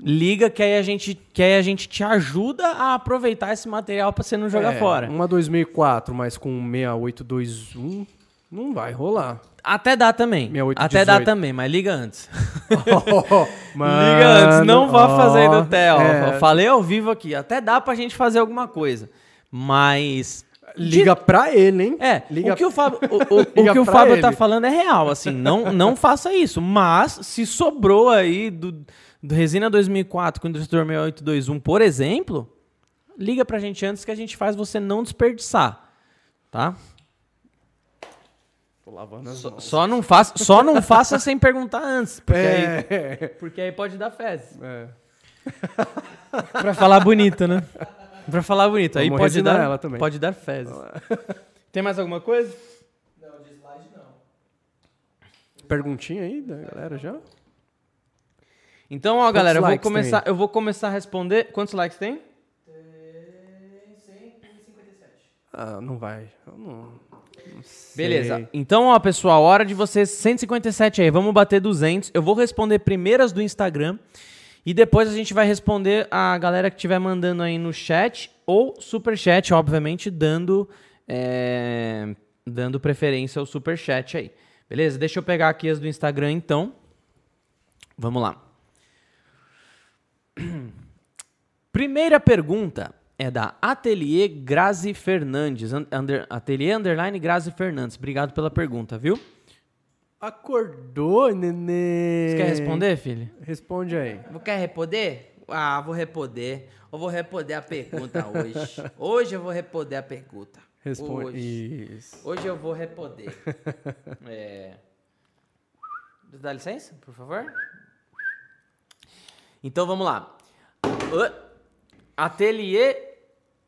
Liga que aí a gente, que aí a gente te ajuda a aproveitar esse material para você não jogar é, fora. Uma 2004, mas com 6821 não vai rolar. Até dá também. 68, Até dá 18. também, mas liga antes. [LAUGHS] Mano, Liga antes, não vá fazer aí no Theo. é, Falei ao vivo aqui. Até dá pra gente fazer alguma coisa. Mas. Liga pra ele, hein? É, liga o que o Fábio, o, o- [LAUGHS] o que o Fábio tá falando é real, assim, não, não faça isso. Mas, se sobrou aí do, do Resina 2004 com o Industrial 6821, por exemplo, liga pra gente antes que a gente faz você não desperdiçar, tá? Tô lavando as Só, mãos. só não faça, só não faça sem perguntar antes, porque, aí, É. porque aí pode dar fezes. é. [LAUGHS] Pra falar bonito, né? Pra falar bonito. Aí Vamos pode resinar dar, ela também. pode dar fezes. [LAUGHS] Tem mais alguma coisa? Perguntinha aí da galera já? Então, ó, galera, eu vou começar, tem? eu vou começar a responder. Quantos likes tem? Ah, não vai. Eu não, não sei. Beleza. Então, ó, pessoal, hora de vocês 157 aí. Vamos bater 200. Eu vou responder primeiro as do Instagram e depois a gente vai responder a galera que estiver mandando aí no chat ou super chat, obviamente, dando é, dando preferência ao super chat aí. Beleza? Deixa eu pegar aqui as do Instagram então. Vamos lá. Primeira pergunta é da Atelier Grazi Fernandes. un- Under, Atelier Underline Grazi Fernandes. Obrigado pela pergunta, viu? Acordou, nenê. Você quer responder, filho? Responde aí. Quer responder? Ah, vou responder. Eu vou responder a pergunta hoje. [LAUGHS] Hoje eu vou responder a pergunta. Responde. Hoje. Isso. Hoje eu vou responder. [LAUGHS] é... Dá licença, por favor? Então vamos lá. Ã? Atelier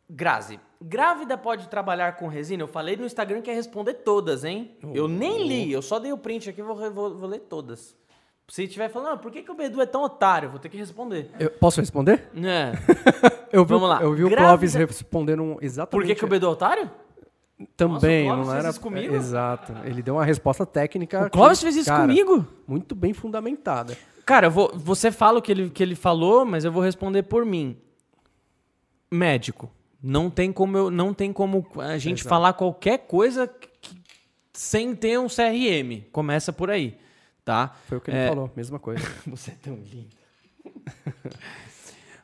Grazi. Grávida pode trabalhar com resina? Eu falei no Instagram que ia responder todas, hein? Eu nem li, eu só dei o print aqui e vou, vou, vou ler todas. Se tiver falando, ah, por que, que o Bedu é tão otário? Eu Vou ter que responder. Eu- posso responder? É. [LAUGHS] Eu vi, Vamos lá. Eu vi o Grávida- Clóvis respondendo exatamente. Por que, que o Bedu é otário? Também, Nossa, o não fez era. isso comigo? Exato. Ele deu uma resposta técnica. O Clóvis que, fez isso cara, comigo? Muito bem fundamentada. Cara, vou, você fala o que ele, que ele falou, mas eu vou responder por mim. Médico. Não tem como, eu, não tem como a gente Exato. falar qualquer coisa que- sem ter um CRM. Começa por aí, tá? Foi o que ele É. falou, mesma coisa. [LAUGHS] Você é tão lindo. [LAUGHS]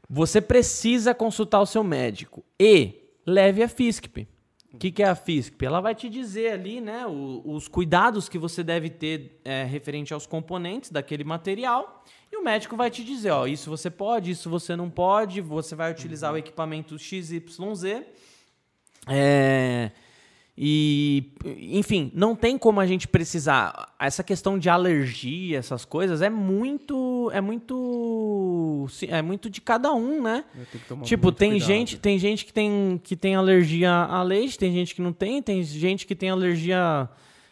Você precisa consultar o seu médico e leve a FISCP. O que, que é a FISCP? Ela vai te dizer ali, né, os cuidados que você deve ter é, referente aos componentes daquele material. E o médico vai te dizer, ó, isso você pode, isso você não pode, você vai utilizar o equipamento XYZ. É, e, enfim, não tem como a gente precisar. Essa questão de alergia, essas coisas, é muito. É muito. É muito de cada um, né? Tipo, tem cuidado. gente, tem gente que tem, que tem alergia a leite, tem gente que não tem, tem gente que tem alergia.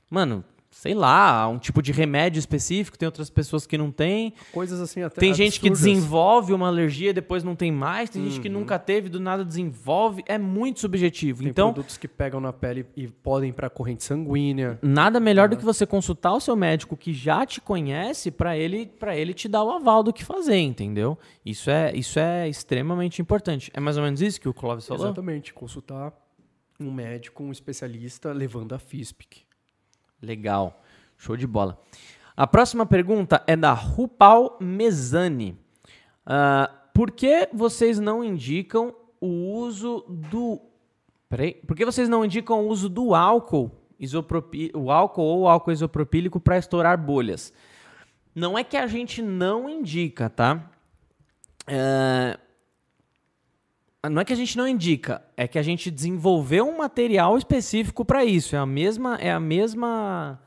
Mano, sei lá, um tipo de remédio específico, tem outras pessoas que não têm. Coisas assim até. Tem gente que absurdas. desenvolve uma alergia e depois não tem mais, tem gente que nunca teve, do nada desenvolve. É muito subjetivo. Tem então, produtos que pegam na pele e podem ir pra corrente sanguínea. Nada melhor do que você consultar o seu médico que já te conhece para ele para ele te dar o aval do que fazer, entendeu? Isso é isso é extremamente importante. É mais ou menos isso que o Clóvis falou? Exatamente. Consultar um médico, um especialista, levando a FISPIC. Legal. Show de bola. A próxima pergunta é da Rupal Mesani. Ah, por que vocês não indicam o uso do. Peraí. Por que vocês não indicam o uso do álcool, isopropi... o álcool ou álcool isopropílico para estourar bolhas? Não é que a gente não indica, tá? É, Não é que a gente não indica, é que a gente desenvolveu um material específico para isso. É a mesma, é a mesma,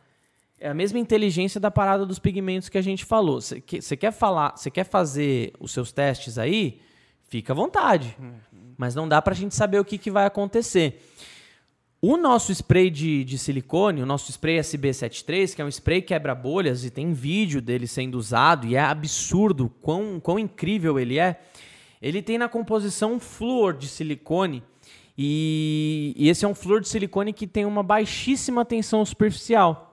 É a mesma inteligência da parada dos pigmentos que a gente falou. Você quer falar, você quer fazer os seus testes aí? Fica à vontade. Uhum. Mas não dá para a gente saber o que, que vai acontecer. O nosso spray de, de silicone, o nosso spray SB73, que é um spray quebra bolhas e tem vídeo dele sendo usado e é absurdo quão, quão incrível ele é. Ele tem na composição flúor de silicone e, e esse é um flúor de silicone que tem uma baixíssima tensão superficial.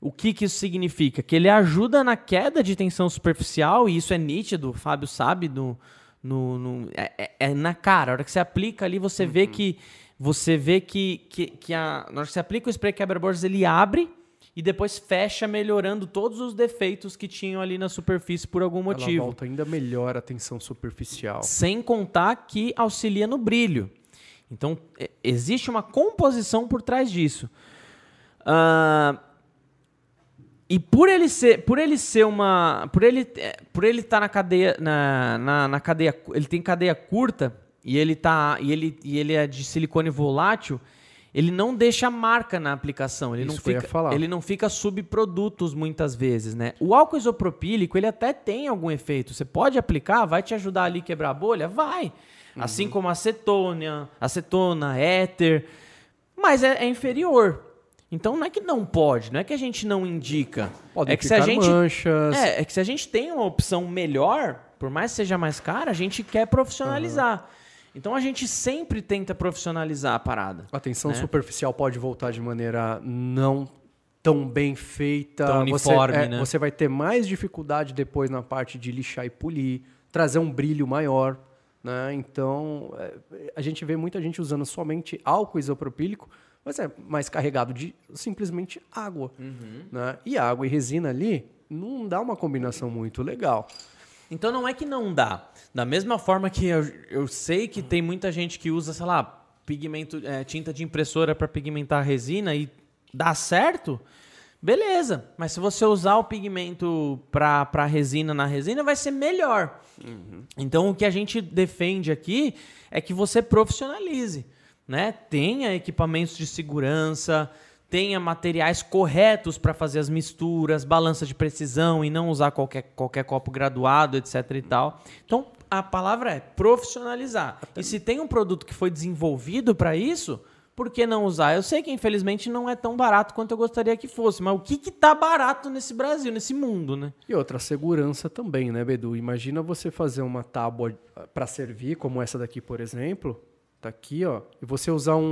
O que, que isso significa? Que ele ajuda na queda de tensão superficial, e isso é nítido, o Fábio sabe, no, no, no é, é, é, na cara. A hora que você aplica ali, você uhum. vê que você vê que, que, que a, na hora que você aplica o spray quebra-bordas, ele abre e depois fecha, melhorando todos os defeitos que tinham ali na superfície por algum motivo. Ela volta ainda melhor a tensão superficial. Sem contar que auxilia no brilho. Então, é, existe uma composição por trás disso. Uh, e por ele ser, por ele ser uma, por ele, é, por ele estar tá na cadeia, na, na, na, cadeia, ele tem cadeia curta e ele tá, e ele, e ele é de silicone volátil, ele não deixa marca na aplicação, ele Isso não fica, ele não fica subprodutos muitas vezes, né? O álcool isopropílico ele até tem algum efeito. Você pode aplicar, vai te ajudar ali a quebrar a bolha, vai. Uhum. Assim como acetônia, acetona, éter, mas é, é inferior. Então não é que não pode, não é que a gente não indica. Pode é que se a gente manchas. É, é que se a gente tem uma opção melhor, por mais que seja mais cara, a gente quer profissionalizar. Uhum. Então a gente sempre tenta profissionalizar a parada. A tensão né? superficial pode voltar de maneira não tão bem feita, tão uniforme, você, é, né? Você vai ter mais dificuldade depois na parte de lixar e polir, trazer um brilho maior. Né? Então, é, a gente vê muita gente usando somente álcool isopropílico, mas é mais carregado de simplesmente água. Uhum. Né? E água e resina ali não dá uma combinação muito legal. Então não é que não dá. Da mesma forma que eu, eu sei que tem muita gente que usa, sei lá, pigmento, é, tinta de impressora para pigmentar a resina e dá certo, beleza. Mas se você usar o pigmento para resina na resina, vai ser melhor. Uhum. Então o que a gente defende aqui é que você profissionalize né? Tenha equipamentos de segurança, tenha materiais corretos para fazer as misturas, balança de precisão e não usar qualquer, qualquer copo graduado, etc e tal. Então, a palavra é profissionalizar. E se tem um produto que foi desenvolvido para isso, por que não usar? Eu sei que infelizmente não é tão barato quanto eu gostaria que fosse, mas o que que tá barato nesse Brasil, nesse mundo, né? E outra segurança também, né, Bedu? Imagina você fazer uma tábua para servir, como essa daqui, por exemplo, Tá aqui, ó. E você usar um,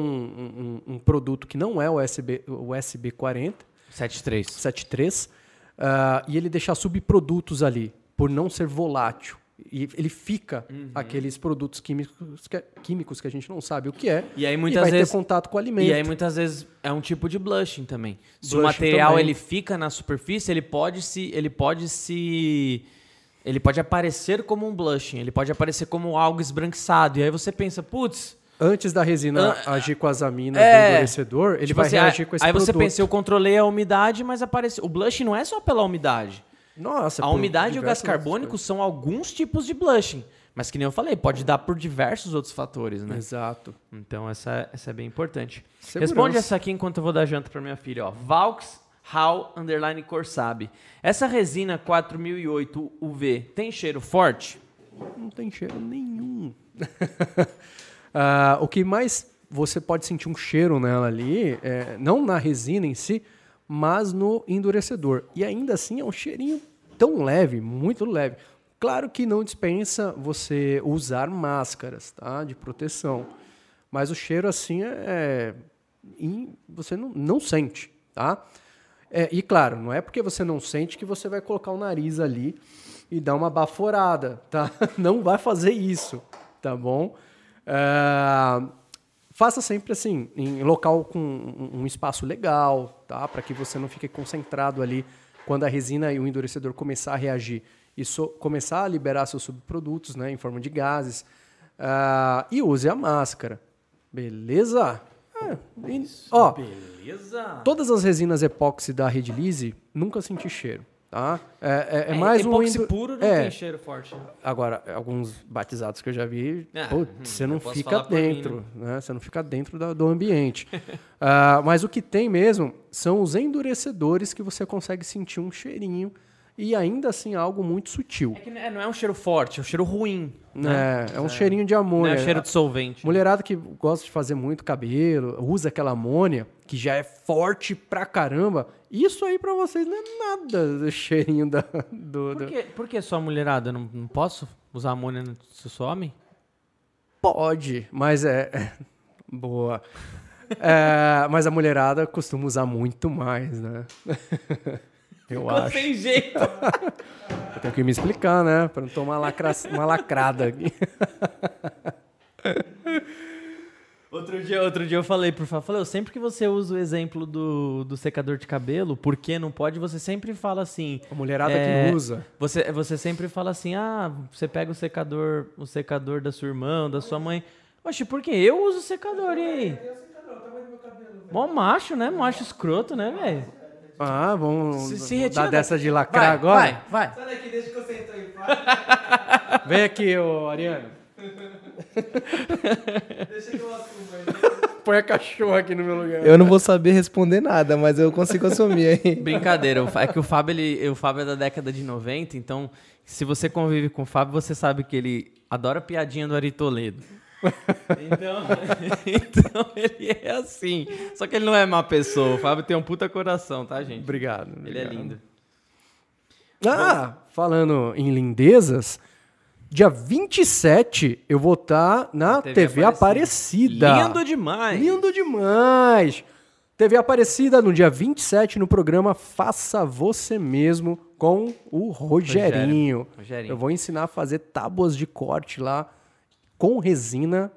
um, um produto que não é o USB, USB 40. 73. 73. Uh, e ele deixar subprodutos ali, por não ser volátil. E ele fica uhum. aqueles produtos químicos que, químicos que a gente não sabe o que é. E aí muitas e vai vezes ter contato com o alimento. E aí muitas vezes é um tipo de blushing também. Se blushing o material também. ele fica na superfície, ele pode se ele pode se ele pode aparecer como um blushing, ele pode aparecer como algo esbranquiçado. E aí você pensa, putz. Antes da resina uh, agir com as aminas é, do endurecedor, ele tipo vai assim, reagir com esse aí produto. Aí você pensa, eu controlei a umidade, mas apareceu. O blushing não é só pela umidade. Nossa, A umidade e o gás carbônico são alguns tipos de blushing. Mas que nem eu falei, pode dar por diversos outros fatores, né? Exato. Então essa, essa é bem importante. Segurança. Responde essa aqui enquanto eu vou dar janta para minha filha, ó. Valks Hal Underline Corsabi. Essa resina 4008 UV tem cheiro forte? Não tem cheiro nenhum. [LAUGHS] uh, o que mais você pode sentir um cheiro nela ali, é, não na resina em si, mas no endurecedor. E ainda assim é um cheirinho tão leve, muito leve. Claro que não dispensa você usar máscaras tá, de proteção, mas o cheiro assim é, é você não, não sente, tá? É, e claro, não é porque você não sente que você vai colocar o nariz ali e dar uma baforada, tá? [LAUGHS] Não vai fazer isso, tá bom? É, faça sempre assim, em local com um espaço legal, tá? Para que você não fique concentrado ali quando a resina e o endurecedor começar a reagir e so começar a liberar seus subprodutos, né, em forma de gases. Uh, e use a máscara, beleza? É, e, ó, beleza. Todas as resinas epóxi da Redilize nunca senti cheiro. Tá? É, é, é, é mais um. Indo... puro não é. tem cheiro forte. Né? Agora, alguns batizados que eu já vi, ah, putz, hum, você não fica dentro. Mim, né? Você não fica dentro do, do ambiente. uh, [LAUGHS] mas o que tem mesmo são os endurecedores que você consegue sentir um cheirinho e ainda assim algo muito sutil. É que não é um cheiro forte, é um cheiro ruim. Né? É, é um é. cheirinho de amônia. Não é um cheiro de solvente. Mulherada que gosta de fazer muito cabelo, usa aquela amônia, que já é forte pra caramba. Isso aí pra vocês não é nada do cheirinho da, do... Por que, por que só mulherada? Não, não posso usar amônia se homem? Pode, mas é... é boa. É, mas a mulherada costuma usar muito mais, né? [LAUGHS] Eu Ficou acho. sem jeito. [LAUGHS] eu tenho que me explicar, né? Pra não tomar lacra... uma lacrada aqui. [LAUGHS] Outro dia, outro dia eu falei pro Fábio, falei, sempre que você usa o exemplo do, do secador de cabelo, por que não pode, você sempre fala assim... A mulherada é, que usa. Você, você sempre fala assim, ah, você pega o secador, o secador da sua irmã, da sua mãe. Oxe, por que eu uso o secador, e aí? Mó macho, né? Macho escroto, né, velho? Ah, vamos se, se dar dessa de lacrar vai, agora? Vai, vai. Sai daqui, deixa que eu sento aí. [LAUGHS] Vem aqui, ô Ariano. [LAUGHS] deixa que eu assumo aí. Põe a cachorra aqui no meu lugar. Eu não vou saber responder nada, mas eu consigo assumir aí. [LAUGHS] Brincadeira. É que o Fábio, ele, o Fábio é da década de 90, então se você convive com o Fábio, você sabe que ele adora piadinha do Ari Toledo. Então, [LAUGHS] então ele é assim. Só que ele não é má pessoa. O Fábio tem um puta coração, tá, gente? Obrigado. Ele é lindo. Ah, falando em lindezas, dia 27 eu vou estar tá na TV, TV Aparecida. Aparecida. Lindo demais. Lindo demais. TV Aparecida no dia 27 no programa Faça Você Mesmo com o Rogerinho. Rogerinho. Eu vou ensinar a fazer tábuas de corte lá com resina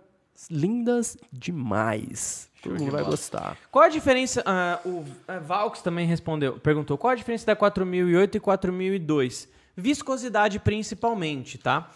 lindas demais. Todo mundo vai gostar. Qual a diferença? Uh, o uh, Valks também respondeu, perguntou qual a diferença da 4008 e 4002? Viscosidade principalmente, tá?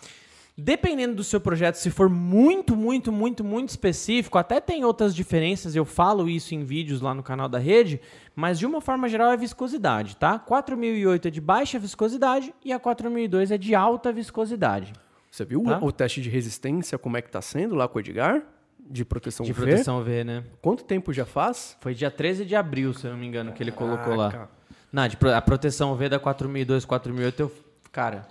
Dependendo do seu projeto, se for muito, muito, muito, muito específico, até tem outras diferenças, eu falo isso em vídeos lá no canal da rede, mas de uma forma geral é viscosidade, tá? 4008 é de baixa viscosidade e a 4002 é de alta viscosidade. Você viu tá? o, teste de resistência, como é que tá sendo lá com o Edgar? De proteção de V? De proteção V, né? Quanto tempo já faz? Foi dia 13 de abril, se eu não me engano, que ele colocou lá. Não, de, a proteção V da 4002, 4008, eu, cara,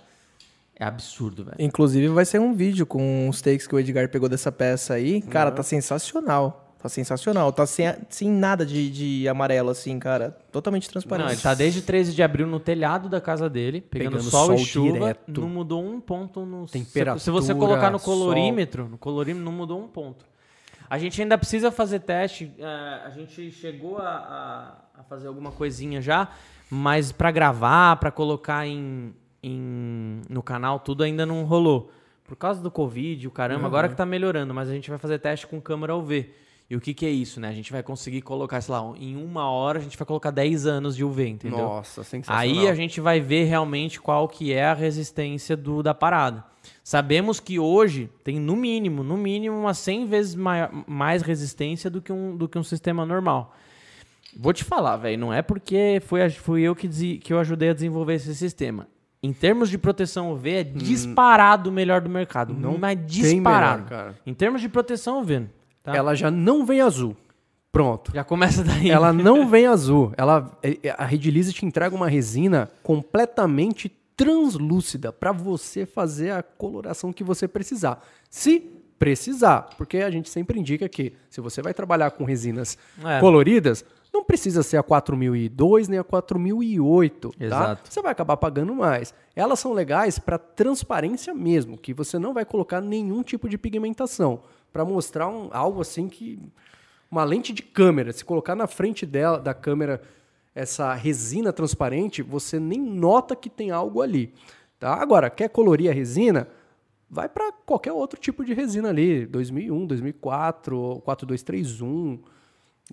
é absurdo, velho. Inclusive vai ser um vídeo com os takes que o Edgar pegou dessa peça aí. Cara, uhum. tá sensacional. Tá sensacional. Tá sem, sem nada de, de amarelo, assim, cara. Totalmente transparente. Não, ele tá desde 13 de abril no telhado da casa dele, pegando, pegando sol, sol, e chuva. Direto. Não mudou um ponto no... Temperatura, se, se você colocar no colorímetro, sol. no colorímetro não mudou um ponto. A gente ainda precisa fazer teste. Uh, a gente chegou a, a, a, fazer alguma coisinha já, mas para gravar, para colocar em, em, no canal, tudo ainda não rolou. Por causa do Covid, o caramba, uhum. agora que tá melhorando, mas a gente vai fazer teste com câmera UV. E o que, que é isso, né? A gente vai conseguir colocar, sei lá, em uma hora a gente vai colocar 10 anos de UV, entendeu? Nossa, sensacional. Aí a gente vai ver realmente qual que é a resistência do, da parada. Sabemos que hoje tem no mínimo, no mínimo, umas 100 vezes maior, mais resistência do que, um, do que um sistema normal. Vou te falar, velho, não é porque fui, fui eu que, que eu ajudei a desenvolver esse sistema. Em termos de proteção UV, é hum. disparado o melhor do mercado. Não mas disparado. Melhor, em termos de proteção UV. Tá. Ela já não vem azul. Pronto. Já começa daí. Ela [LAUGHS] não vem azul. Ela, é, é, a Redilize te entrega uma resina completamente translúcida para você fazer a coloração que você precisar. Se precisar, porque a gente sempre indica que se você vai trabalhar com resinas é. coloridas, não precisa ser a 4002 nem a 4008, tá? Exato. Você vai acabar pagando mais. Elas são legais para transparência mesmo, que você não vai colocar nenhum tipo de pigmentação para mostrar um, algo assim que uma lente de câmera, se colocar na frente dela da câmera essa resina transparente, você nem nota que tem algo ali. Tá? Agora, quer colorir a resina? Vai para qualquer outro tipo de resina ali, 2001, 2004, 4231,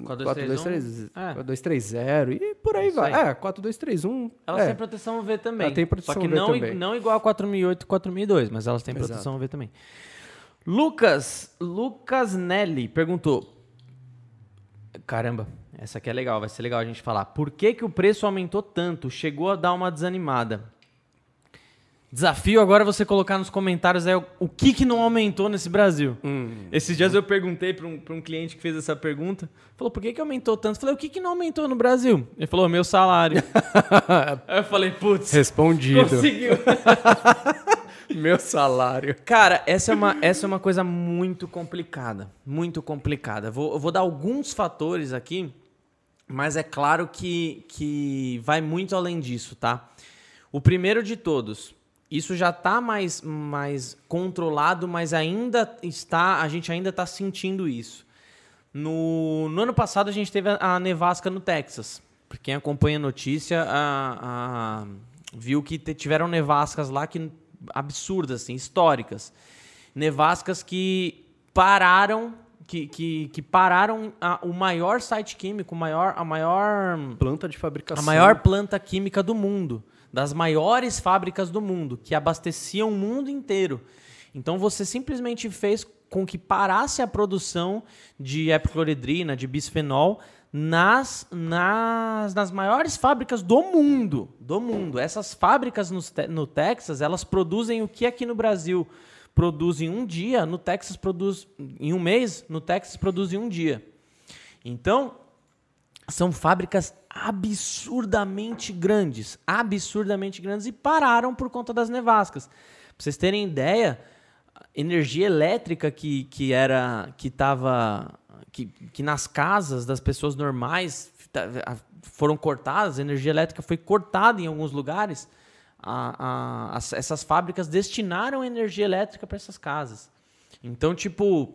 4230 e por aí vai. É, 4231. Elas é. têm proteção UV também. Ela tem proteção Só que UV não, também. não igual a 4008 e 4002, mas elas têm Exato. proteção UV também. Lucas, Lucas Nelly perguntou: Caramba, essa aqui é legal, vai ser legal a gente falar. Por que, que o preço aumentou tanto? Chegou a dar uma desanimada. Desafio agora é você colocar nos comentários aí o, o que, que não aumentou nesse Brasil. Hum. Esses dias eu perguntei para um, pra um cliente que fez essa pergunta. Falou, por que, que aumentou tanto? Eu falei, o que, que não aumentou no Brasil? Ele falou, meu salário. [LAUGHS] aí eu falei, putz, Respondido. conseguiu. [LAUGHS] [LAUGHS] Meu salário. Cara, essa é uma, essa é uma coisa muito complicada. Muito complicada. Vou, eu vou dar alguns fatores aqui, mas é claro que, que vai muito além disso, tá? O primeiro de todos, isso já está mais, mais controlado, mas ainda está, a gente ainda está sentindo isso. No, no ano passado a gente teve a, a nevasca no Texas. Pra quem acompanha a notícia, a, a, viu que tiveram nevascas lá que absurdas, assim, históricas. Nevascas que pararam, que, que, que pararam a- o maior site químico, maior, a maior Planta de fabricação. a maior planta química do mundo, das maiores fábricas do mundo, que abasteciam o mundo inteiro. Então você simplesmente fez com que parasse a produção de epicloridrina, de bisfenol, nas, nas, nas maiores fábricas do mundo. Do mundo. Essas fábricas no, no Texas, elas produzem o que aqui no Brasil produz em um dia, no Texas produz em um mês, no Texas produz em um dia. Então, são fábricas absurdamente grandes, absurdamente grandes e pararam por conta das nevascas. Pra vocês terem ideia, energia elétrica que, que era que estava que, que nas casas das pessoas normais tá- foram cortadas, a energia elétrica foi cortada em alguns lugares. A- a- as- essas fábricas destinaram energia elétrica para essas casas. Então, tipo,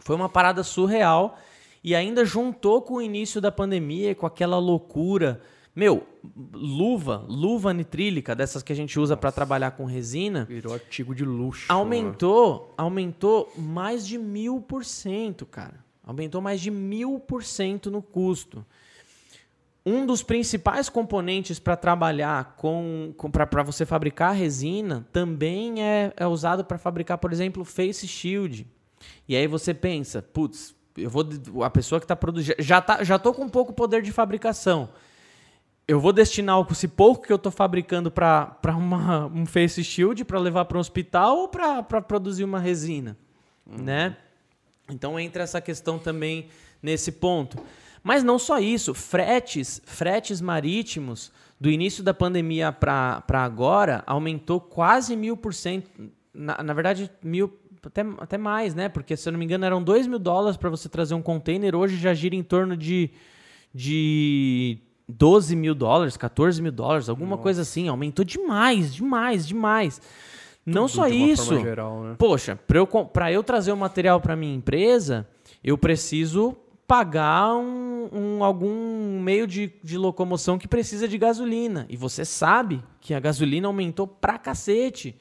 foi uma parada surreal e ainda juntou com o início da pandemia, com aquela loucura. Meu, luva, luva nitrílica, dessas que a gente usa para trabalhar com resina, Virou artigo de luxo. aumentou, aumentou mais de mil por cento, cara. Aumentou mais de mil por cento no custo. Um dos principais componentes para trabalhar com, com para você fabricar resina também é, é usado para fabricar, por exemplo, face shield. E aí você pensa, putz, eu vou a pessoa que está produzindo já tá, já tô com pouco poder de fabricação. Eu vou destinar esse pouco que eu estou fabricando para um face shield para levar para um hospital ou para produzir uma resina, né? Então entra essa questão também nesse ponto. Mas não só isso, fretes, fretes marítimos do início da pandemia para agora aumentou quase mil por cento. Na, na verdade, mil, até, até mais, né? Porque, se eu não me engano, eram dois mil dólares para você trazer um container. Hoje já gira em torno de, de 12 mil dólares, 14 mil dólares, alguma coisa assim. Aumentou demais, demais, demais. Não Tudo só isso. geral, né? Poxa, para eu, pra eu trazer o material para minha empresa, eu preciso pagar um, um- algum meio de, de locomoção que precisa de gasolina. E você sabe que a gasolina aumentou pra cacete.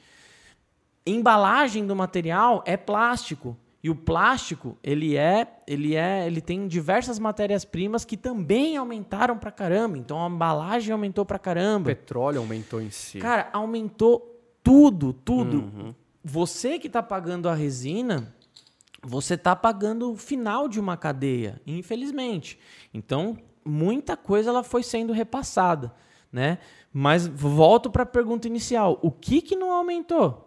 Embalagem do material é plástico. E o plástico, ele é, ele é, ele tem diversas matérias-primas que também aumentaram pra caramba. Então a embalagem aumentou pra O caramba. petróleo aumentou em si. Cara, aumentou tudo, tudo. Uhum. Você que está pagando a resina, você está pagando o final de uma cadeia, infelizmente. Então, muita coisa ela foi sendo repassada, né? Mas volto para a pergunta inicial: o que que não aumentou?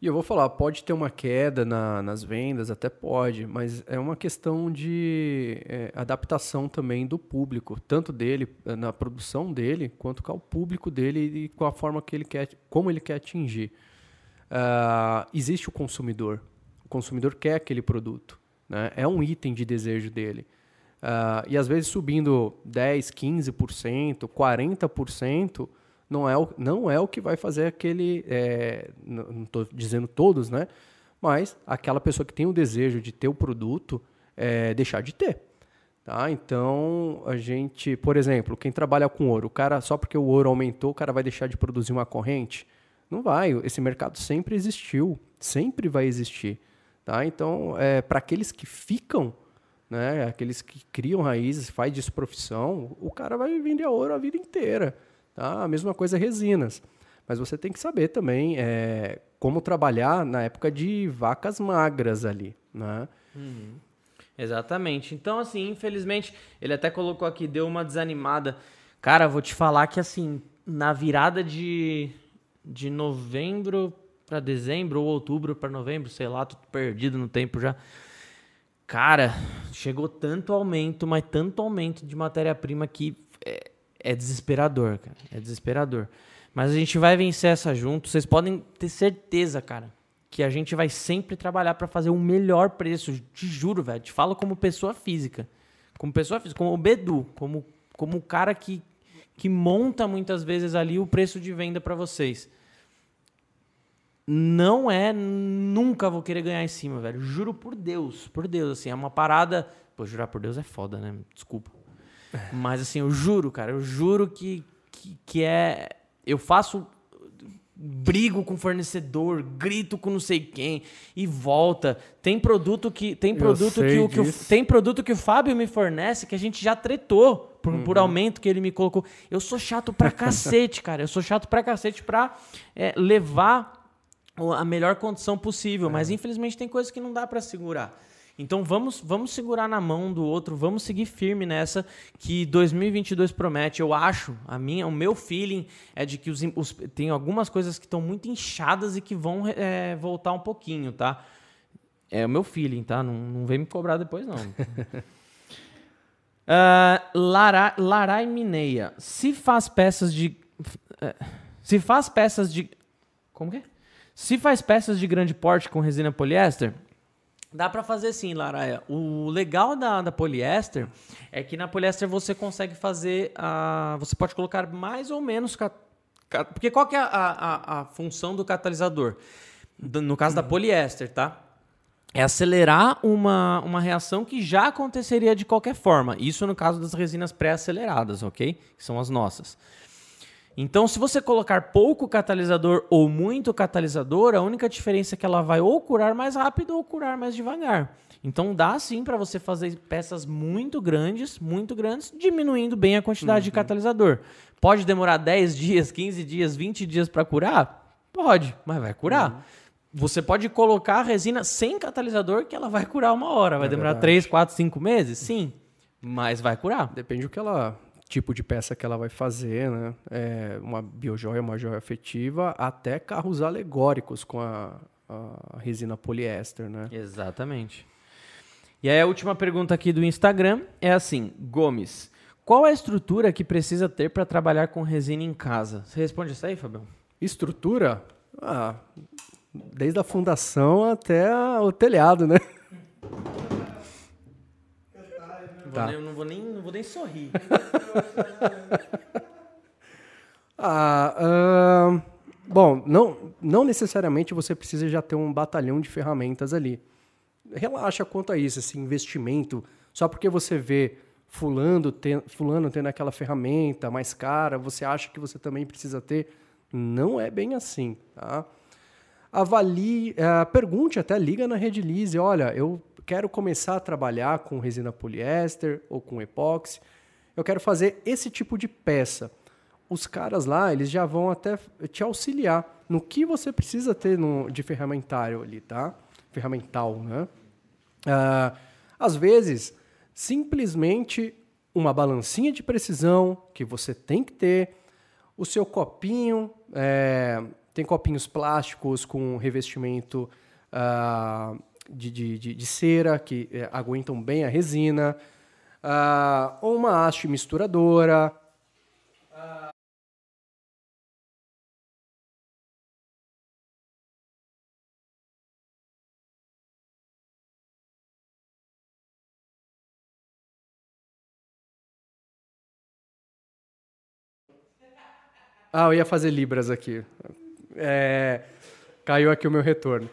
E eu vou falar, pode ter uma queda na- nas vendas, até pode, mas é uma questão de é, adaptação também do público, tanto dele, eh, na produção dele, quanto com o público dele e com a forma que ele quer, como ele quer atingir. Ah, existe o consumidor, o consumidor quer aquele produto, né? é um item de desejo dele. Ah, e às vezes subindo 10, 15%, 40%, não é o, não é o que vai fazer aquele. é, não estou dizendo todos, né? Mas aquela pessoa que tem o desejo de ter o produto é, deixar de ter. Tá? Então, a gente, por exemplo, quem trabalha com ouro, o cara, só porque o ouro aumentou, o cara vai deixar de produzir uma corrente? Não vai. Esse mercado sempre existiu, sempre vai existir. Tá? Então, é, para aqueles que ficam, né, aqueles que criam raízes, faz disso profissão, o cara vai vender ouro a vida inteira. Tá? A mesma coisa resinas. Mas você tem que saber também é, como trabalhar na época de vacas magras ali. Né? Exatamente. Então, assim, infelizmente, ele até colocou aqui, deu uma desanimada. Cara, vou te falar que, assim, na virada de, de novembro para dezembro ou outubro para novembro, sei lá, tô perdido no tempo já. Cara, chegou tanto aumento, mas tanto aumento de matéria-prima que é, é desesperador, cara. É desesperador. Mas a gente vai vencer essa junto. Vocês podem ter certeza, cara, que a gente vai sempre trabalhar para fazer o melhor preço. Te juro, velho. Te falo como pessoa física. Como pessoa física, como o Bedu, como, como o cara que, que monta muitas vezes ali o preço de venda para vocês. Não é, nunca vou querer ganhar em cima, velho. Juro por Deus, por Deus, assim, é uma parada. Pô, jurar por Deus é foda, né? Desculpa. Mas assim, eu juro, cara, eu juro que, que, que é eu faço brigo com fornecedor, grito com não sei quem e volta. Tem produto que tem produto que o, que o, tem produto que o Fábio me fornece que a gente já tretou por, uhum. por aumento que ele me colocou. Eu sou chato pra cacete, cara. Eu sou chato pra cacete pra é, levar a melhor condição possível, é. mas infelizmente tem coisas que não dá para segurar. Então vamos, vamos segurar na mão do outro, vamos seguir firme nessa que 2022 promete. Eu acho, a minha, o meu feeling é de que os, os tem algumas coisas que estão muito inchadas e que vão é, voltar um pouquinho, tá? É o meu feeling, tá? Não, não vem me cobrar depois, não. uh, [LAUGHS] Lara, Larai Mineia. Se faz peças de. Uh, se faz peças de. Como que é? Se faz peças de grande porte com resina poliéster, Dá para fazer sim, Laraia. O legal da, da poliéster é que na poliéster você consegue fazer. A, você pode colocar mais ou menos. Porque qual que é a, a, a função do catalisador? No caso da poliéster, tá? É acelerar uma, uma reação que já aconteceria de qualquer forma. Isso no caso das resinas pré-aceleradas, ok? Que são as nossas. Então, se você colocar pouco catalisador ou muito catalisador, a única diferença é que ela vai ou curar mais rápido ou curar mais devagar. Então, dá sim para você fazer peças muito grandes, muito grandes, diminuindo bem a quantidade uhum. de catalisador. Pode demorar 10 dias, 15 dias, 20 dias para curar? Pode, mas vai curar. Uhum. Você pode colocar a resina sem catalisador que ela vai curar uma hora. Vai é demorar verdade. 3, 4, 5 meses? Sim, mas vai curar. Depende do que ela tipo de peça que ela vai fazer, né? É uma biojoia, uma joia afetiva, até carros alegóricos com a, a resina poliéster, né? Exatamente. E aí a última pergunta aqui do Instagram é assim, Gomes, qual a estrutura que precisa ter para trabalhar com resina em casa? Você responde isso aí, Fabião? Estrutura? Ah, desde a fundação até o telhado, né? Tá. Eu não vou nem, não vou nem sorrir. [LAUGHS] ah, bom, não, não necessariamente você precisa já ter um batalhão de ferramentas ali. Relaxa quanto a isso, esse investimento. Só porque você vê fulano, ten, fulano tendo aquela ferramenta mais cara, você acha que você também precisa ter. Não é bem assim, tá? Avalie, uh, pergunte até, liga na Redilize, olha, eu quero começar a trabalhar com resina poliéster ou com epóxi, eu quero fazer esse tipo de peça. Os caras lá, eles já vão até te auxiliar no que você precisa ter no, de ferramentário ali, tá? Ferramental, né? Uh, às vezes, simplesmente uma balancinha de precisão que você tem que ter, o seu copinho, é, tem copinhos plásticos com revestimento uh, de, de, de, de cera que é, aguentam bem a resina, uh, ou uma haste misturadora. Ah, eu ia fazer Libras aqui. É, caiu aqui o meu retorno.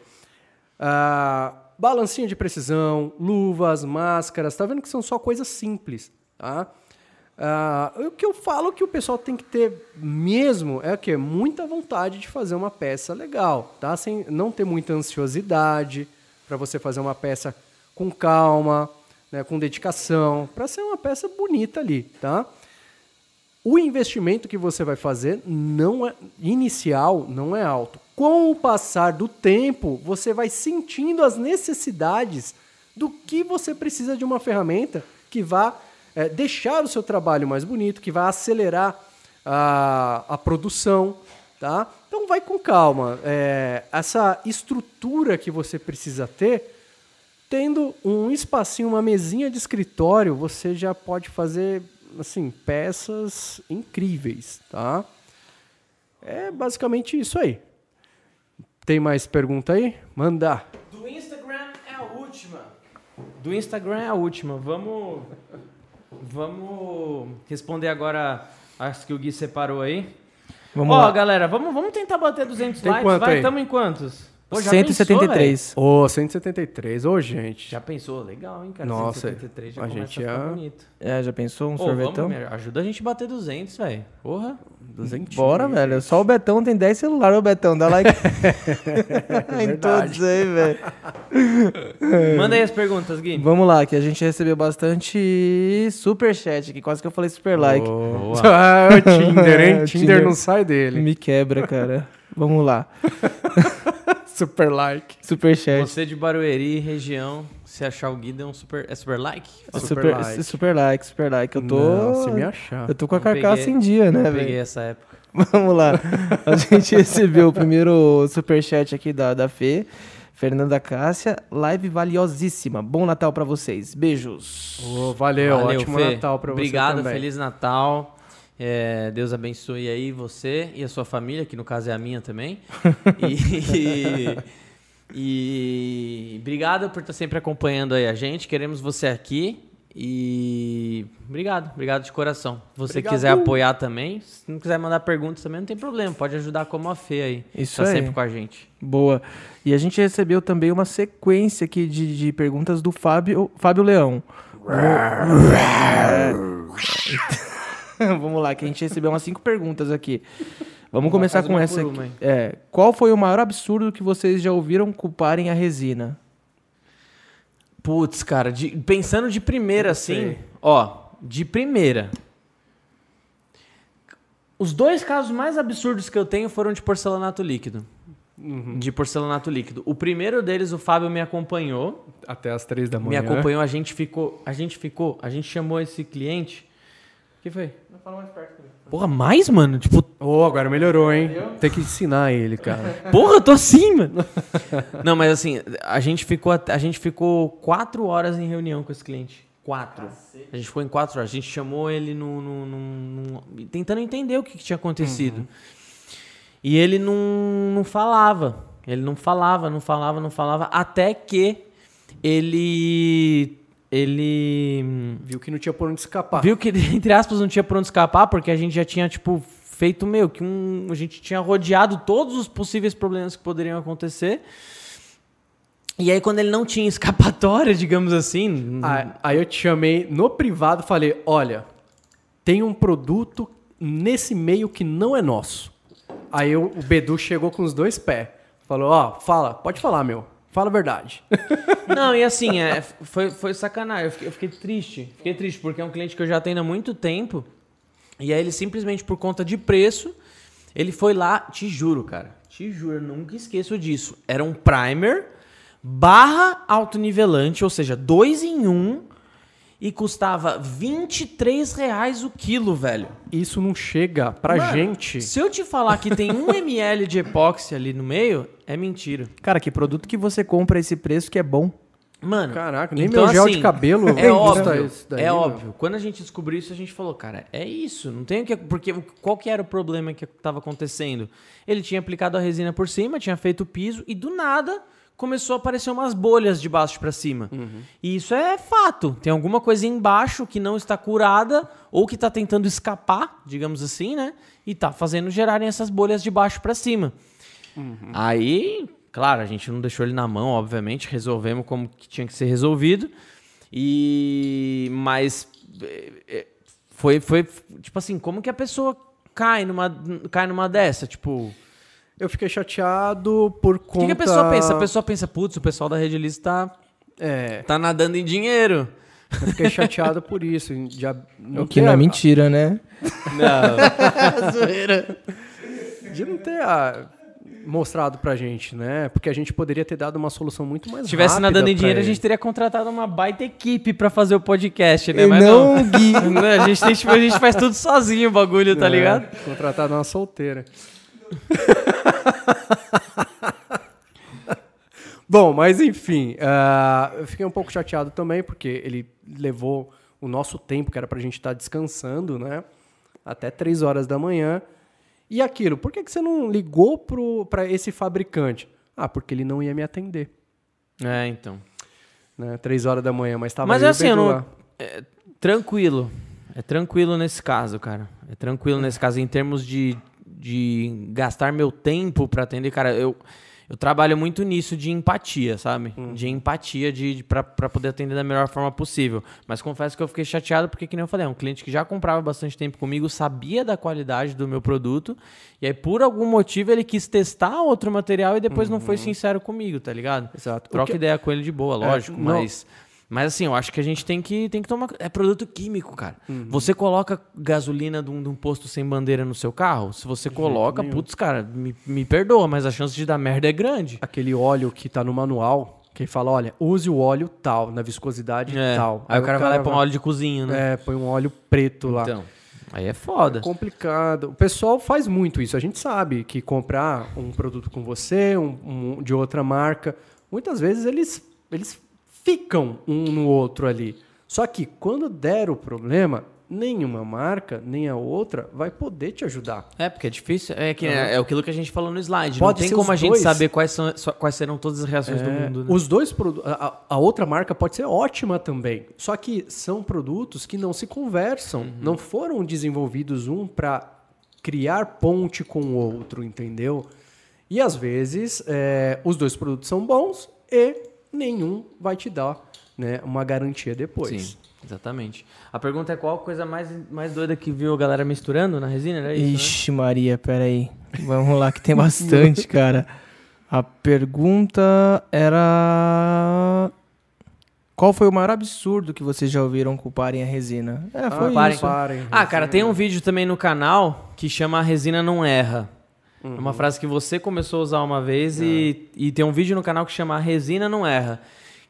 Uh, balancinha de precisão, luvas, máscaras, tá vendo que são só coisas simples, tá? Uh, o que eu falo que o pessoal tem que ter mesmo é que muita vontade de fazer uma peça legal, tá? Sem não ter muita ansiosidade para você fazer uma peça com calma, né, com dedicação, para ser uma peça bonita ali, tá? O investimento que você vai fazer não é inicial, não é alto com o passar do tempo, você vai sentindo as necessidades do que você precisa de uma ferramenta que vá é, deixar o seu trabalho mais bonito, que vai acelerar a, a produção, tá? Então vai com calma. É, essa estrutura que você precisa ter, tendo um espacinho, uma mesinha de escritório, você já pode fazer assim peças incríveis, tá? É basicamente isso aí. Tem mais pergunta aí? Manda. Do Instagram é a última. Do Instagram é a última. Vamos vamos responder agora as que o Gui separou aí. Vamos Ó, lá. galera, vamos, vamos tentar bater 200 Tem likes. Vai, estamos em quantos? Pô, já 173. Ô, 173. Ô, gente. Já pensou? Legal, hein, cara? Nossa, 173 já a gente a ficar ia- bonito. É, já pensou um Ô, sorvetão? vamos, ajuda a gente a bater 200, velho. Porra. 200. Bora, velho. Só o Betão tem 10 celulares, ô Betão. Dá like [LAUGHS] [LAUGHS] em verdade. todos aí, velho. [LAUGHS] Manda aí as perguntas, Gui. Vamos lá, que a gente recebeu bastante superchat aqui. Quase que eu falei super like. Boa. Ah, o Tinder, hein? O Tinder Tinder. não sai dele. Me quebra, cara. Vamos lá. Super like. Superchat. Você de Barueri, região, se achar o Gui, dê um super... É super like? Super, super super, like. like. super like, super like. Eu tô. Não, se me achar. Eu tô com a Não carcaça peguei- em dia, né, Não peguei velho? essa época. [LAUGHS] Vamos lá. A gente [LAUGHS] recebeu o primeiro superchat aqui da, da Fê. Fernanda Cássia, live valiosíssima. Bom Natal pra vocês. Beijos. Ô, valeu, ótimo Fê. Natal pra Obrigado, você também. Feliz Natal. É, Deus abençoe aí você e a sua família, que no caso é a minha também. [LAUGHS] e, e obrigado por estar sempre acompanhando aí a gente. Queremos você aqui. E obrigado, obrigado de coração. Se você Obrigado. quiser apoiar também, se não quiser mandar perguntas também, não tem problema. Pode ajudar como a Fê aí. Isso tá aí. sempre com a gente. Boa. E a gente recebeu também uma sequência aqui de, de perguntas do Fábio, Fábio Leão. [LAUGHS] [LAUGHS] Vamos lá, que a gente recebeu umas cinco perguntas aqui. Vamos começar com essa aqui. uma. É, qual foi o maior absurdo que vocês já ouviram culparem a resina? Putz, cara, de- pensando de primeira assim, sei. ó, de primeira. Os dois casos mais absurdos que eu tenho foram de porcelanato líquido. Uhum. De porcelanato líquido. O primeiro deles, o Fábio me acompanhou. Até as três da Me manhã. acompanhou, a gente ficou. A gente ficou. A gente chamou esse cliente. O que foi? Porra, mais, mano? Tipo, Ô, agora melhorou, hein? Tem que ensinar ele, cara. [LAUGHS] Porra, eu tô assim, mano. [LAUGHS] Não, mas assim, a gente ficou a gente ficou quatro horas em reunião com esse cliente. Quatro. A gente ficou em quatro horas. A gente chamou ele no, no- no- no- tentando entender o que, que tinha acontecido. E ele não, não falava. Ele não falava, não falava, não falava. Até que ele. Ele. Viu que não tinha por onde escapar. Viu que, [LAUGHS] entre aspas, não tinha por onde escapar, porque a gente já tinha, tipo, feito, meu, que um, a gente tinha rodeado todos os possíveis problemas que poderiam acontecer. E aí, quando ele não tinha [LAUGHS] escapatória, digamos assim. Aí, aí eu te chamei no privado e falei: olha, tem um produto nesse meio que não é nosso. Aí o, o Bedu chegou com os dois pés. Falou: ó, fala, pode falar, meu. Fala a verdade. [LAUGHS] Não, e assim, é, foi, foi sacanagem. Eu fiquei, eu fiquei triste. Fiquei triste, porque é um cliente que eu já tenho há muito tempo. E aí ele simplesmente por conta de preço, ele foi lá, te juro, cara. Te juro, eu nunca esqueço disso. Era um primer barra autonivelante, ou seja, dois em um. E custava 23 reais o quilo, velho. Isso não chega pra Mano, gente. Se eu te falar que tem um ml de epóxi ali no meio, é mentira. Cara, que produto que você compra a esse preço que é bom? Mano, Caraca, nem então, meu gel assim, de cabelo é óbvio, daí, é meu. óbvio. Quando a gente descobriu isso, a gente falou, cara, é isso, não tem o que, porque qual que era o problema que estava acontecendo? Ele tinha aplicado a resina por cima, tinha feito o piso e do nada começou a aparecer umas bolhas de baixo para cima. Uhum. E isso é fato. Tem alguma coisa embaixo que não está curada ou que está tentando escapar, digamos assim, né? E tá fazendo gerarem essas bolhas de baixo para cima. Uhum. Aí, claro, a gente não deixou ele na mão, obviamente, resolvemos como que tinha que ser resolvido. E mas é, é, foi foi tipo assim, como que a pessoa cai numa cai numa dessa, tipo, Eu fiquei chateado por o conta... que, que a pessoa pensa? A pessoa pensa, putz, o pessoal da Rede Liz tá É, tá nadando em dinheiro. eu fiquei chateado por isso. Já o que não é a- mentira, né? Não. [LAUGHS] De não ter a... mostrado pra gente, né? Porque a gente poderia ter dado uma solução muito mais Se tivesse rápida nadando em dinheiro, a ele. gente teria contratado uma baita equipe pra fazer o podcast, né? E Mas não, não. Gui. Não, [LAUGHS] a, gente tem, tipo, a gente faz tudo sozinho o bagulho, tá É, ligado? Contratado uma solteira. [LAUGHS] Bom, mas enfim, ah, eu fiquei um pouco chateado também, porque ele levou o nosso tempo, que era pra gente estar descansando, né? Até três horas da manhã. E aquilo, por que, que você não ligou pro, pra esse fabricante? Ah, porque ele não ia me atender, É, então. né? Três horas da manhã, mas tava Mas o assim, eu não-. É tranquilo. É tranquilo nesse caso, cara. É tranquilo nesse caso em termos de, de gastar meu tempo pra atender. Cara, eu, eu trabalho muito nisso de empatia, sabe? De empatia de, de, pra, pra poder atender da melhor forma possível. Mas confesso que eu fiquei chateado porque, que nem eu falei, é um cliente que já comprava bastante tempo comigo, sabia da qualidade do meu produto. E aí, por algum motivo, ele quis testar outro material e depois não foi sincero comigo, tá ligado? Exato. Troca que- ideia com ele de boa, lógico, não- mas. Mas assim, eu acho que a gente tem que, tem que tomar. É produto químico, cara. Uhum. Você coloca gasolina de um, de um posto sem bandeira no seu carro? Se você coloca, putz, cara, me, me perdoa, mas a chance de dar merda é grande. Aquele óleo que tá no manual, que fala, olha, use o óleo tal, na viscosidade É. tal. Aí, o cara vai lá e põe um óleo de cozinha, né? É, põe um óleo preto lá. Então. Aí é foda. complicado. O pessoal faz muito isso. A gente sabe que comprar um produto com você, um, um de outra marca, muitas vezes eles, eles ficam um no outro ali. Só que quando der o problema, nenhuma marca, nem a outra, vai poder te ajudar. É, porque é difícil. É, que, é, é aquilo que a gente falou no slide. Pode não tem como a gente dois. saber quais, são, quais serão todas as reações do É, mundo. Né? Os dois produtos. A, a outra marca pode ser ótima também. Só que são produtos que não se conversam. Uhum. Não foram desenvolvidos um para criar ponte com o outro, entendeu? E às vezes é, os dois produtos são bons e nenhum vai te dar né, uma garantia depois. Sim, exatamente. A pergunta é qual a coisa mais, mais doida que viu a galera misturando na resina? Era isso, né? Ixi, Maria, peraí. Vamos lá, que tem bastante, [LAUGHS] cara. A pergunta era. Qual foi o maior absurdo que vocês já ouviram culparem a resina? É, foi parem. isso. Parem. Ah, cara, tem um vídeo também no canal que chama A Resina Não Erra. É Uhum. uma frase que você começou a usar uma vez e, e tem um vídeo no canal que chama Resina Não Erra.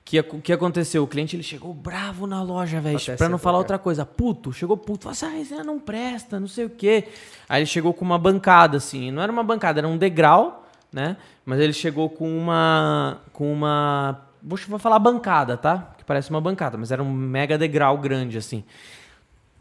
Que o que aconteceu? O cliente ele chegou bravo na loja, velho. Pra não falar outra coisa. Puto, chegou puto. Falou assim, essa resina não presta, não sei o quê. Aí ele chegou com uma bancada, assim. Não era uma bancada, era um degrau, né? Mas ele chegou com uma. Com uma. Vou falar bancada, tá? Que parece uma bancada, mas era um mega degrau grande, assim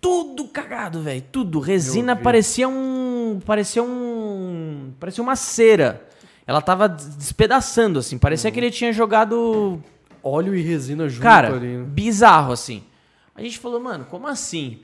tudo cagado, velho. Tudo. Resina parecia um. Parecia um. Parecia uma cera. Ela tava des- despedaçando, assim. Parecia que ele tinha jogado. Óleo e resina junto Cara, ali. né? bizarro, assim. A gente falou, mano, como assim?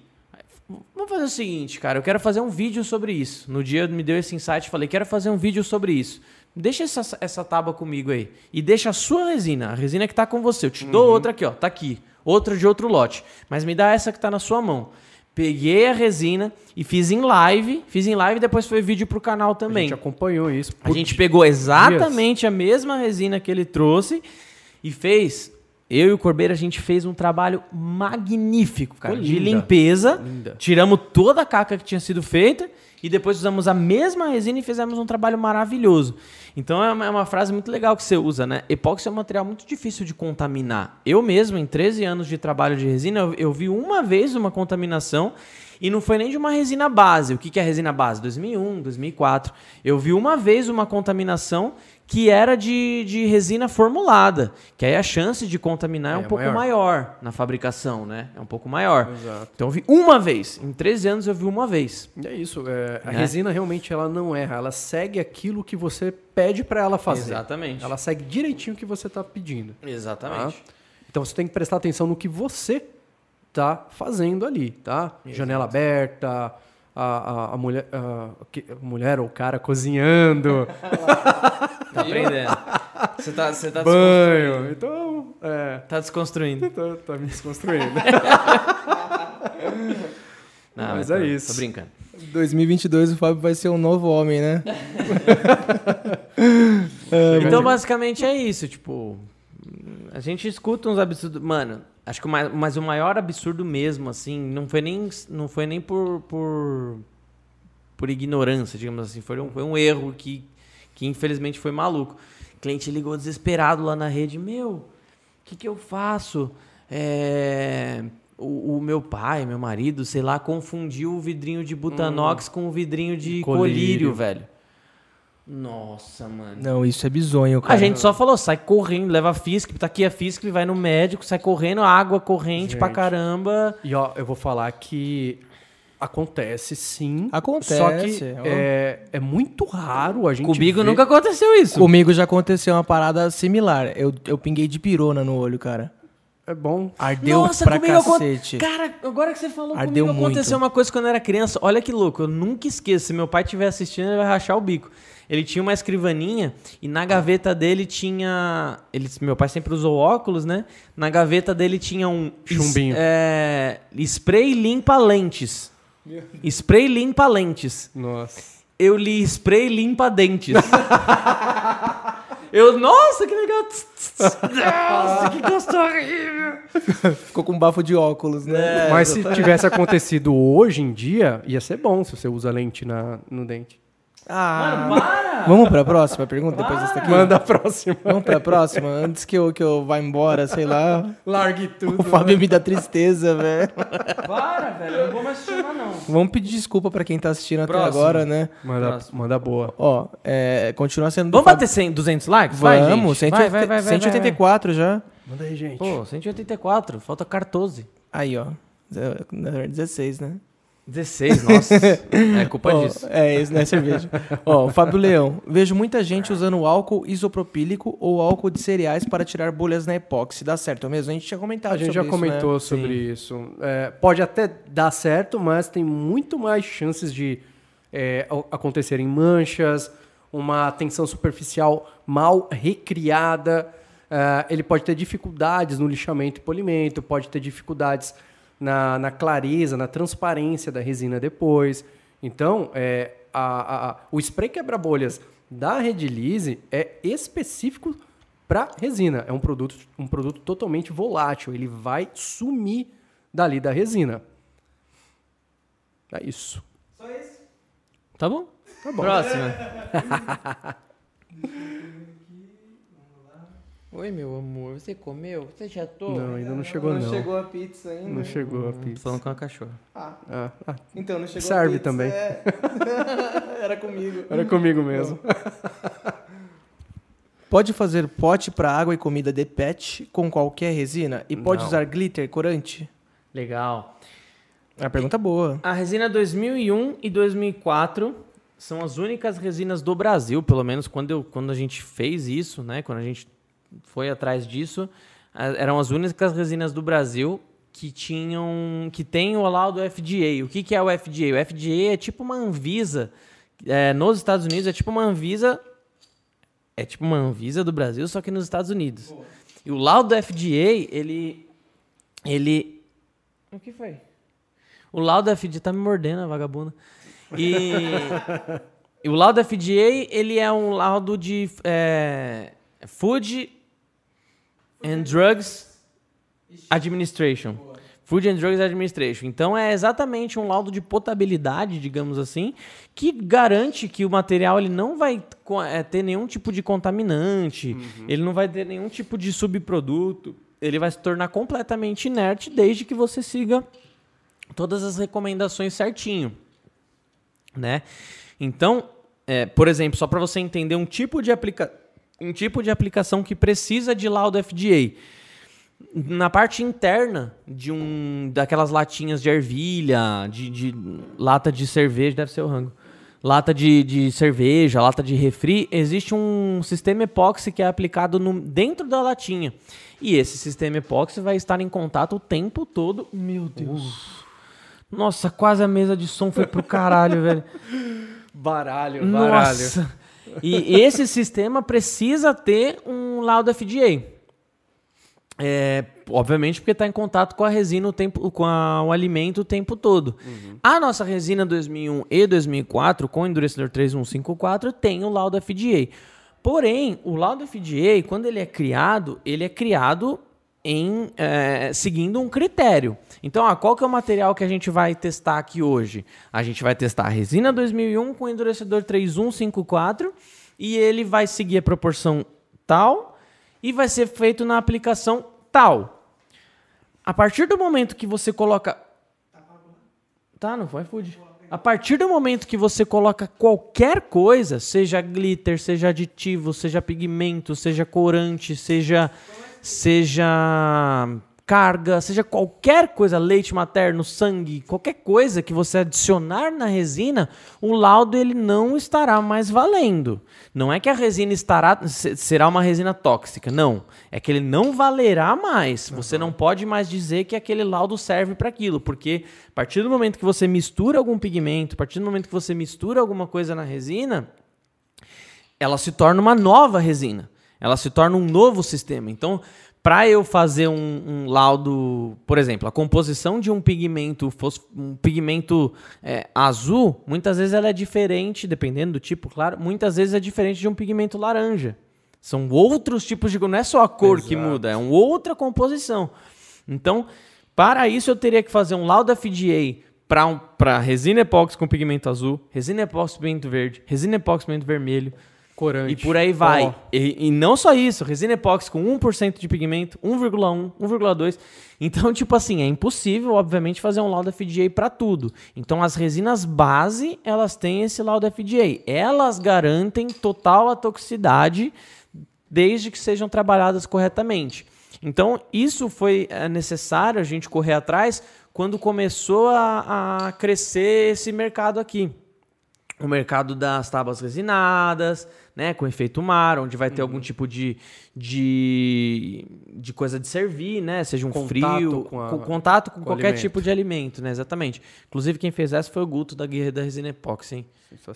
Vamos fazer o seguinte, cara. Eu quero fazer um vídeo sobre isso. No dia me deu esse insight, falei, quero fazer um vídeo sobre isso. Deixa essa, essa tábua comigo aí. E deixa a sua resina, a resina que tá com você. Eu te dou Uhum. outra aqui, ó. Tá aqui. Outra de outro lote. Mas me dá essa que tá na sua mão. Peguei a resina e fiz em live. Fiz em live e depois foi vídeo pro canal A também. gente acompanhou isso. A gente pegou dias. exatamente a mesma resina que ele trouxe e fez. Eu e o Corbeiro, a gente fez um trabalho magnífico, cara, Ficou de limpeza. Linda. Tiramos toda a caca que tinha sido feita e depois usamos a mesma resina e fizemos um trabalho maravilhoso. Então é uma, é uma frase muito legal que você usa, né? Epóxi é um material muito difícil de contaminar. Eu mesmo, em 13 anos de trabalho de resina, eu, eu vi uma vez uma contaminação e não foi nem de uma resina base. O que, que é resina base? 2001, 2004. Eu vi uma vez uma contaminação que era de, de resina formulada, que aí a chance de contaminar é, É, um pouco maior. maior. na fabricação, né? É um pouco maior. Exato. Então eu vi uma vez. Em 13 anos eu vi uma vez. E é isso. é, a Né? resina realmente ela não erra. Ela segue aquilo que você pede para ela fazer. Exatamente. Ela segue direitinho o que você está pedindo. Exatamente. Tá? Então você tem que prestar atenção no que você tá fazendo ali, tá? Janela aberta, a, a, a mulher, a, que- a mulher ou o cara cozinhando, [LAUGHS] Tá aprendendo. Você tá, você tá, banho. Então, é, tá desconstruindo. tá, tá me desconstruindo. [LAUGHS] Não, Mas tô- é isso. Tô brincando. 2022 o Fábio vai ser um novo homem, né? [LAUGHS] Então, basicamente é isso. Tipo, a gente escuta uns absurdos. Mano, acho que o mais, mas o maior absurdo mesmo, assim, não foi nem, não foi nem por, por, por ignorância, digamos assim. Foi um, foi um erro que, que infelizmente foi maluco. O cliente ligou desesperado lá na rede, meu, o que, que eu faço? É, o, o, meu pai, meu marido, sei lá, confundiu o vidrinho de butanox hum. com o vidrinho de colírio, colírio velho. Nossa, mano. Não, isso é bizonho, cara. A gente só falou, sai correndo, leva a FISC, tá aqui a FISC, vai no médico, sai correndo, água corrente gente. pra caramba. E ó, eu vou falar que acontece sim. Acontece. Só que é, é muito raro a gente Comigo ver... nunca aconteceu isso. Comigo já aconteceu uma parada similar. Eu, eu pinguei de pirona no olho, cara. É bom. Ardeu Nossa, pra cacete. Cara, agora que você falou Ardeu comigo, muito. aconteceu uma coisa quando eu era criança. Olha que louco, eu nunca esqueço. Se meu pai estiver assistindo, ele vai rachar o bico. Ele tinha uma escrivaninha e na gaveta dele tinha. Ele, meu pai sempre usou óculos, né? Na gaveta dele tinha um. Chumbinho. É, spray limpa lentes. Spray limpa lentes. Nossa. Eu li spray limpa dentes. Eu, nossa, que legal. Nossa, que gostoso horrível. Ficou com bafo de óculos, né? É, Mas se tivesse acontecido hoje em dia, ia ser bom se você usa lente na, no dente. Ah, Mano, para! Vamos pra próxima pergunta para. depois dessa aqui? Manda a próxima. Vamos pra próxima, antes que eu, que eu vá embora, sei lá. Largue tudo. O Fábio me dá tristeza, velho. Para, velho, eu não vou mais assistir não. Vamos pedir desculpa pra quem tá assistindo Próximo. até agora, né? Manda, manda boa. Ó, é, continua sendo... Vamos bater 100, 200 likes? Vamos, vai, 100, vai, vai, vai, 184 já. Manda aí, gente. Pô, 184, falta 14. Aí, ó. 16, né? 16, nossa. é culpa [LAUGHS] oh, disso. É, isso não é cerveja. Ó, oh, Fábio Leão. Vejo muita gente usando álcool isopropílico ou álcool de cereais para tirar bolhas na epóxi. Dá certo mesmo? A gente tinha comentado A gente já isso, comentou né? sobre Sim. isso. É, pode até dar certo, mas tem muito mais chances de é, acontecerem manchas, uma tensão superficial mal recriada. É, ele pode ter dificuldades no lixamento e polimento, pode ter dificuldades na, na clareza, na transparência da resina depois. Então, é, a, a, o spray quebra-bolhas da Redilize é específico para resina. É um produto, um produto totalmente volátil. Ele vai sumir dali da resina. É isso. Só isso? Tá bom? Tá bom. Próxima. [LAUGHS] Oi, meu amor, você comeu? Você já tô? Não, ainda não chegou não. Não chegou a pizza ainda? Não chegou a pizza. Falando com a cachorra. Ah. ah. ah. Então não chegou Serve a pizza. também. É. [LAUGHS] Era comigo. Era comigo mesmo. [LAUGHS] Pode fazer pote para água e comida de pet com qualquer resina? E pode não. usar glitter corante? Legal. É uma pergunta boa. A resina 2001 e 2004 são as únicas resinas do Brasil, pelo menos quando, eu, quando a gente fez isso, né? Quando a gente foi atrás disso. Eram as únicas resinas do Brasil que tinham que tem o laudo FDA. O que, que é o FDA? O FDA é tipo uma Anvisa. É, nos Estados Unidos é tipo uma Anvisa. É tipo uma Anvisa do Brasil, só que nos Estados Unidos. Boa. E o laudo FDA, ele. Ele. O que foi? O laudo FDA tá me mordendo, a vagabunda. E. [LAUGHS] e o laudo FDA, ele é um laudo de. É, food and Drugs Administration. Food and Drugs Administration. Então é exatamente um laudo de potabilidade, digamos assim, que garante que o material ele não vai é, ter nenhum tipo de contaminante, uhum. ele não vai ter nenhum tipo de subproduto, ele vai se tornar completamente inerte desde que você siga todas as recomendações certinho, né? Então, é, por exemplo, só para você entender um tipo de aplicação um tipo de aplicação que precisa de laudo FDA. Na parte interna de um daquelas latinhas de ervilha, de, de lata de cerveja, deve ser o rango. Lata de, de cerveja, lata de refri, existe um sistema epóxi que é aplicado no, dentro da latinha. E esse sistema epóxi vai estar em contato o tempo todo. Meu Deus. Nossa, quase a mesa de som foi pro caralho, velho. Baralho, [LAUGHS] baralho. Nossa. E esse sistema precisa ter um laudo FDA. É, obviamente porque está em contato com a resina o tempo, com a, o alimento o tempo todo. Uhum. A nossa resina 2001 e 2004 com o endurecedor 3154 tem o laudo FDA. Porém, o laudo FDA, quando ele é criado, ele é criado em é, seguindo um critério. Então, ah, qual que é o material que a gente vai testar aqui hoje? A gente vai testar a resina 2001 com endurecedor 3154 e ele vai seguir a proporção tal e vai ser feito na aplicação tal. A partir do momento que você coloca. Tá, não foi food. A partir do momento que você coloca qualquer coisa, seja glitter, seja aditivo, seja pigmento, seja corante, seja seja carga, seja qualquer coisa, leite materno, sangue, qualquer coisa que você adicionar na resina, o laudo ele não estará mais valendo. Não é que a resina estará será uma resina tóxica, não. É que ele não valerá mais. Uhum. Você não pode mais dizer que aquele laudo serve para aquilo, porque a partir do momento que você mistura algum pigmento, a partir do momento que você mistura alguma coisa na resina, ela se torna uma nova resina. Ela se torna um novo sistema. Então, para eu fazer um, um, laudo, por exemplo, a composição de um pigmento, um pigmento é, azul, muitas vezes ela é diferente, dependendo do tipo, claro, muitas vezes é diferente de um pigmento laranja. São outros tipos de. Não é só a cor Exato. que muda, é uma outra composição. Então, para isso, eu teria que fazer um laudo FDA para um, resina epóxi com pigmento azul, resina epóxi com pigmento verde, resina epóxi com pigmento vermelho Corante. E por aí vai. Oh. E, e, não só isso, resina epóxi com 1% de pigmento, 1,1, 1,2. Então, tipo assim, é impossível, obviamente, fazer um laudo FDA para tudo. Então, as resinas base, elas têm esse laudo FDA. Elas garantem total atoxicidade desde que sejam trabalhadas corretamente. Então, isso foi é, necessário a gente correr atrás quando começou a, a crescer esse mercado aqui. O mercado das tábuas resinadas, né, com efeito mar, onde vai ter uhum. algum tipo de, de, de coisa de servir, né, seja um contato frio, com, a, contato com, com qualquer alimento. tipo de alimento, né, exatamente. Inclusive quem fez essa foi o Guto da Guia da Resina Epoxy, hein?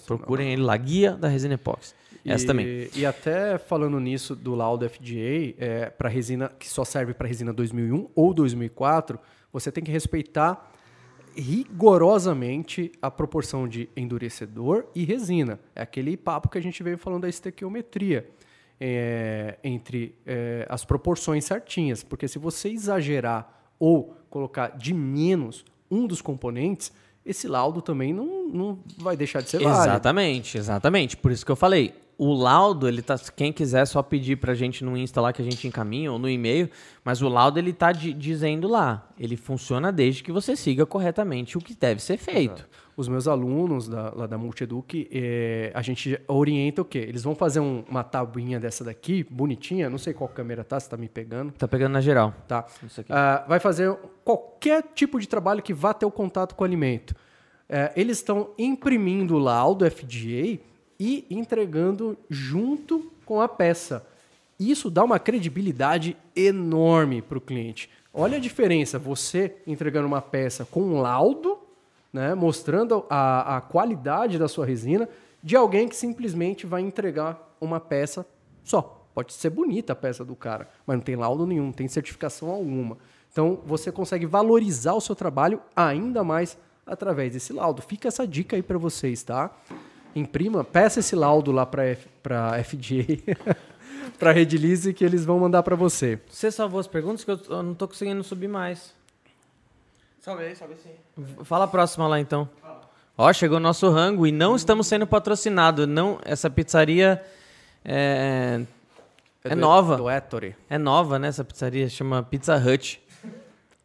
Procurem ele lá, Guia da Resina Epoxy. Essa e, também. E até falando nisso do laudo FDA, é, para resina que só serve para resina 2001 ou 2004, você tem que respeitar rigorosamente a proporção de endurecedor e resina. É aquele papo que a gente veio falando da estequiometria. É, entre é, as proporções certinhas, porque se você exagerar ou colocar de menos um dos componentes, esse laudo também não, não vai deixar de ser válido. Exatamente, exatamente. Por isso que eu falei, o laudo, ele tá. Quem quiser só pedir pra gente no Insta lá que a gente encaminha ou no e-mail, mas o laudo ele tá dizendo lá. Ele funciona desde que você siga corretamente o que deve ser feito. Exato. Os meus alunos da, lá da Multieduc, é, a gente orienta o quê? Eles vão fazer um, uma tabuinha dessa daqui, bonitinha, não sei qual câmera tá, se tá me pegando. Tá pegando na geral. Tá. Uh, vai fazer qualquer tipo de trabalho que vá ter o contato com o alimento. Uh, eles estão imprimindo o laudo FDA e entregando junto com a peça. Isso dá uma credibilidade enorme para o cliente. Olha a diferença, você entregando uma peça com um laudo, né, mostrando a, a qualidade da sua resina, de alguém que simplesmente vai entregar uma peça só. Pode ser bonita a peça do cara, mas não tem laudo nenhum, não tem certificação alguma. Então você consegue valorizar o seu trabalho ainda mais através desse laudo. Fica essa dica aí para vocês, tá? Imprima, peça esse laudo lá para para FDA, [LAUGHS] para Redilize que eles vão mandar para você. Você salvou as perguntas que eu, não tô conseguindo subir mais. Salvei, salvei sim. Fala a próxima lá então. Ó, chegou o nosso rango e não estamos sendo patrocinados. Não, essa pizzaria é, é, é nova. Do Ettore. É nova, né? Essa pizzaria chama Pizza Hut.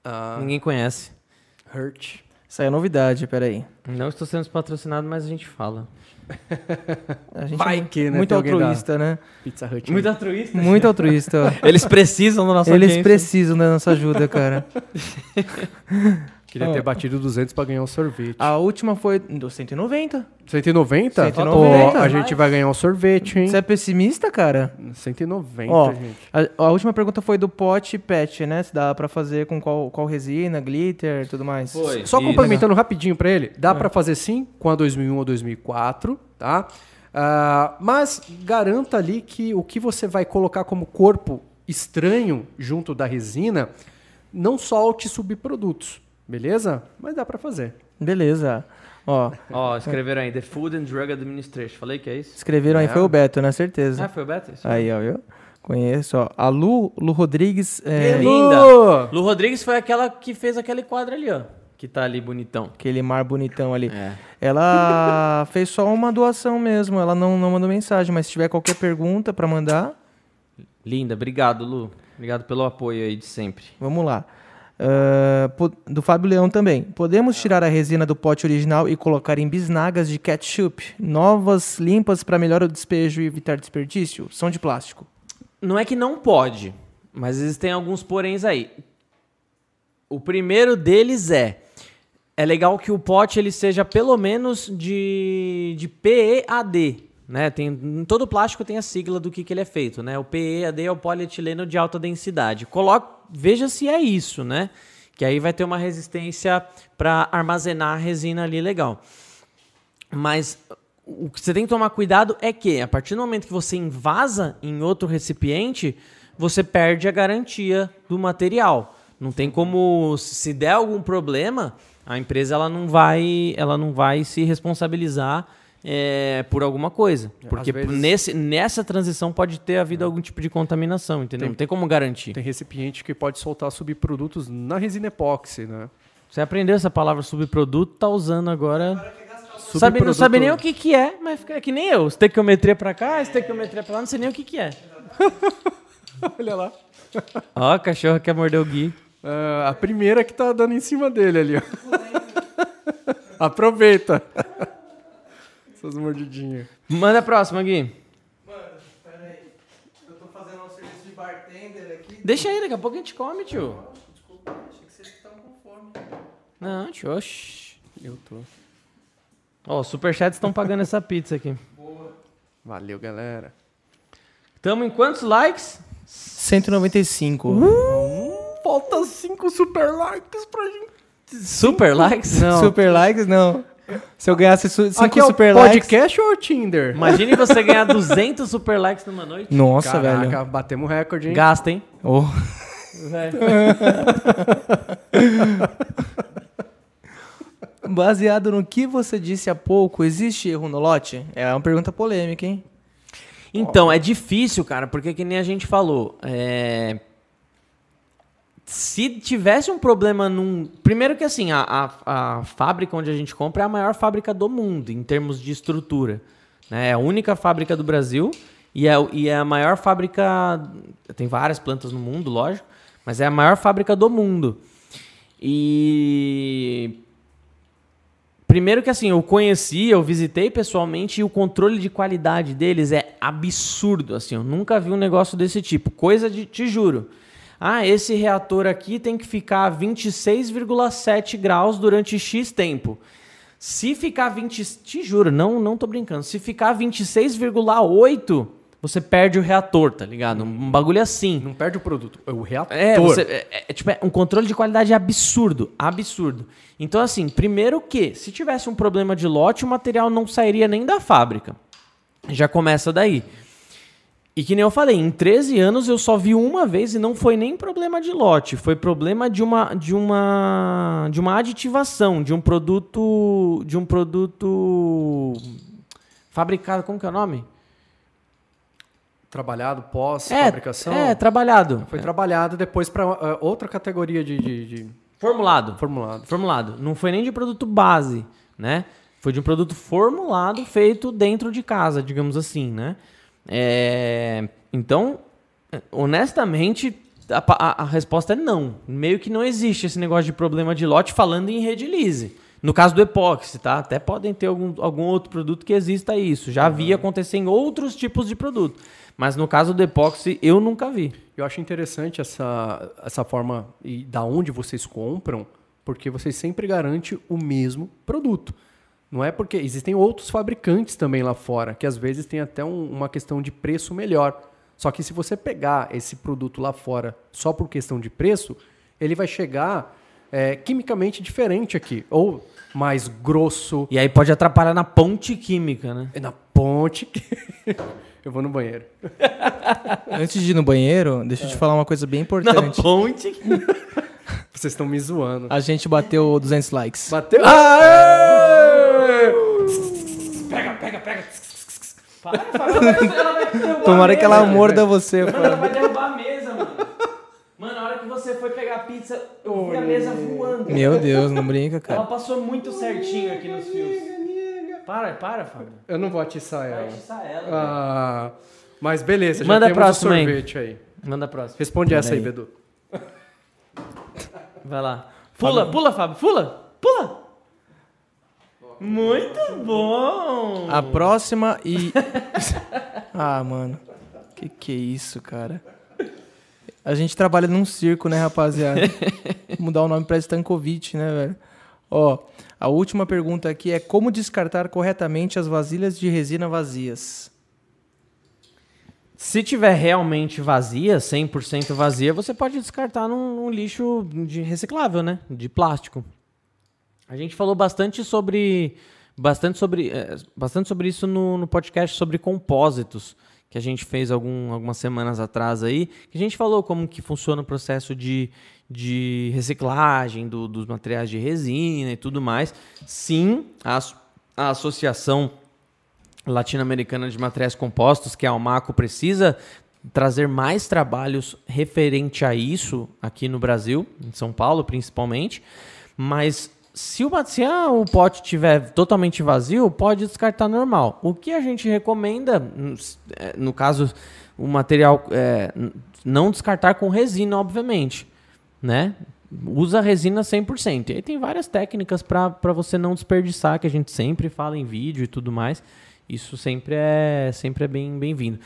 Uh, Ninguém conhece. Hurt. Isso aí é novidade, peraí. Não estou sendo patrocinado, mas a gente fala. A gente Vai é que, né? Muito altruísta, né? Pizza Hut. Muito altruísta? Muito altruísta. Eles precisam da nossa Eles audiência. precisam da nossa ajuda, cara. [LAUGHS] Queria ter batido 200 para ganhar um sorvete. A última foi do 190. 190? 190. a gente vai ganhar um sorvete, hein? Você é pessimista, cara? 190, Ó, gente. A, a, última pergunta foi do pote pet, né? Se dá para fazer com qual, qual resina, glitter e tudo mais. Foi. Só complementando rapidinho para ele. Dá é. para fazer sim com a 2001 ou 2004, tá? Uh, mas garanta ali que o que você vai colocar como corpo estranho junto da resina não solte subprodutos. Beleza? Mas dá para fazer. Beleza. Ó, Ó, escreveram aí, The Food and Drug Administration. Falei que é isso? Escreveram aí, foi o Beto, né? Certeza. Ah, foi o Beto? Isso aí, ó, viu? Conheço, ó. A Lu, Lu Rodrigues. É... Linda! Lu Rodrigues foi aquela que fez aquele quadro ali, ó. que tá ali bonitão. Aquele mar bonitão ali. É. Ela [LAUGHS] fez só uma doação mesmo, ela não, não mandou mensagem, mas se tiver qualquer pergunta pra mandar, Linda, obrigado, Lu. Obrigado pelo apoio aí de sempre. vamos lá. Ah, do Fábio Leão também. Podemos tirar a resina do pote original e colocar em bisnagas de ketchup, novas, limpas para melhor o despejo e evitar desperdício? São de plástico. Não é que não pode, mas existem alguns poréns aí. O primeiro deles é é legal que o pote ele seja pelo menos de, de PEAD, né? Tem, em todo plástico tem a sigla do que, que ele é feito, né? O PEAD é o polietileno de alta densidade. Coloque, veja se é isso, né? Que aí vai ter uma resistência para armazenar a resina ali legal. Mas o que você tem que tomar cuidado é que, a partir do momento que você invasa em outro recipiente, você perde a garantia do material. Não tem como, se der algum problema, a empresa ela não vai, ela não vai se responsabilizar é, por alguma coisa. Porque vezes- nesse, nessa transição pode ter havido algum tipo de contaminação, entendeu? Tem- não tem como garantir. Tem recipiente que pode soltar subprodutos na resina epóxi, né? Você aprendeu essa palavra subproduto, tá usando agora. Sabe, não sabe nem o que, que é, mas fica que nem eu. Estequiometria pra cá, estequiometria pra lá, não sei nem o que, que é. [LAUGHS] Olha lá. Ó, o cachorro quer morder o Gui. Ah, a primeira que tá dando em cima dele ali, ó. [LAUGHS] Aproveita. Essas mordidinhas. Manda a próxima, Gui. Mano, peraí. Eu tô fazendo um serviço de bartender aqui. Deixa aí, daqui a pouco a gente come, tio. Desculpa, achei que vocês estão com fome. Não, tio, oxi. Eu tô. Ó, os superchats estão pagando essa pizza aqui. Valeu, galera. Tamo em quantos likes? 195. Falta cinco super likes pra gente. Super likes? Não. Super likes, não. Se eu ganhasse 5 Aqui é o super likes. podcast ou o Tinder? Imagine [LAUGHS] você ganhar 200 super likes numa noite. Nossa, Caraca, velho. batemos recorde, hein? Gasta, hein? Oh. Velho. [LAUGHS] Baseado no que você disse há pouco, existe erro no lote? É uma pergunta polêmica, hein? Então, é difícil, cara, porque que nem a gente falou. é, Se tivesse um problema num. Primeiro que assim, a, a, a fábrica onde a gente compra é a maior fábrica do mundo, em termos de estrutura. né? É a única fábrica do Brasil e é, e é a maior fábrica. Tem várias plantas no mundo, lógico, mas é a maior fábrica do mundo. E Primeiro que assim, eu conheci, eu visitei pessoalmente e o controle de qualidade deles é absurdo, assim, eu nunca vi um negócio desse tipo. Coisa de, te juro. Ah, esse reator aqui tem que ficar a 26,7 graus durante X tempo. Se ficar 20, te juro, não, não tô brincando. Se ficar 26,8, você perde o reator, tá ligado? Um bagulho assim. Não perde o produto, é o reator. É, você- é, é, tipo, é um controle de qualidade absurdo, absurdo. Então, assim, primeiro que, se tivesse um problema de lote, o material não sairia nem da fábrica. Já começa daí. E que nem eu falei, em 13 anos eu só vi uma vez e não foi nem problema de lote, foi problema de uma de uma de uma aditivação, de um produto de um produto fabricado, como que é o nome? Trabalhado pós-fabricação. É, é, trabalhado. Foi trabalhado depois para outra categoria de, de- de Formulado. formulado. Formulado. Não foi nem de produto base, né? Foi de um produto formulado feito dentro de casa, digamos assim, né? É, Então, honestamente, a, a- a resposta é não. Meio que não existe esse negócio de problema de lote falando em rede lise. No caso do epóxi, tá? Até podem ter algum, algum outro produto que exista isso. Já vi acontecer em outros tipos de produto. Mas no caso do epóxi, eu nunca vi. Eu acho interessante essa, essa forma e da onde vocês compram, porque vocês sempre garantem o mesmo produto. Não é porque existem outros fabricantes também lá fora, que às vezes tem até um- uma questão de preço melhor. Só que se você pegar esse produto lá fora só por questão de preço, ele vai chegar é, quimicamente diferente aqui. Ou mais grosso, E aí pode atrapalhar na ponte química, né? é na ponte. [LAUGHS] Eu vou no banheiro. [LAUGHS] Antes de ir no banheiro, deixa eu te falar uma coisa bem Na importante. ponte química. [LAUGHS] Vocês estão me zoando. A gente bateu 200 likes. Bateu. Aê! Para, para, ela vai- ela vai derrubar Tomara que ela morda você. Mano, ela vai derrubar a mesa, mano. Mano, a hora que você foi pegar a pizza, eu vi a mesa voando. Meu Deus, não brinca, cara. Ela passou muito certinho aqui nos fios. Para, para, Fábio. Eu não vou atiçar Vai ela. atiçar ela. Ah, mas beleza, já Manda a temos próxima o aí. sorvete aí. Manda a próxima. Responde essa aí, aí. Bedu. Vai lá. Pula, pula, Fábio. Pula, pula. Muito bom. A próxima e. [LAUGHS] ah, mano. Que que é isso, cara? A gente trabalha num circo, né, rapaziada? Mudar o nome pra Stankovic, né, velho? Ó, a última pergunta aqui é como descartar corretamente as vasilhas de resina vazias? Se tiver realmente vazia, 100% vazia, você pode descartar num, num lixo de reciclável, né? De plástico. A gente falou bastante sobre bastante sobre, eh, bastante sobre isso no, no podcast sobre compósitos que a gente fez algum, algumas semanas atrás aí. Que a gente falou como que funciona o processo de, de reciclagem do- dos materiais de resina e tudo mais. Sim, a, a associação latino-americana de materiais compostos, que é a Almaco, precisa trazer mais trabalhos referente a isso aqui no Brasil, em São Paulo principalmente. Mas se o, se a- o pote estiver totalmente vazio, pode descartar normal. O que a gente recomenda, é, no caso, o material é, não descartar com resina, obviamente, né? Usa resina 100%. E aí tem várias técnicas para você não desperdiçar, que a gente sempre fala em vídeo e tudo mais. Isso sempre é, sempre é bem bem-vindo.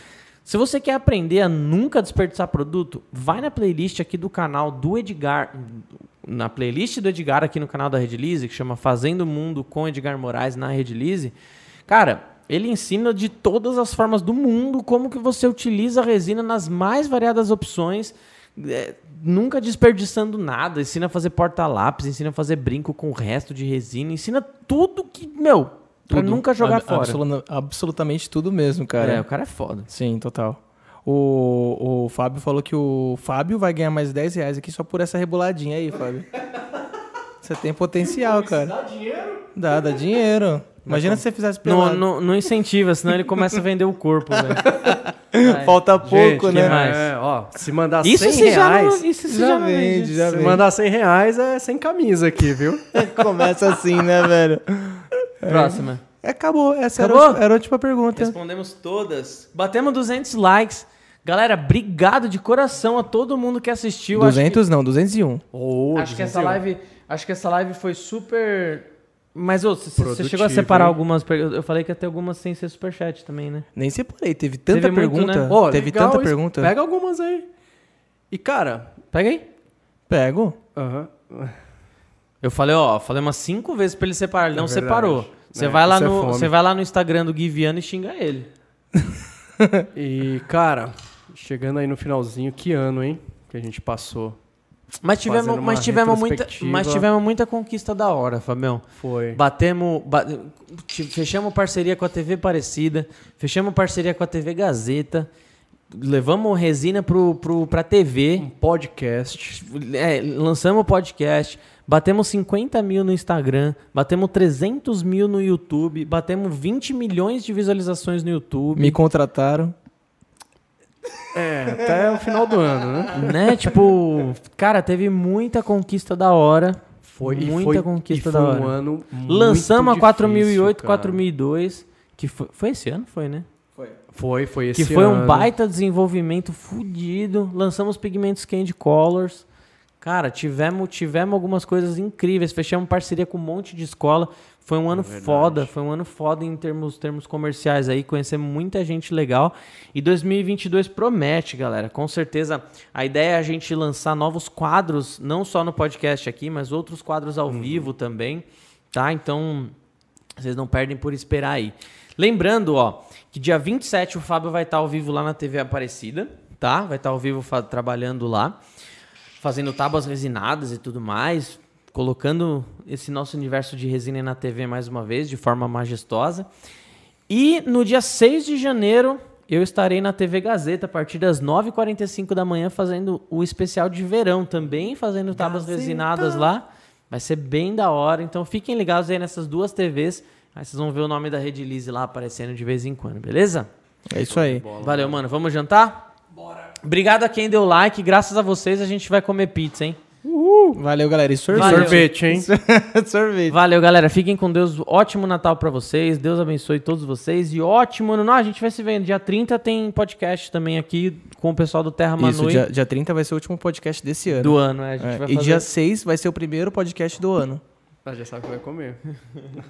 Se você quer aprender a nunca desperdiçar produto, vai na playlist aqui do canal do Edgar, na playlist do Edgar aqui no canal da Redilize, que chama Fazendo o Mundo com Edgar Moraes na Redilize. Cara, ele ensina de todas as formas do mundo como que você utiliza a resina nas mais variadas opções, é, nunca desperdiçando nada. Ensina a fazer porta-lápis, ensina a fazer brinco com o resto de resina, ensina tudo que, meu, pra Tudo. nunca jogar Ab- fora. absolutamente tudo mesmo, cara. É, o cara é foda. Sim, total. O, o Fábio falou que o Fábio vai ganhar mais 10 reais aqui só por essa reboladinha aí, Fábio. Você tem potencial, cara. Dá dinheiro? Dá, dá dinheiro. Imagina se você fizesse Não, pelado. não, não incentiva, senão ele começa a vender o corpo, velho. [LAUGHS] Falta pouco, Gente, né? É, ó, se mandar Isso 100 você já reais... não, isso Já já não vende, já Se vende. mandar 100 reais é sem camisa aqui, viu? [LAUGHS] Começa assim, né, velho? Próxima. É, Acabou. Essa Acabou? Era, a- era a última pergunta. Respondemos todas. Batemos 200 likes. Galera, obrigado de coração a todo mundo que assistiu. Acho que- 200 não, 201. Oh, Acho que essa 201. live, acho que essa live foi super. Mas ô, você- chegou a separar algumas perguntas. Eu falei que ia ter algumas sem ser superchat também, né? Nem separei. Teve tanta Teve muito, pergunta. né? Ó, Teve legal tanta isso. pergunta. Pega algumas aí. E, cara... Pega aí. Pego. aham. Eu falei, ó, falei umas cinco vezes pra ele separar. Ele não É verdade. separou. Você É, vai lá é no, você vai lá no Instagram do Guiviano e xinga ele. [LAUGHS] E, cara, chegando aí no finalzinho, que ano, hein? Que a gente passou. Mas tivemos, mas tivemos muita, mas tivemos muita conquista da hora, Fabião. Foi. Batemos, ba- ti- fechamos parceria com a TV Parecida, fechamos parceria com a TV Gazeta, levamos resina pro, pro, pra TV, Um podcast. é, lançamos o podcast, batemos 50 mil no Instagram, batemos 300 mil no YouTube, batemos 20 milhões de visualizações no YouTube. Me contrataram. É, até o final do ano, né? Né? Tipo, cara, teve muita conquista da hora. Foi, e muita foi, conquista e da foi hora. um ano muito Lançamos a difícil, 4008, cara. 4002, que foi, foi esse ano, foi, né? Foi, foi esse que foi um ano. baita desenvolvimento fudido. Lançamos pigmentos Candy Colors. Cara, tivemos, tivemos algumas coisas incríveis. Fechamos parceria com um monte de escola. Foi um ano verdade. foda. Foi um ano foda em termos, termos comerciais aí. Conhecemos muita gente legal. E 2022 promete, galera. Com certeza a ideia é a gente lançar novos quadros, não só no podcast aqui, mas outros quadros ao vivo também. Tá? Então, vocês não perdem por esperar aí. Lembrando, ó, que dia 27 o Fábio vai estar ao vivo lá na TV Aparecida, tá? Vai estar ao vivo trabalhando lá, fazendo tábuas resinadas e tudo mais, colocando esse nosso universo de resina aí na TV mais uma vez, de forma majestosa. E no dia 6 de janeiro, eu estarei na TV Gazeta a partir das 9h45 da manhã fazendo o especial de verão também, fazendo tábuas resinadas lá. Vai ser bem da hora, então fiquem ligados aí nessas duas TVs. Aí vocês vão ver o nome da Rede Lise lá aparecendo de vez em quando, beleza? É isso aí. Valeu, mano. Vamos jantar? Bora. Obrigado a quem deu like. Graças a vocês a gente vai comer pizza, hein? Uhul. Valeu, galera. E sorvete. Valeu. Sorvete, hein? [LAUGHS] sorvete. Valeu, galera. Fiquem com Deus. Ótimo Natal pra vocês. Deus abençoe todos vocês. E ótimo ano. Não, a gente vai se vendo. Dia 30 tem podcast também aqui com o pessoal do Terra Isso, Manui. dia, dia 30 vai ser o último podcast desse ano. Do ano, é. A gente É, vai e fazer... dia 6 vai ser o primeiro podcast do ano. Ah, já sabe o que vai comer. [LAUGHS] tá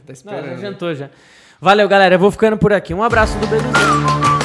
Não, esperando. já jantou já. Valeu, galera. Eu vou ficando por aqui. Um abraço do Beduzinho.